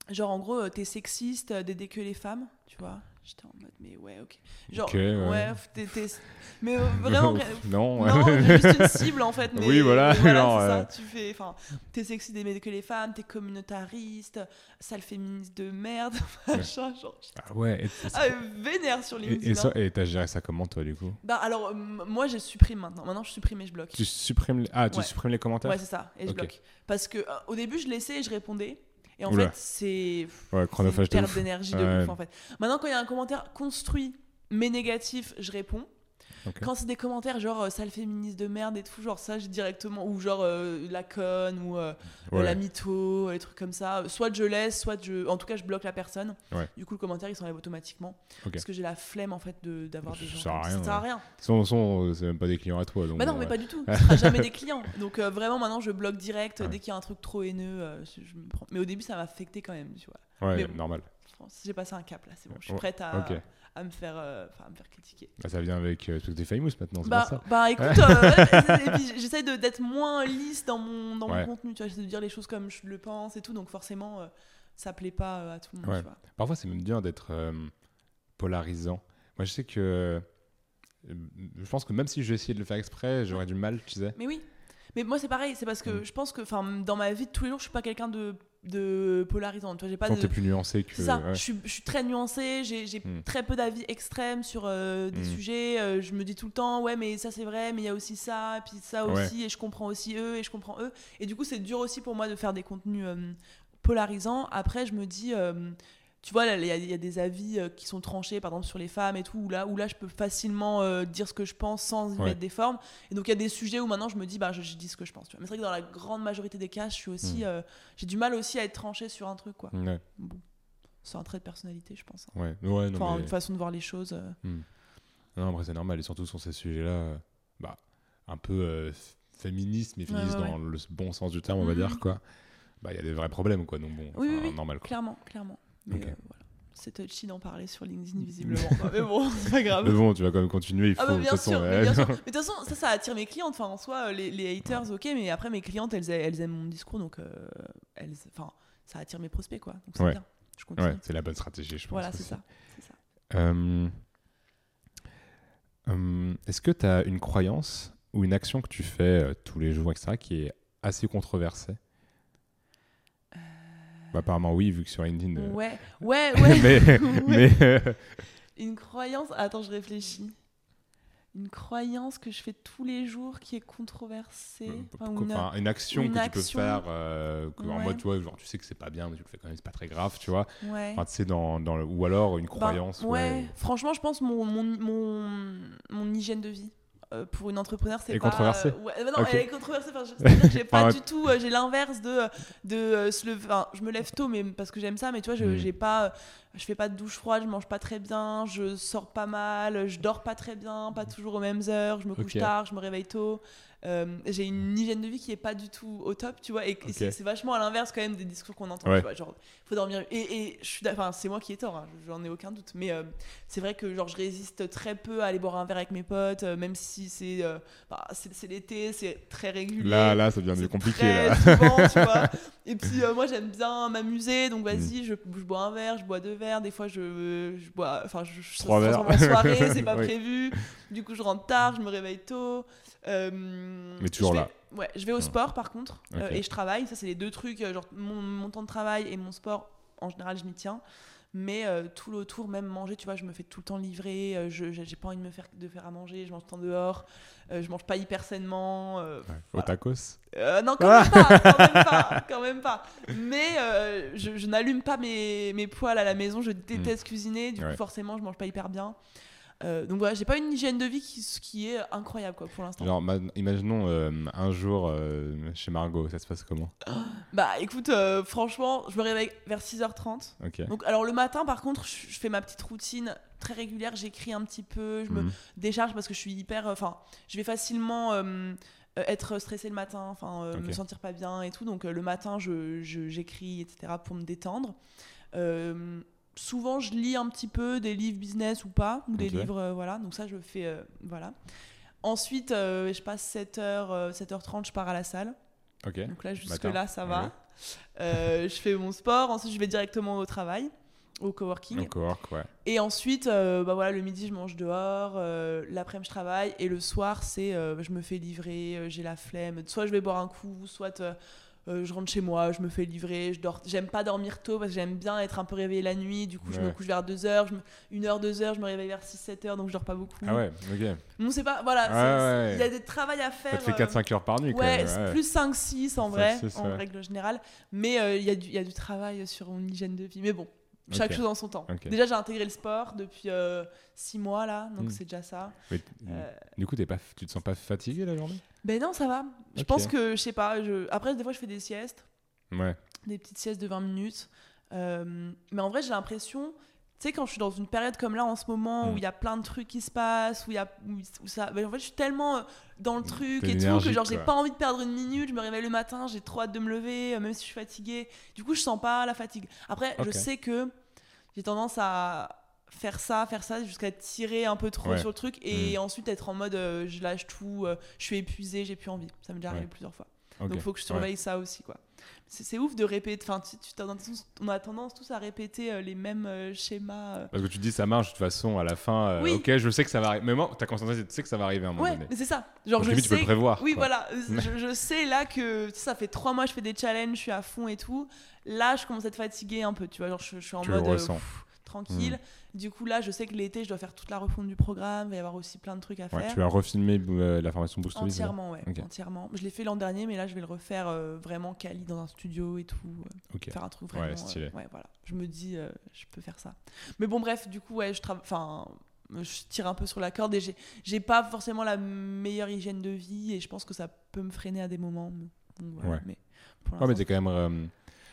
genre, en gros, euh, t'es sexiste d'aider que les femmes, tu vois. J'étais en mode, mais ouais, ok. Genre, ouais. ouais, t'es- t'es- Mais euh, *laughs* vraiment, non. non, *laughs* juste une cible en fait. Mais, Oui, voilà, mais c'est euh, ça. Tu fais, enfin, t'es sexy d'aimer que les femmes, t'es communautariste, sale féministe de merde, *laughs* machin, genre. Ah ouais. Et, Ah, vénère sur et, ça, hein. et t'as géré ça comment toi du coup? Bah alors, euh, moi je supprime maintenant. Maintenant je supprime et je bloque. Tu supprimes les... ah tu Ouais. supprimes les commentaires? Ouais, c'est ça, et je bloque. Parce que euh, au début je laissais et je répondais. Et en Oula. fait, c'est Ouais, une perte d'énergie de Ouais. ouf en fait. Maintenant, quand il y a un commentaire construit mais négatif, je réponds. Quand c'est des commentaires genre euh, sale féministe de merde et tout, genre ça, j'ai directement. Ou genre euh, la conne ou euh, Ouais. la mytho, les trucs comme ça. Soit je laisse, soit je. En tout cas, je bloque la personne. Ouais. Du coup, le commentaire il s'enlève automatiquement. Parce que j'ai la flemme en fait de- d'avoir des Ça gens. sert à rien, Ça sert à rien. Façon, euh, c'est même pas des clients à toi. Donc Bah non, mais pas du tout. Ce sera jamais *laughs* des clients. Donc euh, vraiment, maintenant, je bloque direct dès qu'il y a un truc trop haineux. je, je me prends... Mais au début, ça m'a affecté quand même, tu vois. Ouais, mais bon. normal. J'ai passé un cap là, c'est bon. Je suis prête à, à me faire, euh, à me faire critiquer. Bah, ça vient avec. euh, parce que t'es famous maintenant, Bah, ça. bah écoute, *laughs* euh, j'essaie d'être moins lisse dans mon, dans Ouais. mon contenu. J'essaie de dire les choses comme je le pense et tout. Donc forcément, euh, ça plaît pas euh, à tout le monde, Ouais. tu vois. Parfois, c'est même bien d'être euh, polarisant. Moi, je sais que. Je pense que même si je vais essayer de le faire exprès, j'aurais du mal, tu sais. Mais oui. Mais moi, c'est pareil. C'est parce que Mm. je pense que, dans ma vie de tous les jours, je suis pas quelqu'un de, de polarisant. Tu vois, j'ai pas Quand de. t'es plus nuancé que. Ça, ouais. je, suis, je suis très nuancée, j'ai Mm. très peu d'avis extrêmes sur euh, des Mm. sujets. euh, je me dis tout le temps, ouais, mais ça c'est vrai, mais il y a aussi ça, et puis ça Ouais. aussi, et je comprends aussi eux, et je comprends eux. Et du coup, c'est dur aussi pour moi de faire des contenus euh, polarisants. Après, je me dis, tu vois, il y, a- il y a des avis euh, qui sont tranchés, par exemple, sur les femmes et tout, où là, où là je peux facilement euh, dire ce que je pense sans y Ouais. mettre des formes. Et donc, il y a des sujets où maintenant je me dis, bah, je, je dis ce que je pense. tu vois. Mais c'est vrai que dans la grande majorité des cas, je suis aussi. Mm. euh, j'ai du mal aussi à être tranchée sur un truc, quoi. Ouais, Bon. C'est un trait de personnalité, je pense. hein. ouais, ouais, non, Enfin, mais- une façon de voir les choses. euh. Non, après, c'est normal. Et surtout sur ces sujets-là, bah, un peu féministe, mais féministe dans le bon sens du terme, on va Mhm. dire, quoi. Bah, il y a des vrais problèmes, quoi. Donc, bon, Oui, normal, quoi. Clairement, clairement. Mais euh, voilà. C'est touchy d'en parler sur LinkedIn, visiblement. quoi. mais bon, c'est pas grave. *laughs* Mais bon, tu vas quand même continuer, il faut. Ah bah bien façon, sûr, ouais. bien sûr. *laughs* Mais de toute façon, ça, ça attire mes clientes. Enfin, en soi, euh, les, les haters, ok, mais après, mes clientes, elles, elles aiment mon discours, donc euh, elles, ça attire mes prospects, quoi. Donc c'est Ouais. bien. Je continue. Ouais, c'est la bonne stratégie, je pense. voilà, c'est ça. Euh, euh, Est-ce que tu as une croyance ou une action que tu fais tous les jours, etc., qui est assez controversée? Bah, Apparemment, oui, vu que sur LinkedIn. euh, Ouais, ouais, ouais. *laughs* mais, *laughs* Ouais. mais, euh, Une croyance. Attends, je réfléchis. Une croyance que je fais tous les jours qui est controversée. Enfin, une- action une que action. tu peux faire euh, que en mode, tu vois, genre, tu sais que c'est pas bien, mais tu le fais quand même, c'est pas très grave, tu vois. Ouais. Enfin, tu sais, dans, dans le, ou alors une Ben, croyance. ouais. franchement, je pense mon, mon, mon, mon hygiène de vie. Euh, pour une entrepreneur, c'est pas. controversée euh, ouais, non, elle est controversée. Enfin, j'ai *laughs* pas du tout. euh, j'ai l'inverse de de se lever. Enfin, je me lève tôt, mais parce que j'aime ça. Mais tu vois, je Mm. j'ai pas. Je fais pas de douche froide, je mange pas très bien, je sors pas mal, je dors pas très bien, pas toujours aux mêmes heures, je me couche tard, je me réveille tôt. Euh, j'ai une hygiène de vie qui est pas du tout au top, tu vois, et, c'est vachement à l'inverse quand même des discours qu'on entend, Ouais. tu vois, genre faut dormir. Et, et je suis, enfin c'est moi qui ai tort, hein, j'en ai aucun doute, mais euh, c'est vrai que genre je résiste très peu à aller boire un verre avec mes potes, euh, même si c'est bah, c'est c'est l'été, c'est très régulier. Là, là, ça devient compliqué. très Là. souvent, tu *laughs* vois. Et puis moi j'aime bien m'amuser, donc Mm. vas-y, je, je bois un verre, je bois deux verres, des fois je, je bois, enfin je, je Trois verres. en soirée, c'est *laughs* pas Oui. prévu. Du coup je rentre tard, je me réveille tôt. Euh, Mais toujours vais- là. Ouais, je vais au Mm. sport par contre euh, et je travaille. Ça c'est les deux trucs, euh, genre mon, mon temps de travail et mon sport. En général, je m'y tiens. Mais euh, tout l'autour, même manger, tu vois, je me fais tout le temps livrer. euh, je j'ai pas envie de me faire de faire à manger. Je mange tout le temps dehors. euh, je mange pas hyper sainement. euh, Ouais. Au tacos. euh, non, quand Ah même pas, quand même pas, quand même pas. Mais euh, je, je n'allume pas mes, mes poêles à la maison, je déteste cuisiner, du Ouais. coup forcément je mange pas hyper bien. Euh, donc voilà, j'ai pas une hygiène de vie qui, qui est incroyable quoi pour l'instant. Genre, ma- imaginons euh, un jour euh, chez Margot, ça se passe comment? *gasps* Bah écoute, franchement, je me réveille vers 6h30. Ok. Donc alors le matin par contre, je, je fais ma petite routine très régulière, j'écris un petit peu, je me Mhm. décharge parce que je suis hyper enfin je vais facilement euh, euh, être stressée le matin enfin euh, Ok. me sentir pas bien et tout donc euh, le matin je je- j'écris etc pour me détendre Euh, souvent je lis un petit peu des livres business ou pas ou des livres euh, voilà donc ça je fais euh, voilà ensuite euh, je passe 7h 7h30 je pars à la salle Ok. donc là jusque Matin. là ça va je fais mon sport ensuite je vais directement au travail au coworking. Au cowork, ouais. Et ensuite, bah voilà, le midi, je mange dehors, l'après-midi, je travaille, et le soir, c'est je me fais livrer, j'ai la flemme. Soit je vais boire un coup, soit euh, euh, je rentre chez moi, je me fais livrer, je dors. J'aime pas dormir tôt parce que j'aime bien être un peu réveillée la nuit, du coup, je me Ouais. couche vers 2h, me... 1h, 2h, je me réveille vers 6-7 heures, donc je dors pas beaucoup. Ah ouais, ok. Bon, c'est pas. Voilà, Ouais, c'est- c'est- ouais. il y a des travail à faire. Ça te fait euh, 4-5 heures par nuit, quand Ouais, plus 5-6 en vrai, 5-6, en ouais. règle générale. Mais euh, il y, a du- il y a du travail sur mon hygiène de vie. Mais bon, chaque chose en son temps. Déjà, j'ai intégré le sport depuis 6 mois là, donc Mm. c'est déjà ça. Mais Euh, Du coup, t'es pas, tu te sens pas fatigué la journée? Ben non, ça va. Je pense que, je sais pas, je... après, des fois, je fais des siestes, Ouais. des petites siestes de 20 minutes. Euh, mais en vrai, j'ai l'impression, tu sais, quand je suis dans une période comme là en ce moment, Mm. où il y a plein de trucs qui se passent, où il y a. Où, ça... en fait, je suis tellement euh, dans le truc T'es et tout, que genre, j'ai pas envie de perdre une minute, je me réveille le matin, j'ai trop hâte de me lever, euh, même si je suis fatiguée. Du coup, je sens pas la fatigue. Après, je sais que j'ai tendance à faire ça, faire ça, jusqu'à tirer un peu trop Ouais. sur le truc et ensuite être en mode euh, je lâche tout, euh, je suis épuisée, j'ai plus envie. Ça m'est déjà arrivé Ouais. plusieurs fois. Donc il faut que je Ouais. surveille ça aussi quoi. C'est ouf de répéter, enfin tu, tu- t'as on a tendance tous à répéter euh, les mêmes euh, schémas. euh. Parce que tu dis ça marche de toute façon à la fin. euh. Ok, je sais que ça va arriver. Mais moi, ta conscience, tu sais que ça va arriver à un moment Ouais, donné. mais c'est ça. Genre Donc, je limite, tu peux sais. le prévoir. oui, quoi. voilà. je, *laughs* je sais là que sais, ça fait trois mois que je fais des challenges, je suis à fond et tout. Là, je commence à être fatiguée un peu, tu vois. Genre je, je suis en Tu le mode euh, ressens. pff, tranquille. Du coup, là, je sais que l'été, je dois faire toute la refonte du programme. Il va y avoir aussi plein de trucs à Ouais, faire. tu vas refilmer euh, la formation Boost Entièrement, ouais. Entièrement. Je l'ai fait l'an dernier, mais là, je vais le refaire euh, vraiment quali dans un studio et tout. euh, Ok. Faire un truc Ouais, vraiment. stylé. euh, ouais, voilà. Je me dis, euh, je peux faire ça. Mais bon, bref, du coup, ouais, je travaille. Enfin. Je tire un peu sur la corde et j'ai- pas forcément la meilleure hygiène de vie et je pense que ça peut me freiner à des moments. Donc, voilà. Ouais. Mais pour Ouais, mais t'es quand même. euh,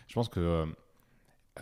je pense que.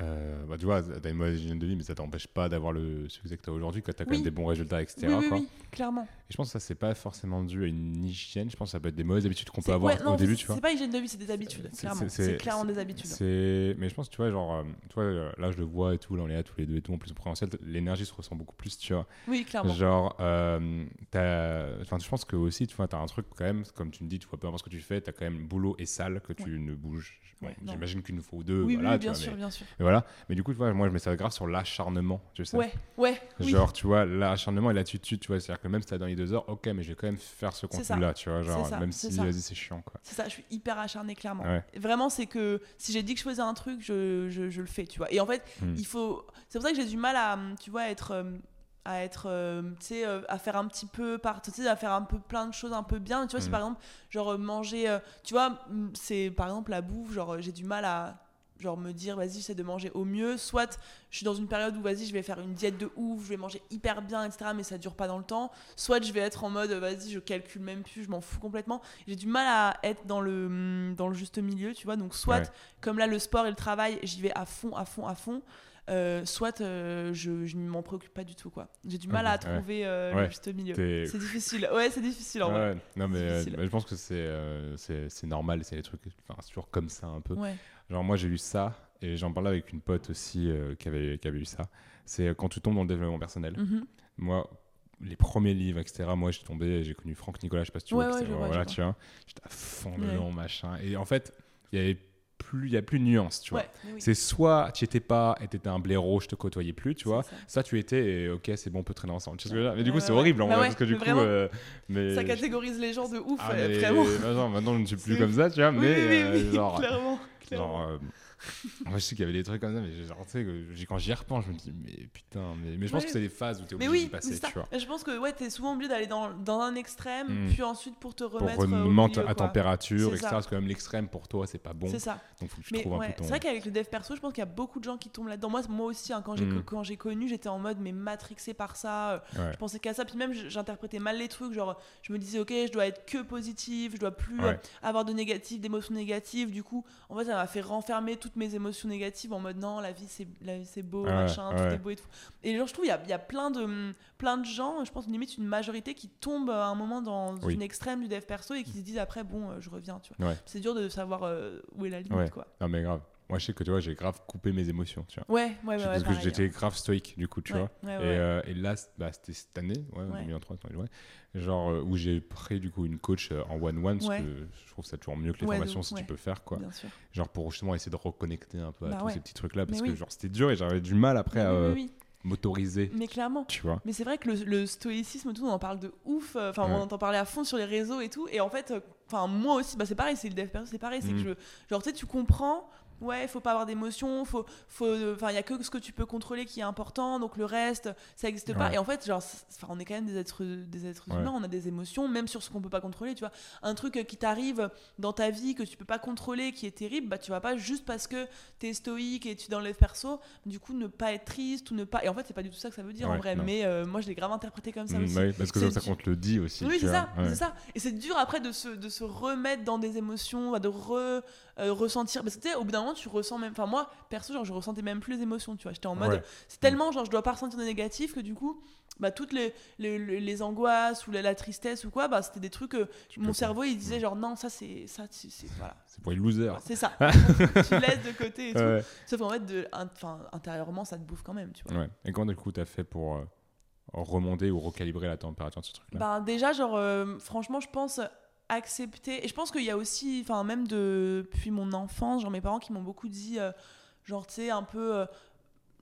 Euh, bah, tu vois, t'as une mauvaise hygiène de vie, mais ça t'empêche pas d'avoir le succès que t'as aujourd'hui, que t'as quand même des bons résultats, etc. oui, oui, quoi. Clairement. Et je pense que ça, c'est pas forcément dû à une hygiène. Je pense que ça peut être des mauvaises habitudes qu'on peut avoir ouais, non, au début, tu vois. C'est pas hygiène de vie, c'est des habitudes, C'est- clairement. c'est- clairement des habitudes. Mais je pense, tu vois, genre, euh, tu vois, euh, là, je le vois et tout, là, on est là tous les deux et tout, en plus, en présentiel, l'énergie se ressent beaucoup plus, tu vois. Oui, clairement. Genre, euh, t'as- enfin, je pense que aussi, tu vois, t'as un truc quand même, comme tu me dis, tu vois, peu importe ce que tu fais, t'as quand même boulot et salle que tu ne bouges. Bon, Ouais, non. J'imagine qu'une fois ou deux, oui, voilà, oui, tu bien vois, sûr, mais, bien sûr. mais voilà. Mais du coup, tu vois, moi, je mets ça grave sur l'acharnement, tu sais. Ouais, ouais. Oui. Genre, tu vois, l'acharnement et l'attitude, tu vois, c'est-à-dire que même si t'as dans les deux heures, ok, mais je vais quand même faire ce contenu-là, tu vois, genre, ça, même si, vas-y, c'est chiant, quoi. C'est ça, je suis hyper acharnée, clairement. Ouais. Vraiment, c'est que si j'ai dit que je faisais un truc, je, je, je le fais, tu vois. Et en fait, Hmm. il faut. C'est pour ça que j'ai du mal à, tu vois, être. euh, à être euh, tu sais euh, à faire un petit peu par tu sais à faire un peu plein de choses un peu bien tu vois si Mm. par exemple genre euh, manger euh, tu vois mm, c'est par exemple la bouffe genre euh, j'ai du mal à genre me dire vas-y j'essaie de manger au mieux. Soit je suis dans une période où vas-y je vais faire une diète de ouf je vais manger hyper bien etc mais ça dure pas dans le temps. Soit je vais être en mode vas-y je calcule même plus je m'en fous complètement. J'ai du mal à être dans le dans le juste milieu tu vois. Donc soit Ouais. comme là le sport et le travail j'y vais à fond à fond à fond euh, soit euh, je, je ne m'en préoccupe pas du tout quoi. J'ai du mal à ouais. trouver euh, Ouais, le juste milieu. C'est *laughs* difficile. Ouais c'est difficile en vrai. non mais, je pense que c'est c'est c'est normal c'est des trucs enfin c'est toujours comme ça un peu. Ouais genre moi j'ai eu ça et j'en parlais avec une pote aussi euh, qui avait qui avait eu ça. C'est euh, quand tu tombes dans le développement personnel. Mhm. moi les premiers livres etc moi j'ai tombé j'ai connu Franck Nicolas je sais pas si tu Ouais, vois, ouais, voilà tu vois. J'étais à fond Ouais. machin. Et en fait il y avait plus il y a plus de nuance tu vois. Ouais mais oui, c'est soit tu étais pas et t'étais un blaireau je te côtoyais plus tu vois. ça. ça tu étais et ok c'est bon on peut traîner ensemble Tu mais du coup c'est horrible en Bah vrai parce que du coup euh, mais ça catégorise les gens de ouf ah, euh, mais- vraiment. bah maintenant je ne suis plus comme ça, tu vois, oui, mais oui, euh, genre, clairement, clairement. genre moi je sais qu'il y avait des trucs comme ça, mais genre, tu sais, que quand j'y repense, je me dis, mais putain, mais, mais je pense Ouais. que c'est des phases où t'es mais obligé oui d'y passer, tu vois. Je pense que ouais t'es souvent obligé d'aller dans, dans un extrême Mm. puis ensuite pour te Pour remettre euh, remonter milieu, à température, etc. ça. Parce que même l'extrême pour toi, c'est pas bon. c'est ça Donc faut que tu mais trouves un ouais, peu ton. c'est vrai qu'avec le dev perso, je pense qu'il y a beaucoup de gens qui tombent là-dedans. Moi, moi aussi, hein, quand j'ai Mm. quand j'ai connu, j'étais en mode mais matrixé par ça. euh, Ouais. Je pensais qu'à ça. Puis même, j'interprétais mal les trucs. Genre, je me disais, ok, je dois être que positive, je dois plus euh, avoir de négatif, d'émotions négatives. Du coup, en fait, ça m'a fait renfermer toutes mes émotions négatives en mode non, la vie c'est la vie c'est beau, machin, tout ouais. est beau et tout. Et genre, je trouve il y a, y a plein de plein de gens, je pense limite une majorité qui tombe à un moment dans Oui. une extrême du dev perso et qui se disent après bon, euh, je reviens, tu vois. Ouais. C'est dur de savoir euh, où est la limite, quoi. Non, mais grave. Moi, je sais que tu vois, j'ai grave coupé mes émotions, tu vois. Ouais, ouais, ouais. parce que j'étais hein. grave stoïque, du coup, tu Ouais, vois. ouais, Et, ouais. euh, et là, bah, c'était cette année, ouais, Ouais. 2023, attends, ouais, genre euh, où j'ai pris du coup une coach euh, en one-one, parce que je trouve ça toujours mieux que les formations ouf, si tu peux faire, quoi. Bien sûr. Genre pour justement essayer de reconnecter un peu à Bah tous ces petits trucs-là, parce Mais que oui. genre c'était dur et j'avais du mal après à Oui, euh, m'autoriser, Mais clairement. tu vois. Mais c'est vrai que le, le stoïcisme, tout, on en parle de ouf. euh, Enfin, Ouais. on entend parler à fond sur les réseaux et tout. Et en fait, euh, enfin, moi aussi, bah, c'est pareil, c'est le dev perso, c'est pareil. C'est que je, genre, tu sais, tu comprends. Ouais, faut pas avoir d'émotion, faut, faut, enfin, il y a que ce que tu peux contrôler qui est important, donc le reste, ça existe pas. Ouais. Et en fait, genre, on est quand même des êtres, des êtres Ouais. humains, on a des émotions, même sur ce qu'on peut pas contrôler, tu vois. Un truc qui t'arrive dans ta vie que tu peux pas contrôler, qui est terrible, bah, tu vas pas juste parce que t'es stoïque et tu es dans le perso, du coup, ne pas être triste ou ne pas. Et en fait, c'est pas du tout ça que ça veut dire en vrai, non. mais euh, moi, je l'ai grave interprété comme ça Mm, aussi. ouais, parce que ça qu'on te le dit aussi. Oui, tu c'est ça, c'est ça. Et c'est dur après de se, de se remettre dans des émotions, bah, de re, euh, ressentir. Parce que tu sais, au bout d'un moment, tu ressens même. Enfin, moi, perso, genre, je ressentais même plus les émotions, tu vois. J'étais en mode. Ouais. C'est tellement, genre, je dois pas ressentir de négatif que du coup, bah, toutes les, les, angoisses ou la, la tristesse ou quoi, bah, c'était des trucs que Tu mon cerveau, il disait, genre, non, ça, c'est. ça c'est Voilà. C'est pour les losers. C'est ça. *laughs* tu laisses de côté et tout. Ouais. Sauf qu'en fait, de, enfin, intérieurement, ça te bouffe quand même, tu vois. Ouais. Et comment du coup t'as fait pour euh, remonter ou recalibrer la température de ce truc-là? Ben, déjà, genre, euh, franchement, je pense accepter. Et je pense qu'il y a aussi, enfin, même depuis mon enfance, genre, mes parents qui m'ont beaucoup dit, euh, genre, tu sais, un peu. euh,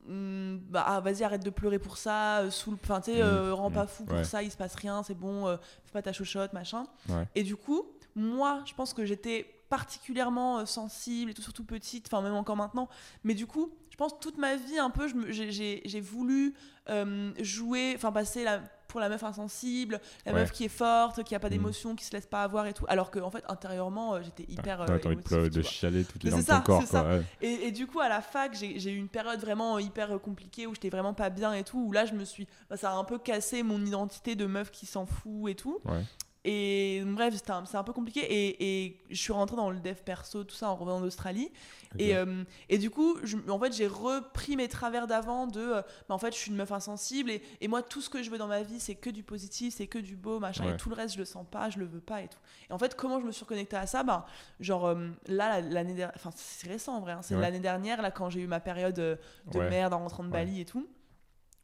hum, bah, ah, vas-y, arrête de pleurer pour ça, euh, sous le- enfin, tu sais, euh, Mhm, rends pas mhm, fou pour ouais. ça, il se passe rien, c'est bon, euh, fais pas ta chochotte, machin. Ouais. Et du coup, moi, je pense que j'étais particulièrement euh, sensible et tout, surtout petite, enfin, même encore maintenant. Mais du coup, je pense toute ma vie, un peu, j'ai- voulu euh, jouer, enfin, passer la, pour la meuf insensible, la Ouais. meuf qui est forte, qui a pas Mhm. d'émotion, qui se laisse pas avoir et tout. Alors que, en fait, intérieurement, euh, j'étais hyper. Euh, de, de chialer toutes les ton ça, corps. c'est quoi, ça. ouais. Et, et du coup, à la fac, j'ai j'ai eu une période vraiment hyper euh, compliquée où j'étais vraiment pas bien et tout. Où là, je me suis. bah, ça a un peu cassé mon identité de meuf qui s'en fout et tout. Ouais. Et bref, c'était un- c'est un peu compliqué. Et, et je suis rentrée dans le dev perso, tout ça, en revenant d'Australie. Et, euh, et du coup, je- en fait, j'ai repris mes travers d'avant de. euh, bah, en fait, je suis une meuf insensible. Et, et moi, tout ce que je veux dans ma vie, c'est que du positif, c'est que du beau, machin. Ouais. Et tout le reste, je le sens pas, je le veux pas et tout. Et en fait, comment je me suis reconnectée à ça bah, Genre, euh, là, la- l'année dernière. Enfin, c'est récent en vrai. hein, c'est Ouais. l'année dernière, là, quand j'ai eu ma période de Ouais. merde en rentrant de. Bali et tout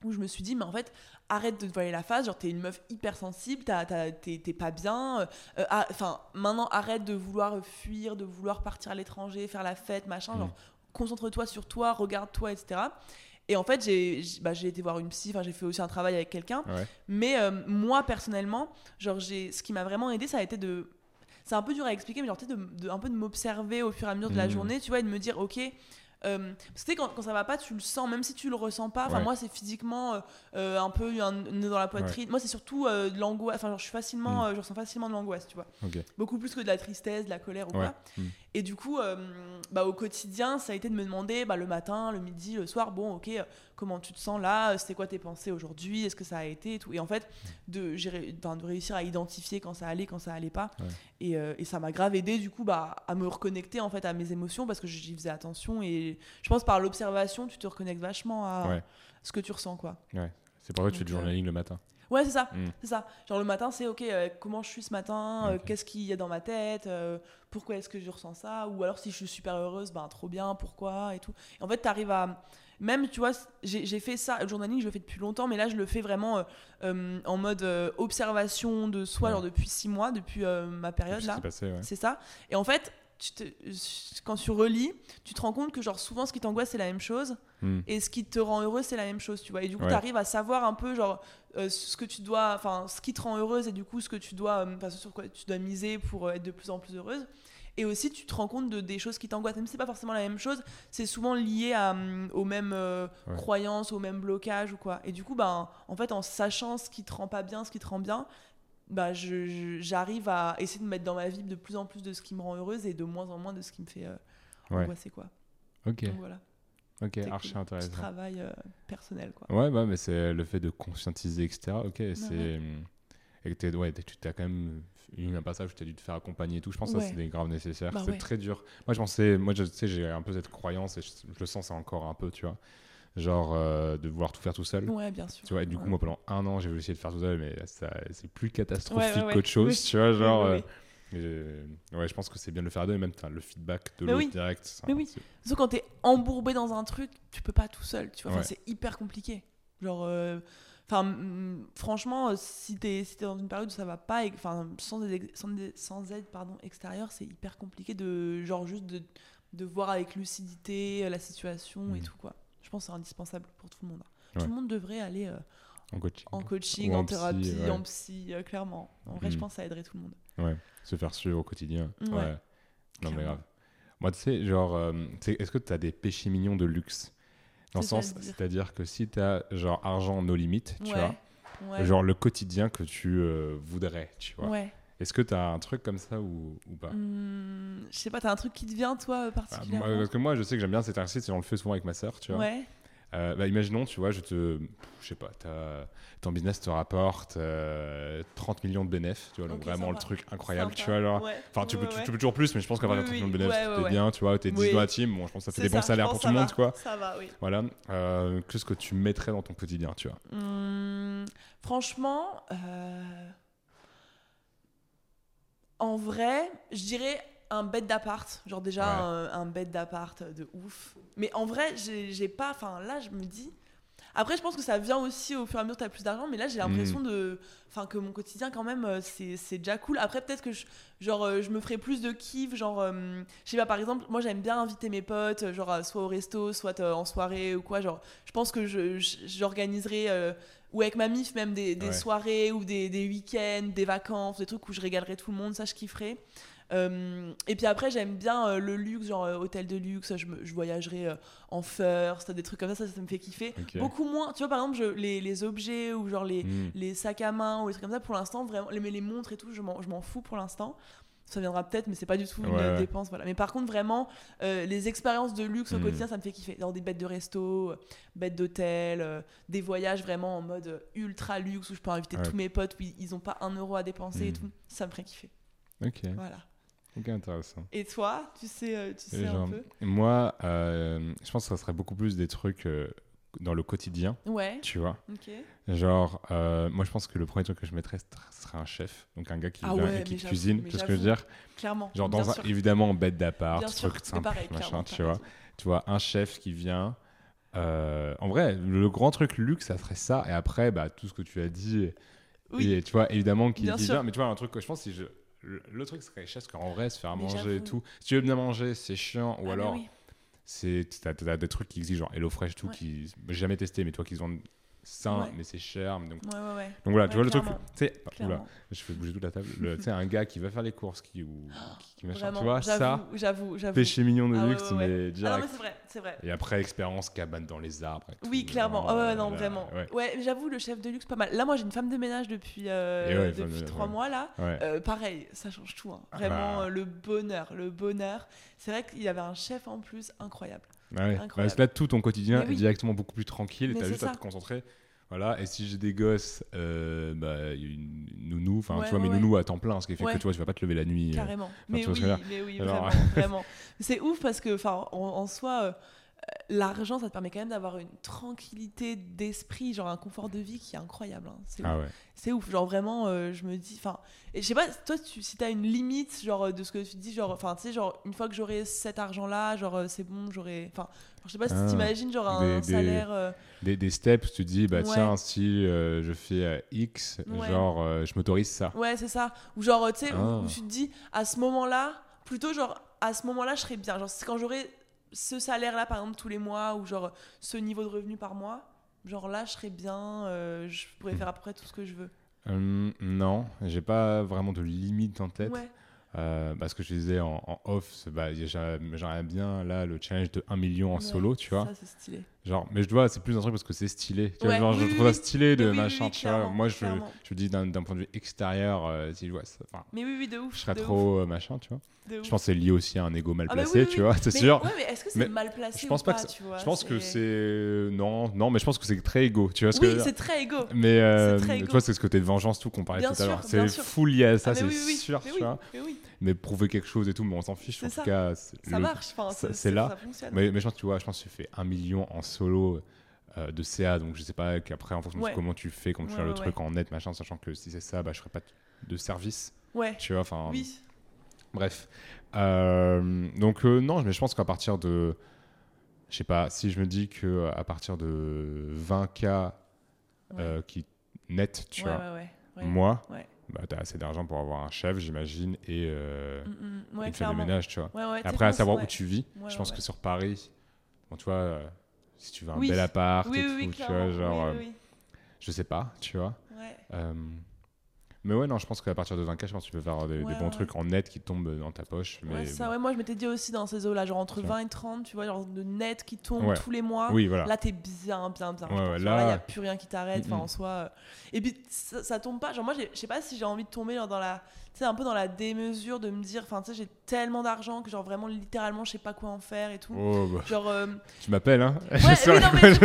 où je me suis dit mais en fait arrête de te voiler la face genre t'es une meuf hyper sensible t'as- t'as- t'es pas bien euh, euh, ah, enfin maintenant arrête de vouloir fuir de vouloir partir à l'étranger faire la fête machin Mm. genre concentre-toi sur toi regarde-toi etc et en fait j'ai bah, été voir une psy j'ai fait aussi un travail avec quelqu'un Ouais. mais euh, moi personnellement genre j'ai ce qui m'a vraiment aidé ça a été de c'est un peu dur à expliquer mais genre de, de- un peu de m'observer au fur et à mesure de la Mhm. journée tu vois et de me dire ok euh, parce que quand, quand ça va pas, tu le sens, même si tu le ressens pas. Enfin, Ouais. moi, c'est physiquement euh, euh, un peu un nœud dans la poitrine. Moi, c'est surtout euh, de l'angoisse. Enfin, genre, je suis facilement, Mm. je ressens facilement de l'angoisse, tu vois. Beaucoup plus que de la tristesse, de la colère ou Ouais. quoi. Mm. Et du coup, euh, bah, au quotidien, ça a été de me demander bah, le matin, le midi, le soir, bon, ok, euh, comment tu te sens là C'était quoi tes pensées aujourd'hui Est-ce que ça a été et tout Et en fait, de, réussir à identifier quand ça allait, quand ça allait pas. Ouais. Et, euh, et ça m'a grave aidé du coup bah, à me reconnecter en fait à mes émotions parce que j'y faisais attention et je pense par l'observation tu te reconnectes vachement à Ouais. ce que tu ressens quoi. C'est pour ça que tu fais du euh, journaling le matin. Ouais, c'est ça. Mm. C'est ça. Genre le matin, c'est OK, euh, comment je suis ce matin euh. Qu'est-ce qu'il y a dans ma tête euh, Pourquoi est-ce que je ressens ça Ou alors si je suis super heureuse, ben trop bien, pourquoi Et tout. Et en fait, tu arrives à. Même, tu vois, j'ai fait ça, le journaling, je le fais depuis longtemps, mais là, je le fais vraiment en mode observation de soi, Ouais. genre depuis six mois, depuis ma période là. passé, ouais. C'est ça. Et en fait, tu te- quand tu relis, tu te rends compte que genre souvent ce qui t'angoisse c'est la même chose Mm. et ce qui te rend heureux c'est la même chose, tu vois. Et du coup, Ouais. tu arrives à savoir un peu genre euh, ce que tu dois, enfin ce qui te rend heureuse et du coup ce que tu dois, euh, sur quoi tu dois miser pour euh, être de plus en plus heureuse. Et aussi, tu te rends compte de des choses qui t'angoissent. Même si c'est pas forcément la même chose, c'est souvent lié à, hum, aux mêmes euh, Ouais. croyances, aux mêmes blocages ou quoi. Et du coup, ben, en fait, en sachant ce qui te rend pas bien, ce qui te rend bien, bah, j'arrive à essayer de mettre dans ma vie de plus en plus de ce qui me rend heureuse et de moins en moins de ce qui me fait euh, Ouais. angoisser. Quoi. Ok. Donc voilà, Ok. c'est Archi intéressant. travail euh, personnel. Quoi. Ouais, bah, mais c'est le fait de conscientiser, etc. Ok, c'est. Et que ouais, tu as quand même eu un passage où tu as dû te faire accompagner et tout. Je pense que ça, c'est des graves nécessaires. Bah c'est très dur. Moi, je pensais. Moi, je tu sais, j'ai un peu cette croyance et je, je le sens, ça encore un peu, tu vois. Genre euh, de vouloir tout faire tout seul. Ouais, bien sûr. Tu vois, et du coup, Ouais. moi, pendant un an, j'ai voulu essayer de faire tout seul, mais c'est plus catastrophique Ouais, ouais, ouais. qu'autre chose, Oui. tu vois. Genre, Oui, oui, euh. Et, ouais, je pense que c'est bien de le faire à deux, et même le feedback de l'autre direct. ça, Mais oui. Sauf quand t'es embourbé dans un truc, tu peux pas tout seul, tu vois. Enfin, c'est hyper compliqué. Genre, euh, enfin, franchement, euh, si t'es si t'es dans une période où ça va pas, enfin, sans aide, sans, sans aide pardon, extérieure, c'est hyper compliqué de, genre, juste de, de voir avec lucidité euh, la situation et Mm. tout, quoi. Je pense que c'est indispensable pour tout le monde. Ouais. Tout le monde devrait aller euh, En coaching. en coaching, en psy, thérapie, ouais. en psy, euh, clairement. En vrai, je Mm. pense que ça aiderait tout le monde. Ouais, se faire suivre au quotidien. Ouais. Non, mais grave. Moi, tu sais, genre, euh, est-ce que tu as des péchés mignons de luxe? Dans le sens, C'est-à-dire que si tu as genre argent no limite, tu vois, genre le quotidien que tu voudrais, tu vois. ouais. Est-ce que tu as un truc comme ça ou, ou pas Hmm, je sais pas, t'as un truc qui te vient, toi, euh, Bah, particulièrement moi, Parce que moi, je sais que j'aime bien cet exercice et on le fait souvent avec ma sœur, tu vois. Ouais. Euh, bah, imaginons, tu vois, je te. Je sais pas, ton business te rapporte euh, 30 millions de bénéfices, tu vois, donc vraiment le truc incroyable, Sympa. tu vois, genre. Ouais. Enfin, tu, Ouais, peux, tu- ouais. tu peux toujours plus, mais je pense qu'à partir de Oui, 30 millions de bénéfices, t'es bien, tu vois, t'es 10 Oui. dans la team, bon, je pense que ça fait des bons ça, salaires pour tout le monde, quoi. Ça va, oui. Voilà, euh, qu'est-ce que tu mettrais dans ton quotidien, tu vois? Hmm, franchement, euh, en vrai, je dirais un bed d'appart. Genre déjà Ouais. un, un bed d'appart de ouf. Mais en vrai, j'ai pas. Enfin là, je me dis. Après, je pense que ça vient aussi au fur et à mesure que tu as plus d'argent, mais là, j'ai l'impression Mm. de, enfin, que mon quotidien, quand même, euh, c'est déjà cool. Après, peut-être que je, genre, euh, je me ferais plus de kiff, genre, euh, je sais pas, par exemple, moi, j'aime bien inviter mes potes, genre, soit au resto, soit en soirée ou quoi. Genre, je pense que je- j'organiserai, ou avec ma mif, même des, des Ouais. soirées ou des, des week-ends, des vacances, des trucs où je régalerai tout le monde, ça, je kifferais. Euh, et puis après, j'aime bien euh, le luxe, genre euh, hôtel de luxe, je, me- je voyagerai euh, en first, des trucs comme ça, ça, ça me fait kiffer. Beaucoup moins, tu vois, par exemple, je- les, les objets ou genre les, Hmm. les sacs à main ou les trucs comme ça, pour l'instant, vraiment, les, les montres et tout, je m'en fous pour l'instant. Ça viendra peut-être, mais c'est pas du tout une Ouais, dépense. Voilà. Mais par contre, vraiment, euh, les expériences de luxe au Mm. quotidien, ça me fait kiffer. Dans des bêtes de resto, euh, bêtes d'hôtel, euh, des voyages vraiment en mode ultra luxe où je peux inviter Ouais. tous mes potes où ils- ils ont pas un euro à dépenser et Mm. tout. Ça me ferait kiffer. Ok, Voilà. ok, intéressant. Et toi, tu sais, tu sais un peu moi, euh, je pense que ça serait beaucoup plus des trucs dans le quotidien, Ouais, tu vois. Genre, euh, moi, je pense que le premier truc que je mettrais, ce serait un chef. Donc, un gars qui Ah vient ouais, et qui cuisine. Tu vois ce que je veux dire? Clairement. Genre, dans un, évidemment, bête d'appart, truc simple, pareil, machin, tu vois. Tu vois, un chef qui vient. euh, en vrai, le grand truc luxe, ça serait ça. Et après, bah, tout ce que tu as dit. Oui. Et tu vois, évidemment, qui, Bien vient. Mais tu vois, un truc que je pense, si je. Le, le truc serait chef, parce qu'en vrai, se faire Mais manger et tout. Si tu veux bien manger, c'est chiant. Ou Ah, alors, oui. C'est t'as, t'as des trucs qui existent, genre HelloFresh, tout, Ouais. qui. J'ai jamais testé, mais toi qui se vendent sain, Ouais. mais c'est cher. mais Donc, Ouais, ouais, ouais. donc voilà, tu vois le truc. Tu sais, je fais bouger toute la table. Le- Tu sais, un gars qui va faire les courses, qui, ou, qui, qui machin, tu vois, ça, j'avoue, j'avoue, péché mignon de Ah luxe, mais Ah non, direct. mais c'est vrai, c'est vrai. Et après, expérience cabane dans les arbres. et Oui, tout, clairement. Ah ouais, euh, non, là, vraiment. Ouais. J'avoue, le chef de luxe, pas mal. Là, moi, j'ai une femme de ménage depuis, euh, depuis trois mois, là. Euh, pareil, ça change tout. hein. Ah Vraiment, euh, le bonheur, le bonheur. C'est vrai qu'il y avait un chef en plus incroyable. Ouais. Ouais, parce que là, tout ton quotidien Mais oui. est directement beaucoup plus tranquille et Mais t'as c'est juste à te concentrer. Voilà, et si j'ai des gosses, euh, bah, il y a une nounou, enfin, Ouais, tu vois, ouais, mais nounou à temps plein, ce qui fait que tu vois, tu vas pas te lever la nuit. euh, Carrément. mais tu vois ce oui, mais oui, Alors- vraiment, *laughs* vraiment. C'est ouf parce que, enfin, en, en soi, euh, l'argent, ça te permet quand même d'avoir une tranquillité d'esprit, genre un confort de vie qui est incroyable. hein. C'est Ah ouf. ouais. C'est ouf, genre vraiment, euh, je me dis, enfin, et je sais pas, toi, tu, si t'as une limite, genre euh, de ce que tu dis, genre, enfin, tu sais, genre, une fois que j'aurai cet argent-là, genre, euh, c'est bon, j'aurai, enfin, je sais pas si Ah. t'imagines, genre, un Des- salaire, euh, Des, des steps, tu te dis, bah Ouais. tiens, si euh, je fais X, Ouais. genre, je m'autorise ça. ouais, c'est ça, ou genre, tu sais, où- Ah. où, tu te dis, à ce moment-là, plutôt, genre, à ce moment-là, je serais bien, genre, c'est quand j'aurai ce salaire-là, par exemple, tous les mois, ou genre, ce niveau de revenu par mois, genre, là, je serais bien, euh, je pourrais faire à peu près tout ce que je veux. Hum, non, j'ai pas vraiment de limite en tête. Ouais, Euh, parce que je disais en, en off, bah, j'ai- j'aimerais bien là le challenge de 1 million en Ouais, solo, tu vois. Ça, c'est stylé. Genre, mais je dois, c'est plus un truc parce que c'est stylé. Tu vois, Ouais, genre, oui, je trouve ça stylé de oui, machin, oui, tu vois. Moi, je, je dis d'un point de vue extérieur, euh, si je vois ça, Mais oui, oui, de ouf. je serais ouf, trop euh, machin, tu vois. Je pense que c'est lié aussi à un ego mal Ah bah placé, tu vois, c'est sûr. Ouais, mais est-ce que c'est mal placé je pense ou pas que tu vois, Je pense que c'est- c'est. Non, non, mais je pense que c'est très égo, tu vois ce Oui, c'est très égo. Mais euh, tu vois, c'est ce côté de vengeance, tout qu'on parlait Bien tout à l'heure. C'est full lié à ça, Ah, c'est sûr, tu vois. Mais prouver quelque chose et tout, mais on s'en fiche. En tout cas, ça le- marche. C'est là. Ça. Mais, mais je pense que tu vois, je pense que tu fais un million en solo euh, de CA, donc je sais pas qu'après, en fonction Ouais. de comment tu fais, comment tu Ouais, fais le truc en net, machin, sachant que si c'est ça, bah, je ferais pas de service, Ouais. tu vois, enfin, Oui. Bref. Euh, donc, euh, non, mais je pense qu'à partir de. Je sais pas, si je me dis que à partir de 20K euh, qui net, tu vois, moi, Bah, t'as assez d'argent pour avoir un chef, j'imagine, et euh, Mm, mm, ouais, une femme de clairement. ménage, tu vois. Ouais, ouais, Après, à savoir où tu vis, je pense que sur Paris, bon, tu vois, euh, si tu veux un Oui. bel appart Oui, et oui, tout, tu vois, genre, euh, je sais pas, tu vois. Mais ouais, non, je pense qu'à partir de 20K, je pense que tu peux faire des, bons ouais. trucs en net qui tombent dans ta poche. Mais Ouais, ça, bon. ouais, moi je m'étais dit aussi dans ces eaux-là, genre entre Tiens. 20 et 30, tu vois, genre de net qui tombe tous les mois. Oui, voilà. Là, t'es bien, bien, bien. Là- il n'y a plus rien qui t'arrête. Enfin, en soi. euh. Et puis, ça, ça tombe pas. Genre, moi, je sais pas si j'ai envie de tomber genre, dans la. Tu sais, un peu dans la démesure de me dire, enfin, tu sais, j'ai tellement d'argent que, genre, vraiment, littéralement, je sais pas quoi en faire et tout. Oh, bah, Genre. euh, tu m'appelles, hein Ouais, *laughs* oui, non, mais c'est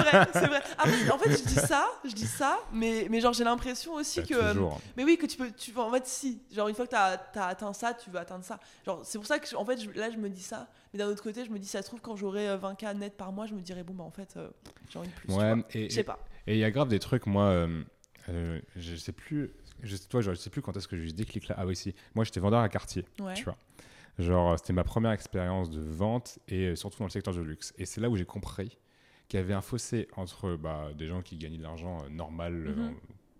vrai, c'est vrai. Après, en fait, je dis ça, je dis ça, mais, mais genre, j'ai l'impression aussi Bah, que. euh, toujours. mais oui, que tu peux. Tu, en fait, si. Genre, une fois que tu as, atteint ça, tu veux atteindre ça. Genre, c'est pour ça que, en fait, je- là, je me dis ça. Mais d'un autre côté, je me dis, ça se trouve, quand j'aurai euh, 20K net par mois, je me dirais, bon, bah, en fait, euh, j'ai envie de plus. Ouais, et Je sais pas. et il y a grave des trucs, moi, euh, euh, je sais plus, je, toi, je sais plus quand est-ce que j'ai eu ce déclic là. Ah oui, si. Moi, j'étais vendeur à quartier, Ouais. tu vois. Genre, euh, c'était ma première expérience de vente et euh, surtout dans le secteur du luxe. Et c'est là où j'ai compris qu'il y avait un fossé entre bah, des gens qui gagnaient de l'argent euh, normal, euh, Mhm.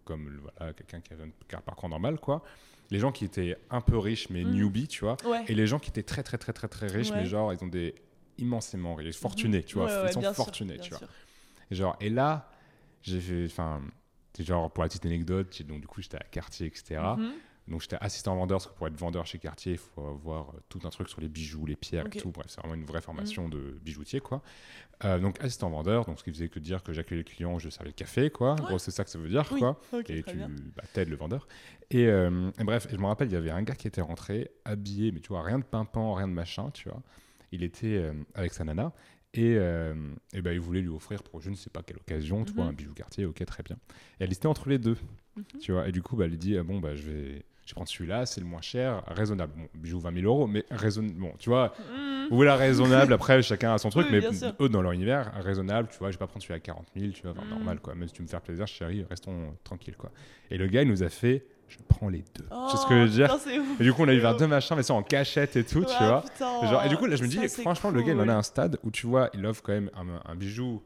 comme voilà, quelqu'un qui avait un parcours normal, quoi. Les gens qui étaient un peu riches mais Mhm. newbies, tu vois. Ouais. Et les gens qui étaient très, très, très, très, très riches, Ouais. mais genre, ils ont des immensément riches, fortunés, tu vois. Ouais, ouais, ils sont sûr, fortunés, bien tu vois. sûr. Et genre, et là, j'ai fait, enfin, genre pour la petite anecdote, donc du coup j'étais à Cartier, etc. Mhm. Donc j'étais assistant vendeur, parce que pour être vendeur chez Cartier, il faut avoir euh, tout un truc sur les bijoux, les pierres Ok. et tout. Bref, c'est vraiment une vraie Mhm. formation de bijoutier, quoi. Euh, donc assistant vendeur, donc ce qui faisait que dire que j'accueillais le client, je servais le café, quoi. Ouais. c'est ça que ça veut dire, Oui. quoi. Et tu bah, t'aides le vendeur. Et, euh, et bref, je me rappelle, il y avait un gars qui était rentré, habillé, mais tu vois, rien de pimpant, rien de machin, tu vois. Il était euh, avec sa nana. Et, euh, et ben, il voulait lui offrir pour je ne sais pas quelle occasion, tu vois, Mhm. un bijou quartier, ok, très bien. Et elle hésitait entre les deux, Mhm. tu vois. Et du coup, bah, elle lui dit, ah, bon, bah, je vais, je vais prendre celui-là, c'est le moins cher, raisonnable. Bon, bijou 20 000 euros, mais raisonnable. Bon, tu vois, Mhm. ou la raisonnable, *laughs* après, chacun a son truc, Oui, mais eux, dans leur univers, raisonnable, tu vois, je vais pas prendre celui à 40 000, tu vois, enfin, Mhm. normal, quoi. Même si tu me fais plaisir, chérie, restons tranquilles, quoi. Et le gars, il nous a fait, je prends les deux. Oh, c'est ce que je veux dire. putain, c'est. Et du coup, on a eu C'est vers deux machins, mais ça en cachette et tout, tu Ah, vois. putain, Genre, et du coup, là, je me dis, ça, c'est franchement, le gars, il en a un stade où, tu vois, il offre quand même un, un bijou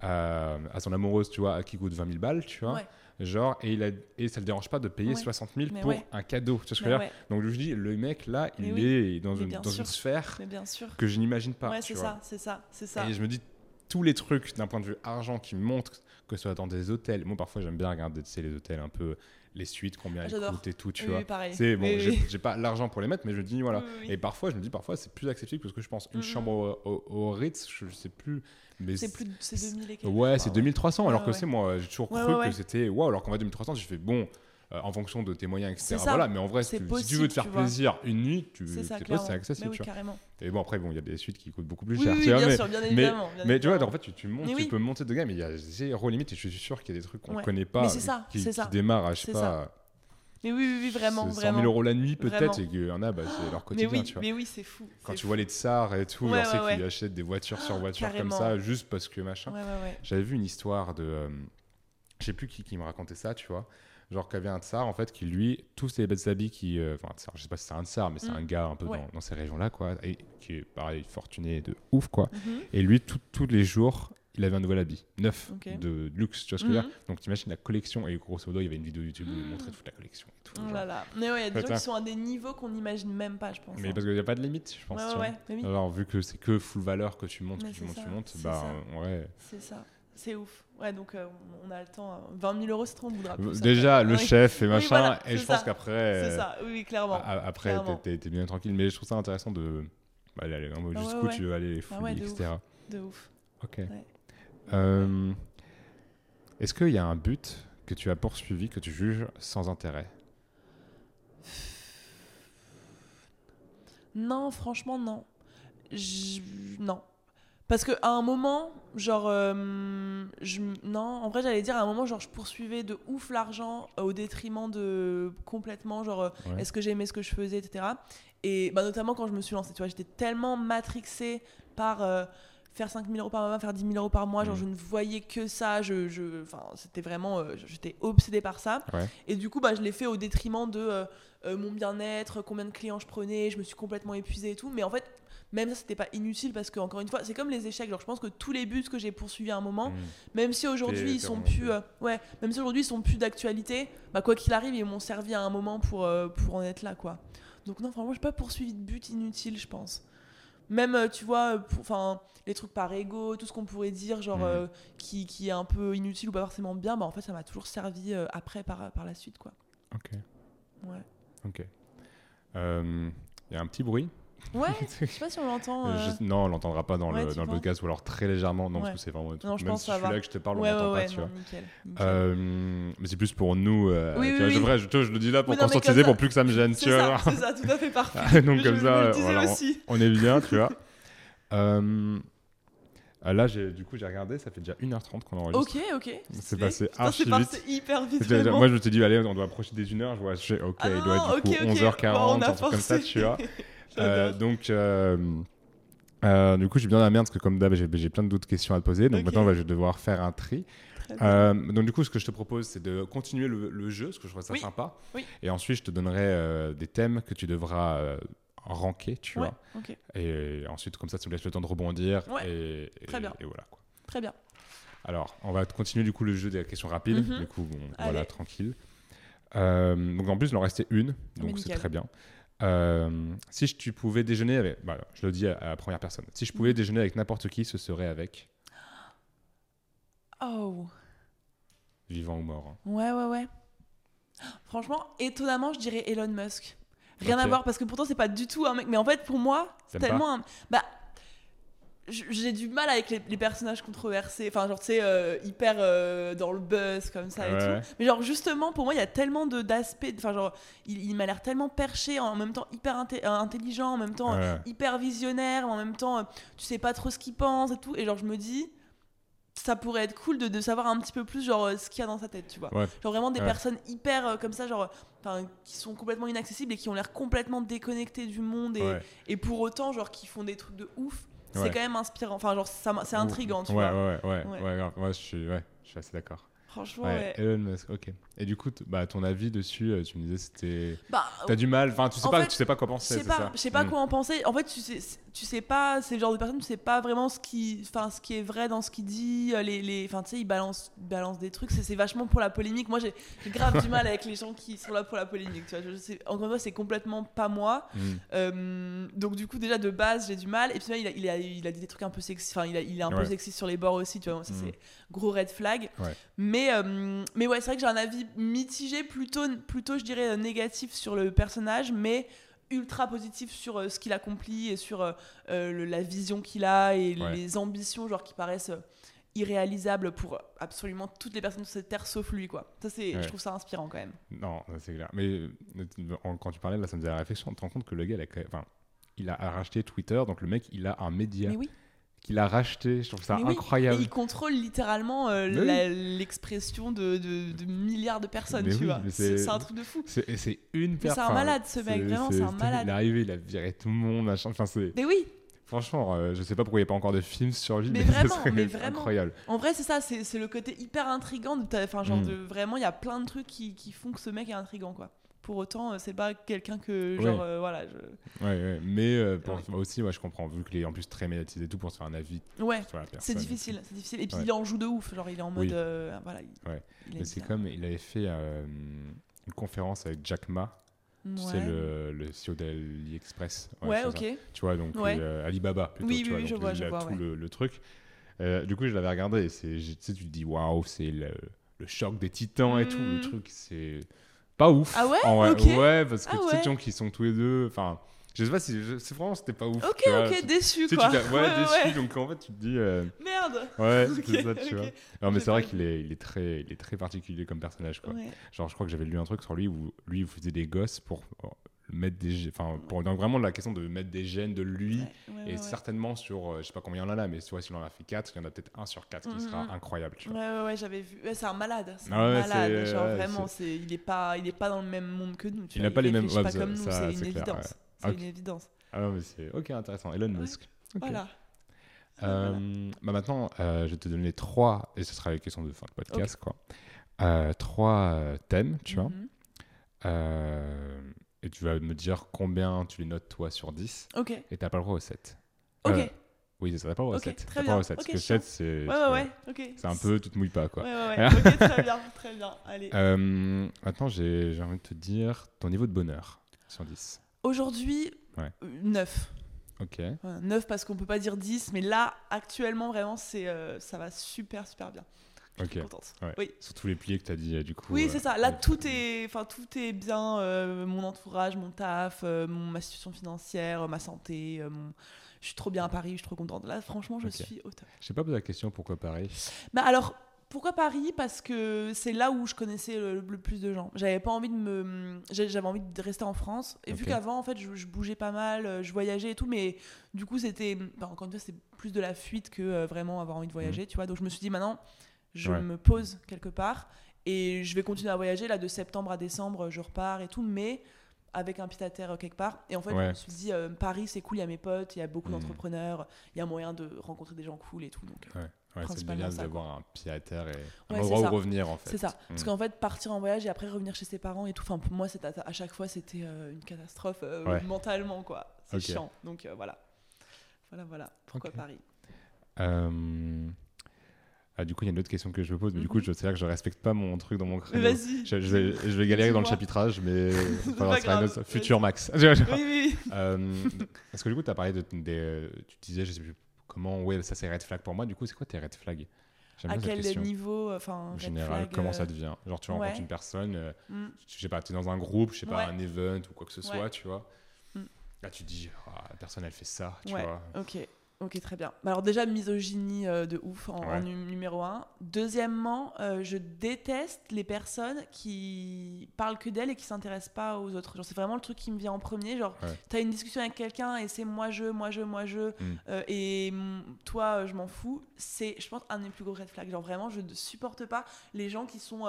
à, à son amoureuse, tu vois, qui coûte 20 000 balles, tu vois. Ouais. Genre, et, il a, et ça le dérange pas de payer Ouais. 60 000 Mais pour un cadeau. Tu vois ce que je veux dire Donc, je me dis, le mec, là, il oui. est dans, une, dans une sphère mais bien sûr. que je n'imagine pas. C'est ça, c'est ça, c'est ça. Et je me dis, tous les trucs d'un point de vue argent qui montrent que ce soit dans des hôtels. Moi, parfois, j'aime bien regarder les hôtels un peu, les suites, combien Ah, j'adore. coûtent et tout, tu Oui, vois. pareil. C'est bon, Oui, j'ai pas l'argent pour les mettre, mais je me dis, voilà. Oui, oui, oui. Et parfois, je me dis, parfois, c'est plus accessible parce que je pense une Mhm. chambre au, au- au Ritz, je sais plus. Mais C'est plus de c'est 2000 et quelques. Ouais, c'est crois, 2300. Ouais, alors ouais, que ouais. c'est moi, j'ai toujours Ouais, cru ouais, ouais. que c'était waouh. Alors qu'en vrai, 2300, j'ai fait bon. Euh, en fonction de tes moyens, etc. Voilà, mais en vrai, si tu, si tu possible, veux te faire vois. plaisir une nuit, tu C'est accessible. Mais oui, tu vois. carrément. Et bon, après, bon, il y a des suites qui coûtent beaucoup plus Oui, cher. oui, tu vois, bien mais, sûr, bien mais, évidemment. bien mais tu vois, en fait, tu, tu montes, tu peux monter de gamme, mais il y a zéro limite et je suis sûr qu'il y a des trucs qu'on Ouais. connaît pas, ça, qui, qui démarrent à, je sais pas, Mais oui, oui, oui, vraiment, 100 vraiment. 000 euros la nuit peut-être, et qu'il y en a, bah, c'est leur *gasps* Mais quotidien, oui, tu vois. mais oui, c'est fou. Quand tu vois les tsars et tout, Ouais, ouais, qu'ils achètent des voitures *gasps* sur Ah, voiture comme ça, juste parce que machin. J'avais vu une histoire de. euh, je sais plus qui, qui me racontait ça, tu vois. Genre qu'il y avait un tsar, en fait, qui lui, tous ces bêtes habits qui. euh, Enfin, tsar, je sais pas si c'est un tsar, mais c'est Mm. un gars un peu Ouais. dans, dans ces régions-là, quoi. Et qui est pareil, fortuné de ouf, quoi. Mhm. Et lui, tout- tous les jours, il avait un nouvel habit, neuf, de, luxe, tu vois ce que je veux dire. Donc t'imagines la collection, et grosso modo, il y avait une vidéo YouTube où il Mm. montrait toute la collection et tout. Oh là là. Mais ouais, il y a des gens qui sont à des niveaux qu'on n'imagine même pas, je pense. Mais hein. parce qu'il n'y a pas de limite, je pense. Ouais, Alors, vu que c'est que full valeur que tu montes, Mais que tu montes, ça, tu montes, bah ouais. c'est ça. C'est ouf. Ouais, donc euh, on a le temps. hein. 20 000 euros, c'est trop, on voudra plus. Déjà, après. le chef et machin, voilà, et je pense qu'après. C'est euh, ça, oui, clairement. Après, t'es- bien tranquille, mais je trouve ça intéressant de. Bah, aller Ah jusqu'où ouais. tu veux aller, les Ah fouilles, de etc. De ouf. Ok. Euh, Est-ce qu'il y a un but que tu as poursuivi que tu juges sans intérêt? Non, franchement, non. Je- Non. Parce qu'à un moment, genre, euh, je... non, en vrai, j'allais dire à un moment, genre, je poursuivais de ouf l'argent euh, au détriment de complètement, genre, euh, Ouais. est-ce que j'aimais ce que je faisais, etc. Et bah, notamment quand je me suis lancée, tu vois, j'étais tellement matrixée par. euh, faire 5 000 euros par mois, faire 10 000 euros par mois. Genre, Mm. je ne voyais que ça. Je, je, enfin, c'était vraiment, euh, j'étais obsédée par ça. Ouais. Et du coup, bah, je l'ai fait au détriment de euh, euh, mon bien-être, combien de clients je prenais. Je me suis complètement épuisée et tout. Mais en fait, même ça, c'était pas inutile parce que encore une fois, c'est comme les échecs. Genre, je pense que tous les buts que j'ai poursuivis à un moment, Mm. même si aujourd'hui ils sont plus, euh, ouais, même si aujourd'hui ils sont plus d'actualité, bah quoi qu'il arrive, ils m'ont servi à un moment pour euh, pour en être là, quoi. Donc non, franchement, j'ai pas poursuivi de but inutile, je pense. Même, euh, tu vois, enfin, les trucs par ego, tout ce qu'on pourrait dire, genre euh, qui, qui est un peu inutile ou pas forcément bien, bah en fait, ça m'a toujours servi euh, après par par la suite, quoi. Ok, Ouais. ok. Euh, Il y a un petit bruit. Ouais. *laughs* je sais pas si on l'entend. euh, non, on l'entendra pas dans ouais, le, dans le podcast ou alors très légèrement. Non, Ouais. parce que c'est vraiment. Non, je même pense si je suis va. là que je te parle, Ouais, on ouais, pas, tu non, vois. nickel, nickel. Euh, mais c'est plus pour nous. euh, Oui, oui, oui. je, vrai, je, je le dis là pour conscientiser, pour plus que ça me gêne, tu C'est vois. c'est ça, tout à fait parfait. *laughs* Donc Je- comme ça, on- est bien, tu vois. *laughs* Euh, ah, là, du coup, j'ai regardé, ça fait déjà 1h30 qu'on enregistre. Ok, ok. C'est passé archi c'est vite. hyper vite. Vraiment. Moi, je me suis dit, allez, on doit approcher des 1h. Je vois, je sais, ok, Ah il doit être du ok, coup ok. 11h40, Bon, on a un truc comme ça, tu vois. Euh, donc, euh, euh, du coup, j'ai bien la merde parce que, comme d'hab, j'ai j'ai plein d'autres questions à te poser. Donc, maintenant, bah, je vais devoir faire un tri. Donc, du coup, ce que je te propose, c'est de continuer le, le jeu, parce que je trouve ça Oui. sympa. Oui. Et ensuite, je te donnerai des thèmes que tu devras ranker, tu ouais, vois. Et ensuite, comme ça, ça me laisse le temps de rebondir. Ouais. Et, Très bien. Et voilà, quoi. Très bien. Alors, on va continuer du coup le jeu des questions rapides. Mhm. Du coup, bon, voilà, tranquille. Euh, donc en plus, il en restait une, donc c'est très bien. Euh, si je- tu pouvais déjeuner avec, bah, je le dis à, à la première personne. Si je pouvais déjeuner avec n'importe qui, ce serait avec Oh. vivant ou mort. hein. Ouais, ouais, ouais. Franchement, étonnamment, je dirais Elon Musk. Rien à voir parce que pourtant c'est pas du tout un mec. Mais en fait, pour moi, c'est tellement un. Bah, j'ai du mal avec les, les personnages controversés. Enfin, genre, tu sais, euh, hyper euh, dans le buzz comme ça et tout. Mais genre, justement, pour moi, il y a tellement de- d'aspects. Enfin, genre, il, il m'a l'air tellement perché, en même temps hyper inté- euh, intelligent, en même temps Ouais. hyper visionnaire, en même temps, tu sais pas trop ce qu'il pense et tout. Et genre, je me dis, ça pourrait être cool de, de savoir un petit peu plus, genre, ce qu'il y a dans sa tête, tu vois. Ouais. Genre, vraiment des personnes hyper comme ça, genre, qui sont complètement inaccessibles et qui ont l'air complètement déconnectées du monde et, et pour autant, genre, qui font des trucs de ouf. C'est Ouais. quand même inspirant. Enfin, genre, c'est intriguant, tu ouais, vois. Ouais, ouais, ouais, Ouais. grave. Ouais, je suis, ouais, je suis assez d'accord. Franchement, ouais. Elon Musk, ok. Et du coup, bah, ton avis dessus, euh, tu me disais, c'était. Bah, T'as du mal, enfin, tu sais En pas, fait, tu sais pas quoi je penser, sais pas, je sais pas Mm. quoi en penser. En fait, tu sais, tu sais pas, c'est le genre de personne, tu sais pas vraiment ce qui, enfin, ce qui est vrai dans ce qu'il dit. euh, Les, les, enfin, tu sais, il balance, balance des trucs. C'est vachement pour la polémique. Moi, j'ai grave du mal avec les gens qui sont là pour la polémique. Tu vois, je sais, encore une fois, c'est complètement pas moi. Mm. Euh, donc du coup, déjà de base, j'ai du mal. Et puis là, il a, il a, il a dit des trucs un peu sexy. Enfin, il, a- il est un peu sexy sur les bords aussi. Tu vois, ça Mm. c'est gros red flag. Ouais. Mais, euh, mais ouais, c'est vrai que j'ai un avis mitigé, plutôt, plutôt je dirais négatif sur le personnage, mais ultra positif sur euh, ce qu'il accomplit et sur euh, euh, le- la vision qu'il a et Ouais. les ambitions genre qui paraissent irréalisables pour absolument toutes les personnes sur cette terre sauf lui quoi. Ça c'est Ouais. je trouve ça inspirant quand même. Non, c'est clair. Mais en- quand tu parlais, là, ça me faisait la réflexion. Tu te rends compte que le gars, il a, enfin, il a racheté Twitter, donc le mec, il a un média Mais oui. Qu'il a racheté. Je trouve ça oui. Et incroyable. il contrôle littéralement euh, l'expression de, de- de milliards de personnes, Mais tu oui, vois. C'est un truc de fou. C'est une personne. c'est un malade, ce mec, vraiment, c'est un malade. Il est arrivé, il a viré tout le monde, machin. Enfin, Mais oui, franchement, euh, je sais pas pourquoi il n'y a pas encore de film sur lui, Mais mais, *laughs* vraiment, mais vraiment. incroyable. En vrai, c'est ça, c'est le côté hyper intrigant. Enfin, genre, Mm. de, vraiment, il y a plein de trucs qui, qui font que ce mec est intrigant, quoi. Pour autant, euh, c'est pas quelqu'un que, Ouais. genre, euh, voilà. Je... Ouais, ouais. Mais euh, pour- Ouais. moi aussi, ouais, je comprends, vu qu'il est en plus très médiatisé et tout pour se faire un avis Ouais, c'est difficile, c'est difficile. Et puis, Ouais. il en joue de ouf. Genre, il est en mode. Oui. voilà. Il, Ouais. c'est comme il avait fait une conférence avec Jack Ma, tu sais, Ouais, le, le CEO d'AliExpress. ouais, ok. ça. Tu vois, donc Ouais. euh, Alibaba plutôt. Oui, tu oui, vois, oui, donc je vois, il je a vois, tout ouais. le, le truc. Euh, du coup, je l'avais regardé et tu sais, tu te dis waouh, c'est le, le choc des titans et tout. Le Mm. truc, c'est pas ouf. Ah ouais En vrai, Ok. Ouais, parce que Ah tu sais, gens qui sont tous les deux. Enfin, je sais pas si. c'est vraiment, c'était pas ouf. Ok, tu vois. ok, déçu, quoi. tu ouais, *laughs* Ouais, déçu. ouais. Donc en fait, tu te dis. euh, Merde. Ouais, *laughs* Ok, c'est ça, tu ok. vois. Non, mais c'est vrai qu'il est, il est, très, il est très particulier comme personnage. Quoi. Genre, je crois que j'avais lu un truc sur lui où lui, il faisait des gosses pour mettre des. Enfin, pour donc vraiment la question de mettre des gènes de lui. Ouais, ouais, Et ouais, certainement sur, euh, je sais pas combien il y en a là, mais tu vois, s'il en a fait 4, il y en a peut-être un sur 4 qui sera Mhm. incroyable. Tu Ouais, vois. ouais, ouais, j'avais vu. C'est un malade. C'est Ah malade. Genre, vraiment, c'est il est pas, il est pas dans le même monde que nous. tu Il vois, n'a pas les mêmes- pas comme nous, c'est une évidence. C'est une évidence. Ah non, mais c'est. Ok, intéressant. Elon. Musk. Ok. Voilà. Euh, bah maintenant, euh, je vais te donner trois, et ce sera les questions de fin de podcast, quoi. Euh, trois euh, thèmes, tu vois. Mhm. Euh, et tu vas me dire combien tu les notes, toi, sur 10. Ok. Et t'as pas le droit au 7. Ok. Euh, oui, ça, t'as pas le droit au Ok, 7. très pas bien. droit au 7. Ok, parce que chiant. 7, c'est. Ouais, ouais, ouais. Ok. C'est un peu, tu te mouilles pas, quoi. Ouais, ouais, *laughs* ouais. ok, très bien, très bien. Allez. Euh, maintenant, j'ai envie de te dire ton niveau de bonheur sur 10. Aujourd'hui, Ouais. 9. Ok. 9 parce qu'on peut pas dire 10, mais là, actuellement, vraiment, c'est, euh, ça va super, super bien. Contente. Ouais. Oui. Sur tous les piliers que tu as dit, euh, du coup. Oui, euh, c'est ça. Là, ouais. tout est, tout est bien. euh, mon entourage, mon taf, euh, mon, ma situation financière, ma santé. euh, mon- Je suis trop bien à Paris, je suis trop contente. Là, franchement, je suis au top. Je sais pas posé la question pourquoi Paris? Bah alors, pourquoi Paris? Parce que c'est là où je connaissais le, le plus de gens. J'avais pas envie de me, j'avais envie de rester en France. Et vu qu'avant, en fait, je, je bougeais pas mal, je voyageais et tout, mais du coup, c'était, encore une fois, c'est plus de la fuite que euh, vraiment avoir envie de voyager, tu vois. Donc je me suis dit, maintenant, je Ouais. me pose quelque part et je vais continuer à voyager. Là, de septembre à décembre, je repars et tout, mais avec un pied à terre euh, quelque part. Et en fait, Ouais. je me suis dit, euh, Paris, c'est cool, il y a mes potes, il y a beaucoup Mhm. d'entrepreneurs, il y a moyen de rencontrer des gens cool et tout. Donc, euh, Ouais, c'est bien d'avoir un pied à terre et un endroit où ça. revenir en fait. C'est ça. Parce Mm. qu'en fait, partir en voyage et après revenir chez ses parents et tout, enfin, pour moi, à, à chaque fois, c'était euh, une catastrophe euh, mentalement, quoi. C'est chiant. Donc voilà. Voilà, voilà. Pourquoi. Paris? Ah, du coup, il y a une autre question que je me pose, mais du coup, Mhm. je sais que je respecte pas mon truc dans mon créneau. Vas-y. Je, je vais, je vais galérer dans le chapitrage, mais *laughs* C'est enfin, grave, autre- futur max. *laughs* Oui, oui. Euh, parce que du coup, tu as parlé de, des- tu disais, je sais plus comment, ouais, ça c'est red flag pour moi. Du coup, c'est quoi tes red flags? À quel niveau Enfin, En red général, flag, comment euh, ça devient? Genre, tu ouais. rencontres une personne, euh, hmm. je sais pas, tu es dans un groupe, je sais pas, Ouais. un event ou quoi que ce soit, Ouais. tu vois. Mm. Là, tu dis, Ah, la personne, elle fait ça, tu vois. Ok, ok, très bien. Bah Alors déjà, misogynie euh, de ouf en, Ouais. numéro un. Deuxièmement, euh, je déteste les personnes qui parlent que d'elles et qui s'intéressent pas aux autres. Genre, c'est vraiment le truc qui me vient en premier. Genre, Ouais. t'as une discussion avec quelqu'un et c'est moi je, moi je, moi je, Mm. euh, et mm, toi je m'en fous. C'est, je pense, un des plus gros red flags. Genre vraiment, je ne supporte pas les gens qui sont,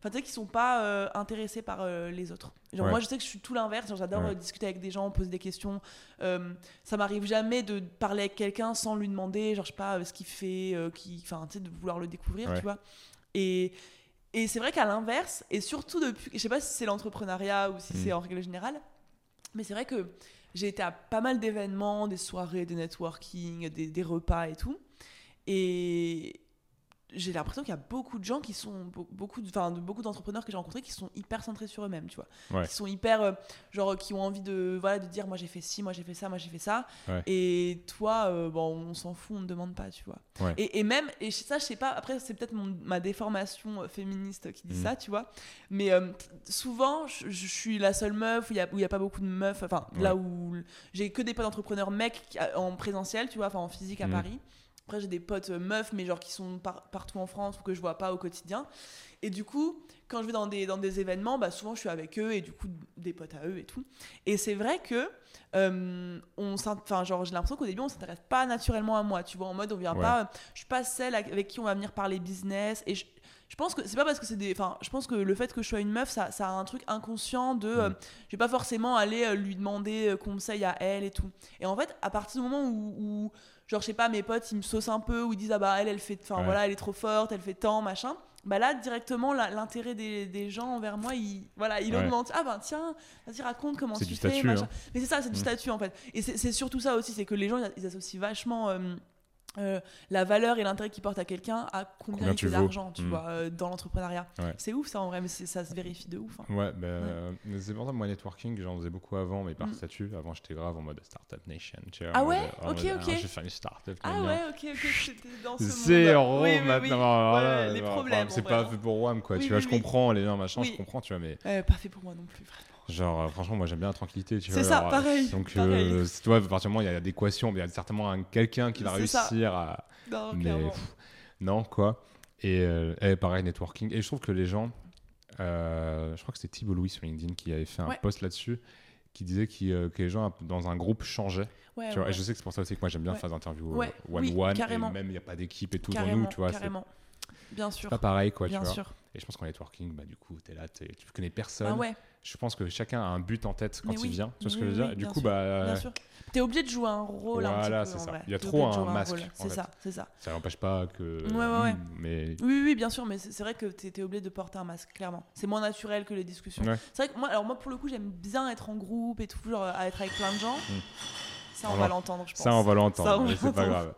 enfin tu sais, qui sont pas euh, intéressés par euh, les autres. Genre Ouais. moi, je sais que je suis tout l'inverse. J'adore Ouais. euh, discuter avec des gens, poser des questions. Euh, ça m'arrive jamais de parler avec quelqu'un sans lui demander, genre je sais pas ce qu'il fait, qui, enfin tu sais, de vouloir le découvrir, Ouais. tu vois. Et et c'est vrai qu'à l'inverse, et surtout depuis, je sais pas si c'est l'entrepreneuriat ou si Mm. c'est en règle générale, mais c'est vrai que j'ai été à pas mal d'événements, des soirées, des networking, des, des repas et tout. Et j'ai l'impression qu'il y a beaucoup de gens qui sont, be- beaucoup enfin, de beaucoup d'entrepreneurs que j'ai rencontrés qui sont hyper centrés sur eux-mêmes, tu vois. Ouais. Qui sont hyper, euh, genre, qui ont envie de, voilà, de dire, moi j'ai fait ci, moi j'ai fait ça, moi j'ai fait ça. Ouais. Et toi, euh, bon, on s'en fout, on ne demande pas, tu vois. Ouais. Et, et même, et ça, je sais pas, après, c'est peut-être ma déformation euh, féministe qui dit Mhm. ça, tu vois. Mais euh, souvent, je, je suis la seule meuf où il n'y a, où y a pas beaucoup de meufs. Enfin, là où j'ai que des potes entrepreneurs mecs en présentiel, tu vois, enfin en physique à Mhm. Paris. Après, j'ai des potes euh, meufs, mais genre qui sont par- partout en France ou que je vois pas au quotidien. Et du coup, quand je vais dans des, dans des événements, bah, souvent je suis avec eux et du coup des potes à eux et tout. Et c'est vrai que euh, on enfin genre j'ai l'impression qu'au début on s'intéresse pas naturellement à moi, tu vois, en mode on vient Ouais. pas, je suis pas celle avec qui on va venir parler business et je, je pense que c'est pas parce que c'est des, enfin je pense que le fait que je sois une meuf, ça, ça a un truc inconscient de, euh, Mm. je vais pas forcément aller euh, lui demander euh, conseil à elle et tout. Et en fait, à partir du moment où, où, genre je sais pas, mes potes ils me saucent un peu ou ils disent ah bah elle elle fait, enfin Ouais. voilà elle est trop forte, elle fait tant machin. Bah là directement l'intérêt des, des gens envers moi il voilà il Ouais. augmente ah bah tiens vas-y raconte comment tu du fais statut, machin. hein. mais c'est ça c'est du Mm. statut en fait et c'est c'est surtout ça aussi c'est que les gens ils associent vachement euh, euh, la valeur et l'intérêt qu'ils portent à quelqu'un à combien, Combien il tu fait d'argent tu Mm. vois euh, dans l'entrepreneuriat Ouais. c'est ouf ça en vrai mais ça se vérifie de ouf hein. Ouais, bah, euh, c'est pour ça, moi, networking, j'en faisais beaucoup avant, mais par Mm. statut. Avant, j'étais grave en mode Startup Nation. Tu vois, Ah ouais? mode- Ok, mode, ok. Ah, je vais faire une startup. ah ouais ok ok c'était dans ce Zéro oui, oui. maintenant. Ouais, les problèmes c'est pas vrai, fait pour WAM, quoi. Tu vois, je comprends les gens, machin, je comprends, tu vois, mais pas fait pour moi non plus vraiment genre, euh, franchement, moi, j'aime bien la tranquillité, tu C'est ça, alors, pareil, Donc, pareil. euh, c'est- tu vois, à partir du moment où il y a l'adéquation, il y a certainement un- quelqu'un qui va ça. réussir à. non mais pff, non, quoi. Et, euh, et pareil, networking. Et je trouve que les gens, euh, je crois que c'était Thibault Louis sur LinkedIn qui avait fait un Ouais. post là-dessus, qui disait euh, que les gens dans un groupe changeaient. ouais, Tu vois, ouais. Et je sais que c'est pour ça aussi que moi j'aime bien Ouais. faire des interviews Ouais, one oui, one. même il n'y a pas d'équipe et tout dans nous, tu vois. c'est- carrément Bien sûr. Pas pareil, quoi, Bien tu vois. sûr. Et je pense qu'en networking, bah, du coup, tu es là, t'es- tu connais personne. Ah ouais, Je pense que chacun a un but en tête quand Mais il oui. vient. Tu vois ce que je veux dire? Du coup, sûr. bah, bien sûr. T'es obligé de jouer un rôle un Voilà, petit peu, c'est en ça. vrai. Il y a trop un masque, C'est ça, c'est ça. ça n'empêche pas que. Ouais, ouais, ouais. Hmm, Mais Oui, oui, bien sûr, mais c'est vrai que t'es es obligé de porter un masque, clairement. C'est moins naturel que les discussions. Ouais. C'est vrai que moi, alors moi, pour le coup, j'aime bien être en groupe et tout, genre à être avec plein de gens. Ça, on On va l'en- l'entendre, je pense. ça, on va l'entendre. on C'est pas grave.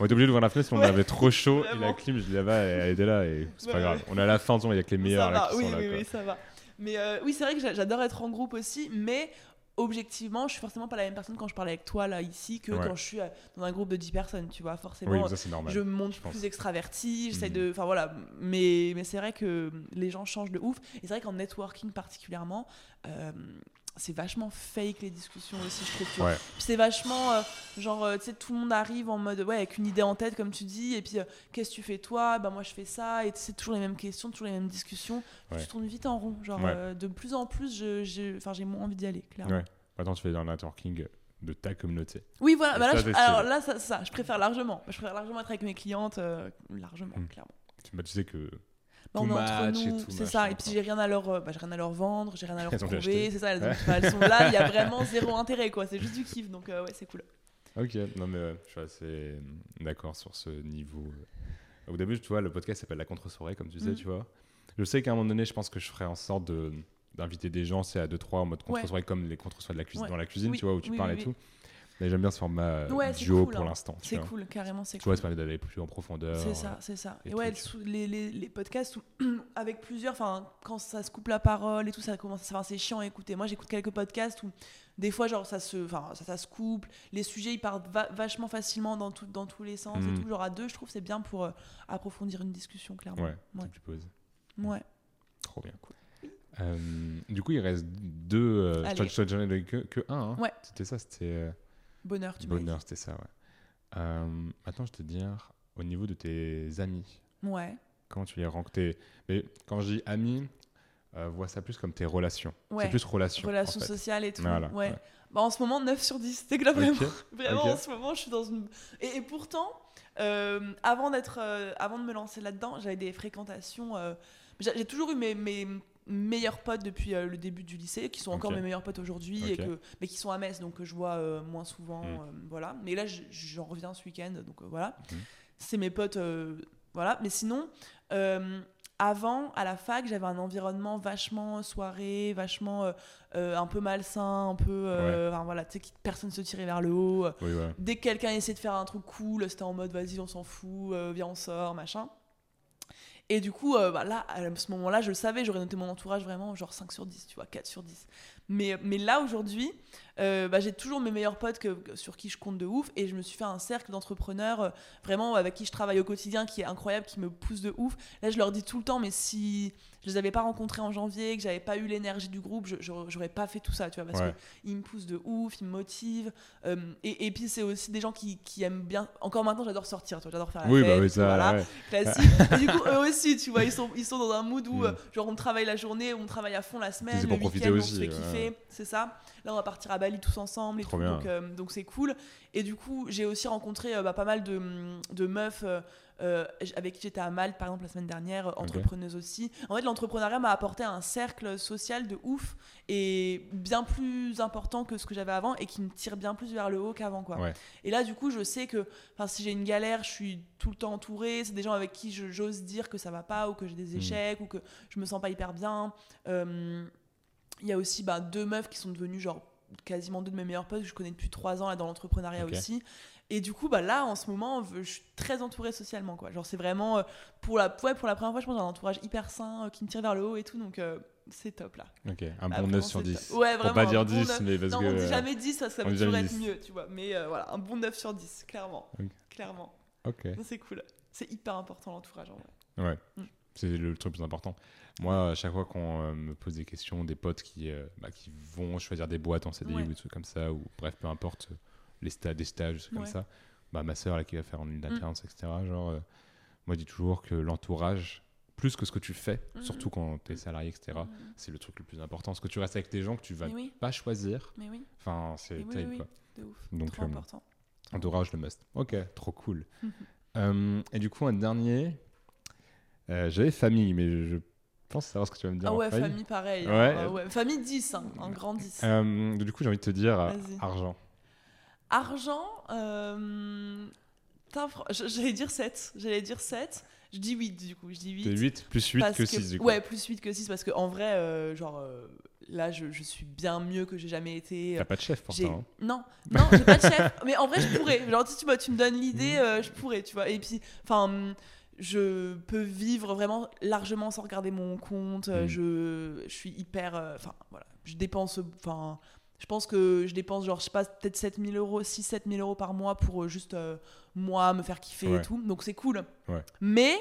On était obligé d'ouvrir la fenêtre, sinon Ouais. on avait trop chaud. Et la clim, je et elle était là, et c'est pas grave. ouais. On est à la fin, de il y a que les meilleurs ça là va, qui oui, sont oui, ça va. Mais euh, oui, c'est vrai que j'a- j'adore être en groupe aussi, mais objectivement, je suis forcément pas la même personne quand je parle avec toi là ici que Ouais. quand je suis euh, dans un groupe de 10 personnes, tu vois. Forcément, Oui, ça c'est normal. je me montre je pense. plus extravertie, j'essaie Mhm. de. Enfin voilà, mais, mais c'est vrai que les gens changent de ouf. Et c'est vrai qu'en networking particulièrement, euh, c'est vachement fake les discussions aussi, je trouve. Ouais. C'est vachement euh, genre, euh, tu sais, tout le monde arrive en mode, ouais, avec une idée en tête, comme tu dis, et puis euh, qu'est-ce que tu fais toi? Bah moi je fais ça, et c'est toujours les mêmes questions, toujours les mêmes discussions. Ouais. Tu tournes vite en rond. Genre, Ouais. de plus en plus, je- je- enfin, j'ai moins envie d'y aller, clairement. Ouais. Maintenant, tu fais un networking de ta communauté. Oui, voilà. Bah là, ça, je- c'est alors là, ça, ça, je préfère largement. Je préfère largement être avec mes clientes, largement, Mm. clairement. Bah, tu sais que. Bah, on est entre nous, c'est ça. Et puis j'ai rien à leur, euh, bah, j'ai rien à leur vendre, j'ai rien à *laughs* leur prouver, c'est ça. Elles, enfin, elles sont là, il y a *laughs* vraiment zéro intérêt, quoi. C'est juste du kiff, donc euh, ouais, c'est cool. Ok, non mais euh, je suis assez euh, d'accord sur ce niveau. Au début, tu vois, le podcast s'appelle La Contre-Soirée, comme tu disais, Mhm. tu vois. Je sais qu'à un moment donné, je pense que je ferai en sorte de d'inviter des gens, c'est à 2-3 en mode contre-soirée, comme les contre-soirées de la cuisine, Ouais. dans la cuisine, Oui, tu vois, où tu oui, parles oui, et tout. Mais j'aime bien ce format euh, Ouais, duo cool, pour hein. l'instant. tu C'est cool, carrément, c'est Tu cool. vois, ça permet d'aller plus en profondeur. C'est ça, c'est ça. les Et ouais, les, les, les podcasts *clears throat* avec plusieurs, enfin, quand ça se coupe la parole et tout, ça commence, enfin, c'est chiant à écouter. Moi, j'écoute quelques podcasts où des fois, genre, ça se, ça, ça se coupe. Les sujets, ils partent va- vachement facilement dans, tout, dans tous les sens et Mhm. tout. Genre, à deux, je trouve, c'est bien pour euh, approfondir une discussion, clairement. Ouais, ouais. tu poses. Ouais. Trop bien. Euh, du coup, il reste deux. euh, je t'en- je t'en ai donné que, que un. hein. Ouais. C'était ça, c'était. Bonheur, tu bonheur, c'était ça, ouais. Euh, maintenant, je te dire, au niveau de tes amis, Ouais. comment tu les rencontres Mais quand je dis amis, euh, vois ça plus comme tes relations. Ouais. C'est plus relations. Relations en fait. sociales et tout. Voilà, ouais. ouais. Bah, en ce moment, 9 sur 10. C'est que là, vraiment. Vraiment, en ce moment, je suis dans une. Et, et pourtant, euh, avant, d'être, euh, avant de me lancer là-dedans, j'avais des fréquentations. euh, J'ai j'ai toujours eu mes, mes meilleurs potes depuis euh, le début du lycée, qui sont encore mes meilleurs potes aujourd'hui, et Ok. que, mais qui sont à Metz, donc que je vois euh, moins souvent. Mm. euh, voilà. Mais là, je- j'en reviens ce week-end, donc euh, voilà. C'est mes potes. euh, voilà. Mais sinon. euh, avant, à la fac, j'avais un environnement vachement soirée, vachement euh, euh, un peu malsain, un peu. euh, enfin, voilà, tu sais, personne se tirait vers le haut. euh, Oui, ouais. Dès que quelqu'un essayait de faire un truc cool, c'était en mode vas-y, on s'en fout, euh, viens, on sort, machin. Et du coup, euh, bah, là, à ce moment-là, je le savais, j'aurais noté mon entourage vraiment genre 5 sur 10, tu vois, 4 sur 10. Mais, mais là, aujourd'hui, euh, bah, j'ai toujours mes meilleurs potes que, sur qui je compte de ouf. Et je me suis fait un cercle d'entrepreneurs euh, vraiment avec qui je travaille au quotidien qui est incroyable, qui me pousse de ouf. Là, je leur dis tout le temps, mais si je les avais pas rencontrés en janvier, que j'avais pas eu l'énergie du groupe, je- j'aurais pas fait tout ça, tu vois, parce Ouais. qu'ils me poussent de ouf, ils me motivent. Euh, et, et puis, c'est aussi des gens qui, qui aiment bien. Encore maintenant, j'adore sortir, tu vois, j'adore faire la Oui, fête, bah oui, ça, voilà ouais. classique. Et du coup, eux aussi, tu vois, ils sont, ils sont dans un mood où, Mm. euh, genre, on travaille la journée, on travaille à fond la semaine, le week-end, on se fait ouais. kiffer, c'est ça. Là, on va partir à Bali tous ensemble et Trop tout, bien. donc euh, donc c'est cool. Et du coup, j'ai aussi rencontré euh, bah, pas mal de, de meufs. euh, avec qui j'étais à Malte par exemple la semaine dernière, entrepreneuses aussi. En fait, l'entrepreneuriat m'a apporté un cercle social de ouf et bien plus important que ce que j'avais avant et qui me tire bien plus vers le haut qu'avant quoi. Ouais. Et là, du coup, je sais que si j'ai une galère, je suis tout le temps entourée. C'est des gens avec qui j'ose dire que ça va pas ou que j'ai des Mm. échecs ou que je me sens pas hyper bien. Euh, Il y a aussi bah, deux meufs qui sont devenues genre quasiment deux de mes meilleurs potes que je connais depuis trois ans là, dans l'entrepreneuriat aussi. Et du coup, bah, là, en ce moment, je suis très entourée socialement. Quoi. Genre, c'est vraiment, euh, pour, la, ouais, pour la première fois, je pense, j'ai un entourage hyper sain euh, qui me tire vers le haut et tout. Donc, euh, c'est top là. Ok, un Bah, bon 9 vraiment, sur c'est 10. top. Ouais, Pour vraiment. pas un dire bon 10, neuf. mais parce non, que. on dit jamais 10 parce que ça dit toujours être 10. mieux, tu vois. Mais voilà, un bon 9 sur 10, clairement. Clairement. Ok. C'est cool. C'est hyper important l'entourage en vrai. Ouais, Mm. C'est le truc le plus important. Moi, à chaque fois qu'on euh, me pose des questions, des potes qui, euh, bah, qui vont choisir des boîtes en CDI Ouais. ou des trucs comme ça, ou bref, peu importe, euh, les stades, des stages, des trucs comme ça, bah, ma soeur là, qui va faire en une Mm. alternance, etc., genre, euh, moi, je dis toujours que l'entourage, plus que ce que tu fais, Mm. surtout quand tu es salarié, etc., c'est le truc le plus important. Parce que tu restes avec des gens que tu vas oui, pas choisir, mais oui, enfin, c'est oui, oui, quoi. de ouf. Donc, Trop important. Entourage, le must. Ok, trop cool. *laughs* Et du coup, un dernier, Euh, J'avais famille, mais je, pense savoir ce que tu vas me dire. Ah ouais, famille. famille pareil. Ouais. hein, ah ouais. Famille 10, hein, un grand 10. Euh, du coup, j'ai envie de te dire argent. Argent, euh... j'allais dire 7. J'allais dire 7. Je dis 8 du coup, je dis 8. C'est 8 plus 8 parce que 6 du coup. Ouais, plus 8 que 6 parce que en vrai, euh, genre euh, là, je, je suis bien mieux que j'ai jamais été. T'as pas de chef pour ça. J'ai- hein. Non, non, j'ai pas de chef. *laughs* Mais en vrai, je pourrais. Genre, tu, tu me donnes l'idée, Mhm. euh, je pourrais, tu vois. Et puis, enfin, je peux vivre vraiment largement sans regarder mon compte. euh, Mhm. Je, je suis hyper. euh, Enfin, voilà. Je dépense. Enfin, je pense que je dépense, genre, je sais pas, peut-être 7000 euros, 6-7 000 euros par mois pour euh, juste euh, moi me faire kiffer Ouais. et tout. Donc, c'est cool. Ouais. Mais.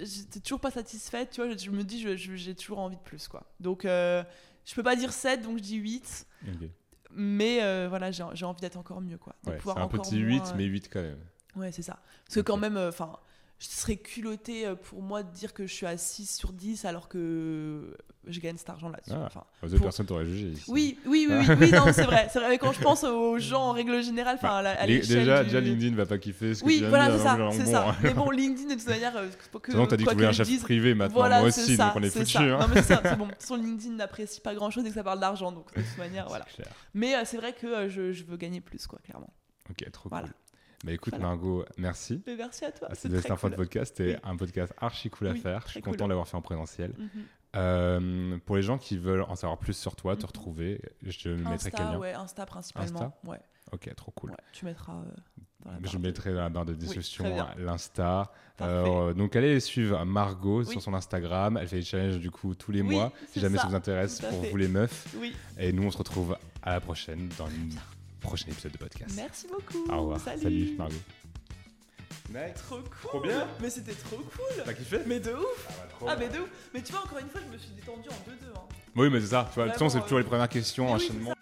J'étais toujours pas satisfaite, tu vois. Je, je me dis, j'ai toujours envie de plus, quoi. Donc, euh, je peux pas dire 7, donc je dis 8. Ok. Mais euh, voilà, j'ai envie d'être encore mieux, quoi. De Ouais, pouvoir c'est un encore petit moins, 8, euh, mais 8 quand même. Ouais, c'est ça. Parce que Ok. quand même, enfin, je serais culotté euh, pour moi de dire que je suis à 6 sur 10 alors que je gagne cet argent là-dessus. Ah. Enfin, Aux autres Pour- personnes t'auraient jugé ici. oui, oui, oui, oui, oui, non, c'est vrai, c'est vrai. Mais quand je pense aux *laughs* gens en règle générale, enfin, à déjà, du- déjà, LinkedIn va pas kiffer ce que Oui, tu viens voilà, c'est ça, donc, c'est bon, ça. hein. Mais bon, *laughs* LinkedIn, de toute manière, euh, que, façon, t'as dit que tu voulais un chef dise- privé maintenant, Voilà, moi aussi, ça, donc on est c'est foutus. hein. Non, mais c'est ça, c'est *laughs* bon. Façon, LinkedIn n'apprécie pas grand chose dès que ça parle d'argent, donc de toute manière, voilà. Clair. Mais euh, c'est vrai que euh, je, je veux gagner plus, quoi, clairement. Ok, trop cool. Bah écoute, Voilà. Margot, merci. Mais merci à toi. Ah, C'était un cool. de podcast. C'était Oui. un podcast archi cool à Oui, faire. Je suis cool. content de l'avoir fait en présentiel. Mhm. Euh, pour les gens qui veulent en savoir plus sur toi, te Mhm. retrouver, je te mettrai quel Insta, lien ouais, Insta principalement. Insta ouais, Ok, trop cool. ouais, tu mettras euh, dans la Je de- mettrai dans la barre de description l'Insta. Euh, donc allez suivre Margot Oui. sur son Instagram. Elle fait des challenges du coup tous les Oui, mois. Si jamais ça, ça, vous intéresse pour fait. vous les meufs. Et nous on se retrouve à la prochaine dans un prochain épisode de podcast. merci beaucoup. Au revoir. Salut. Margot. Trop cool. Trop bien. Mais c'était trop cool. T'as kiffé? Mais de ouf. Ah, bah, trop Ah, mais de ouf. Mais tu vois, encore une fois, je me suis détendue en 2-2. Hein. Oui, mais c'est ça. Tu vois, de toute façon, c'est toujours les premières questions, Mais oui, c'est enchaînement.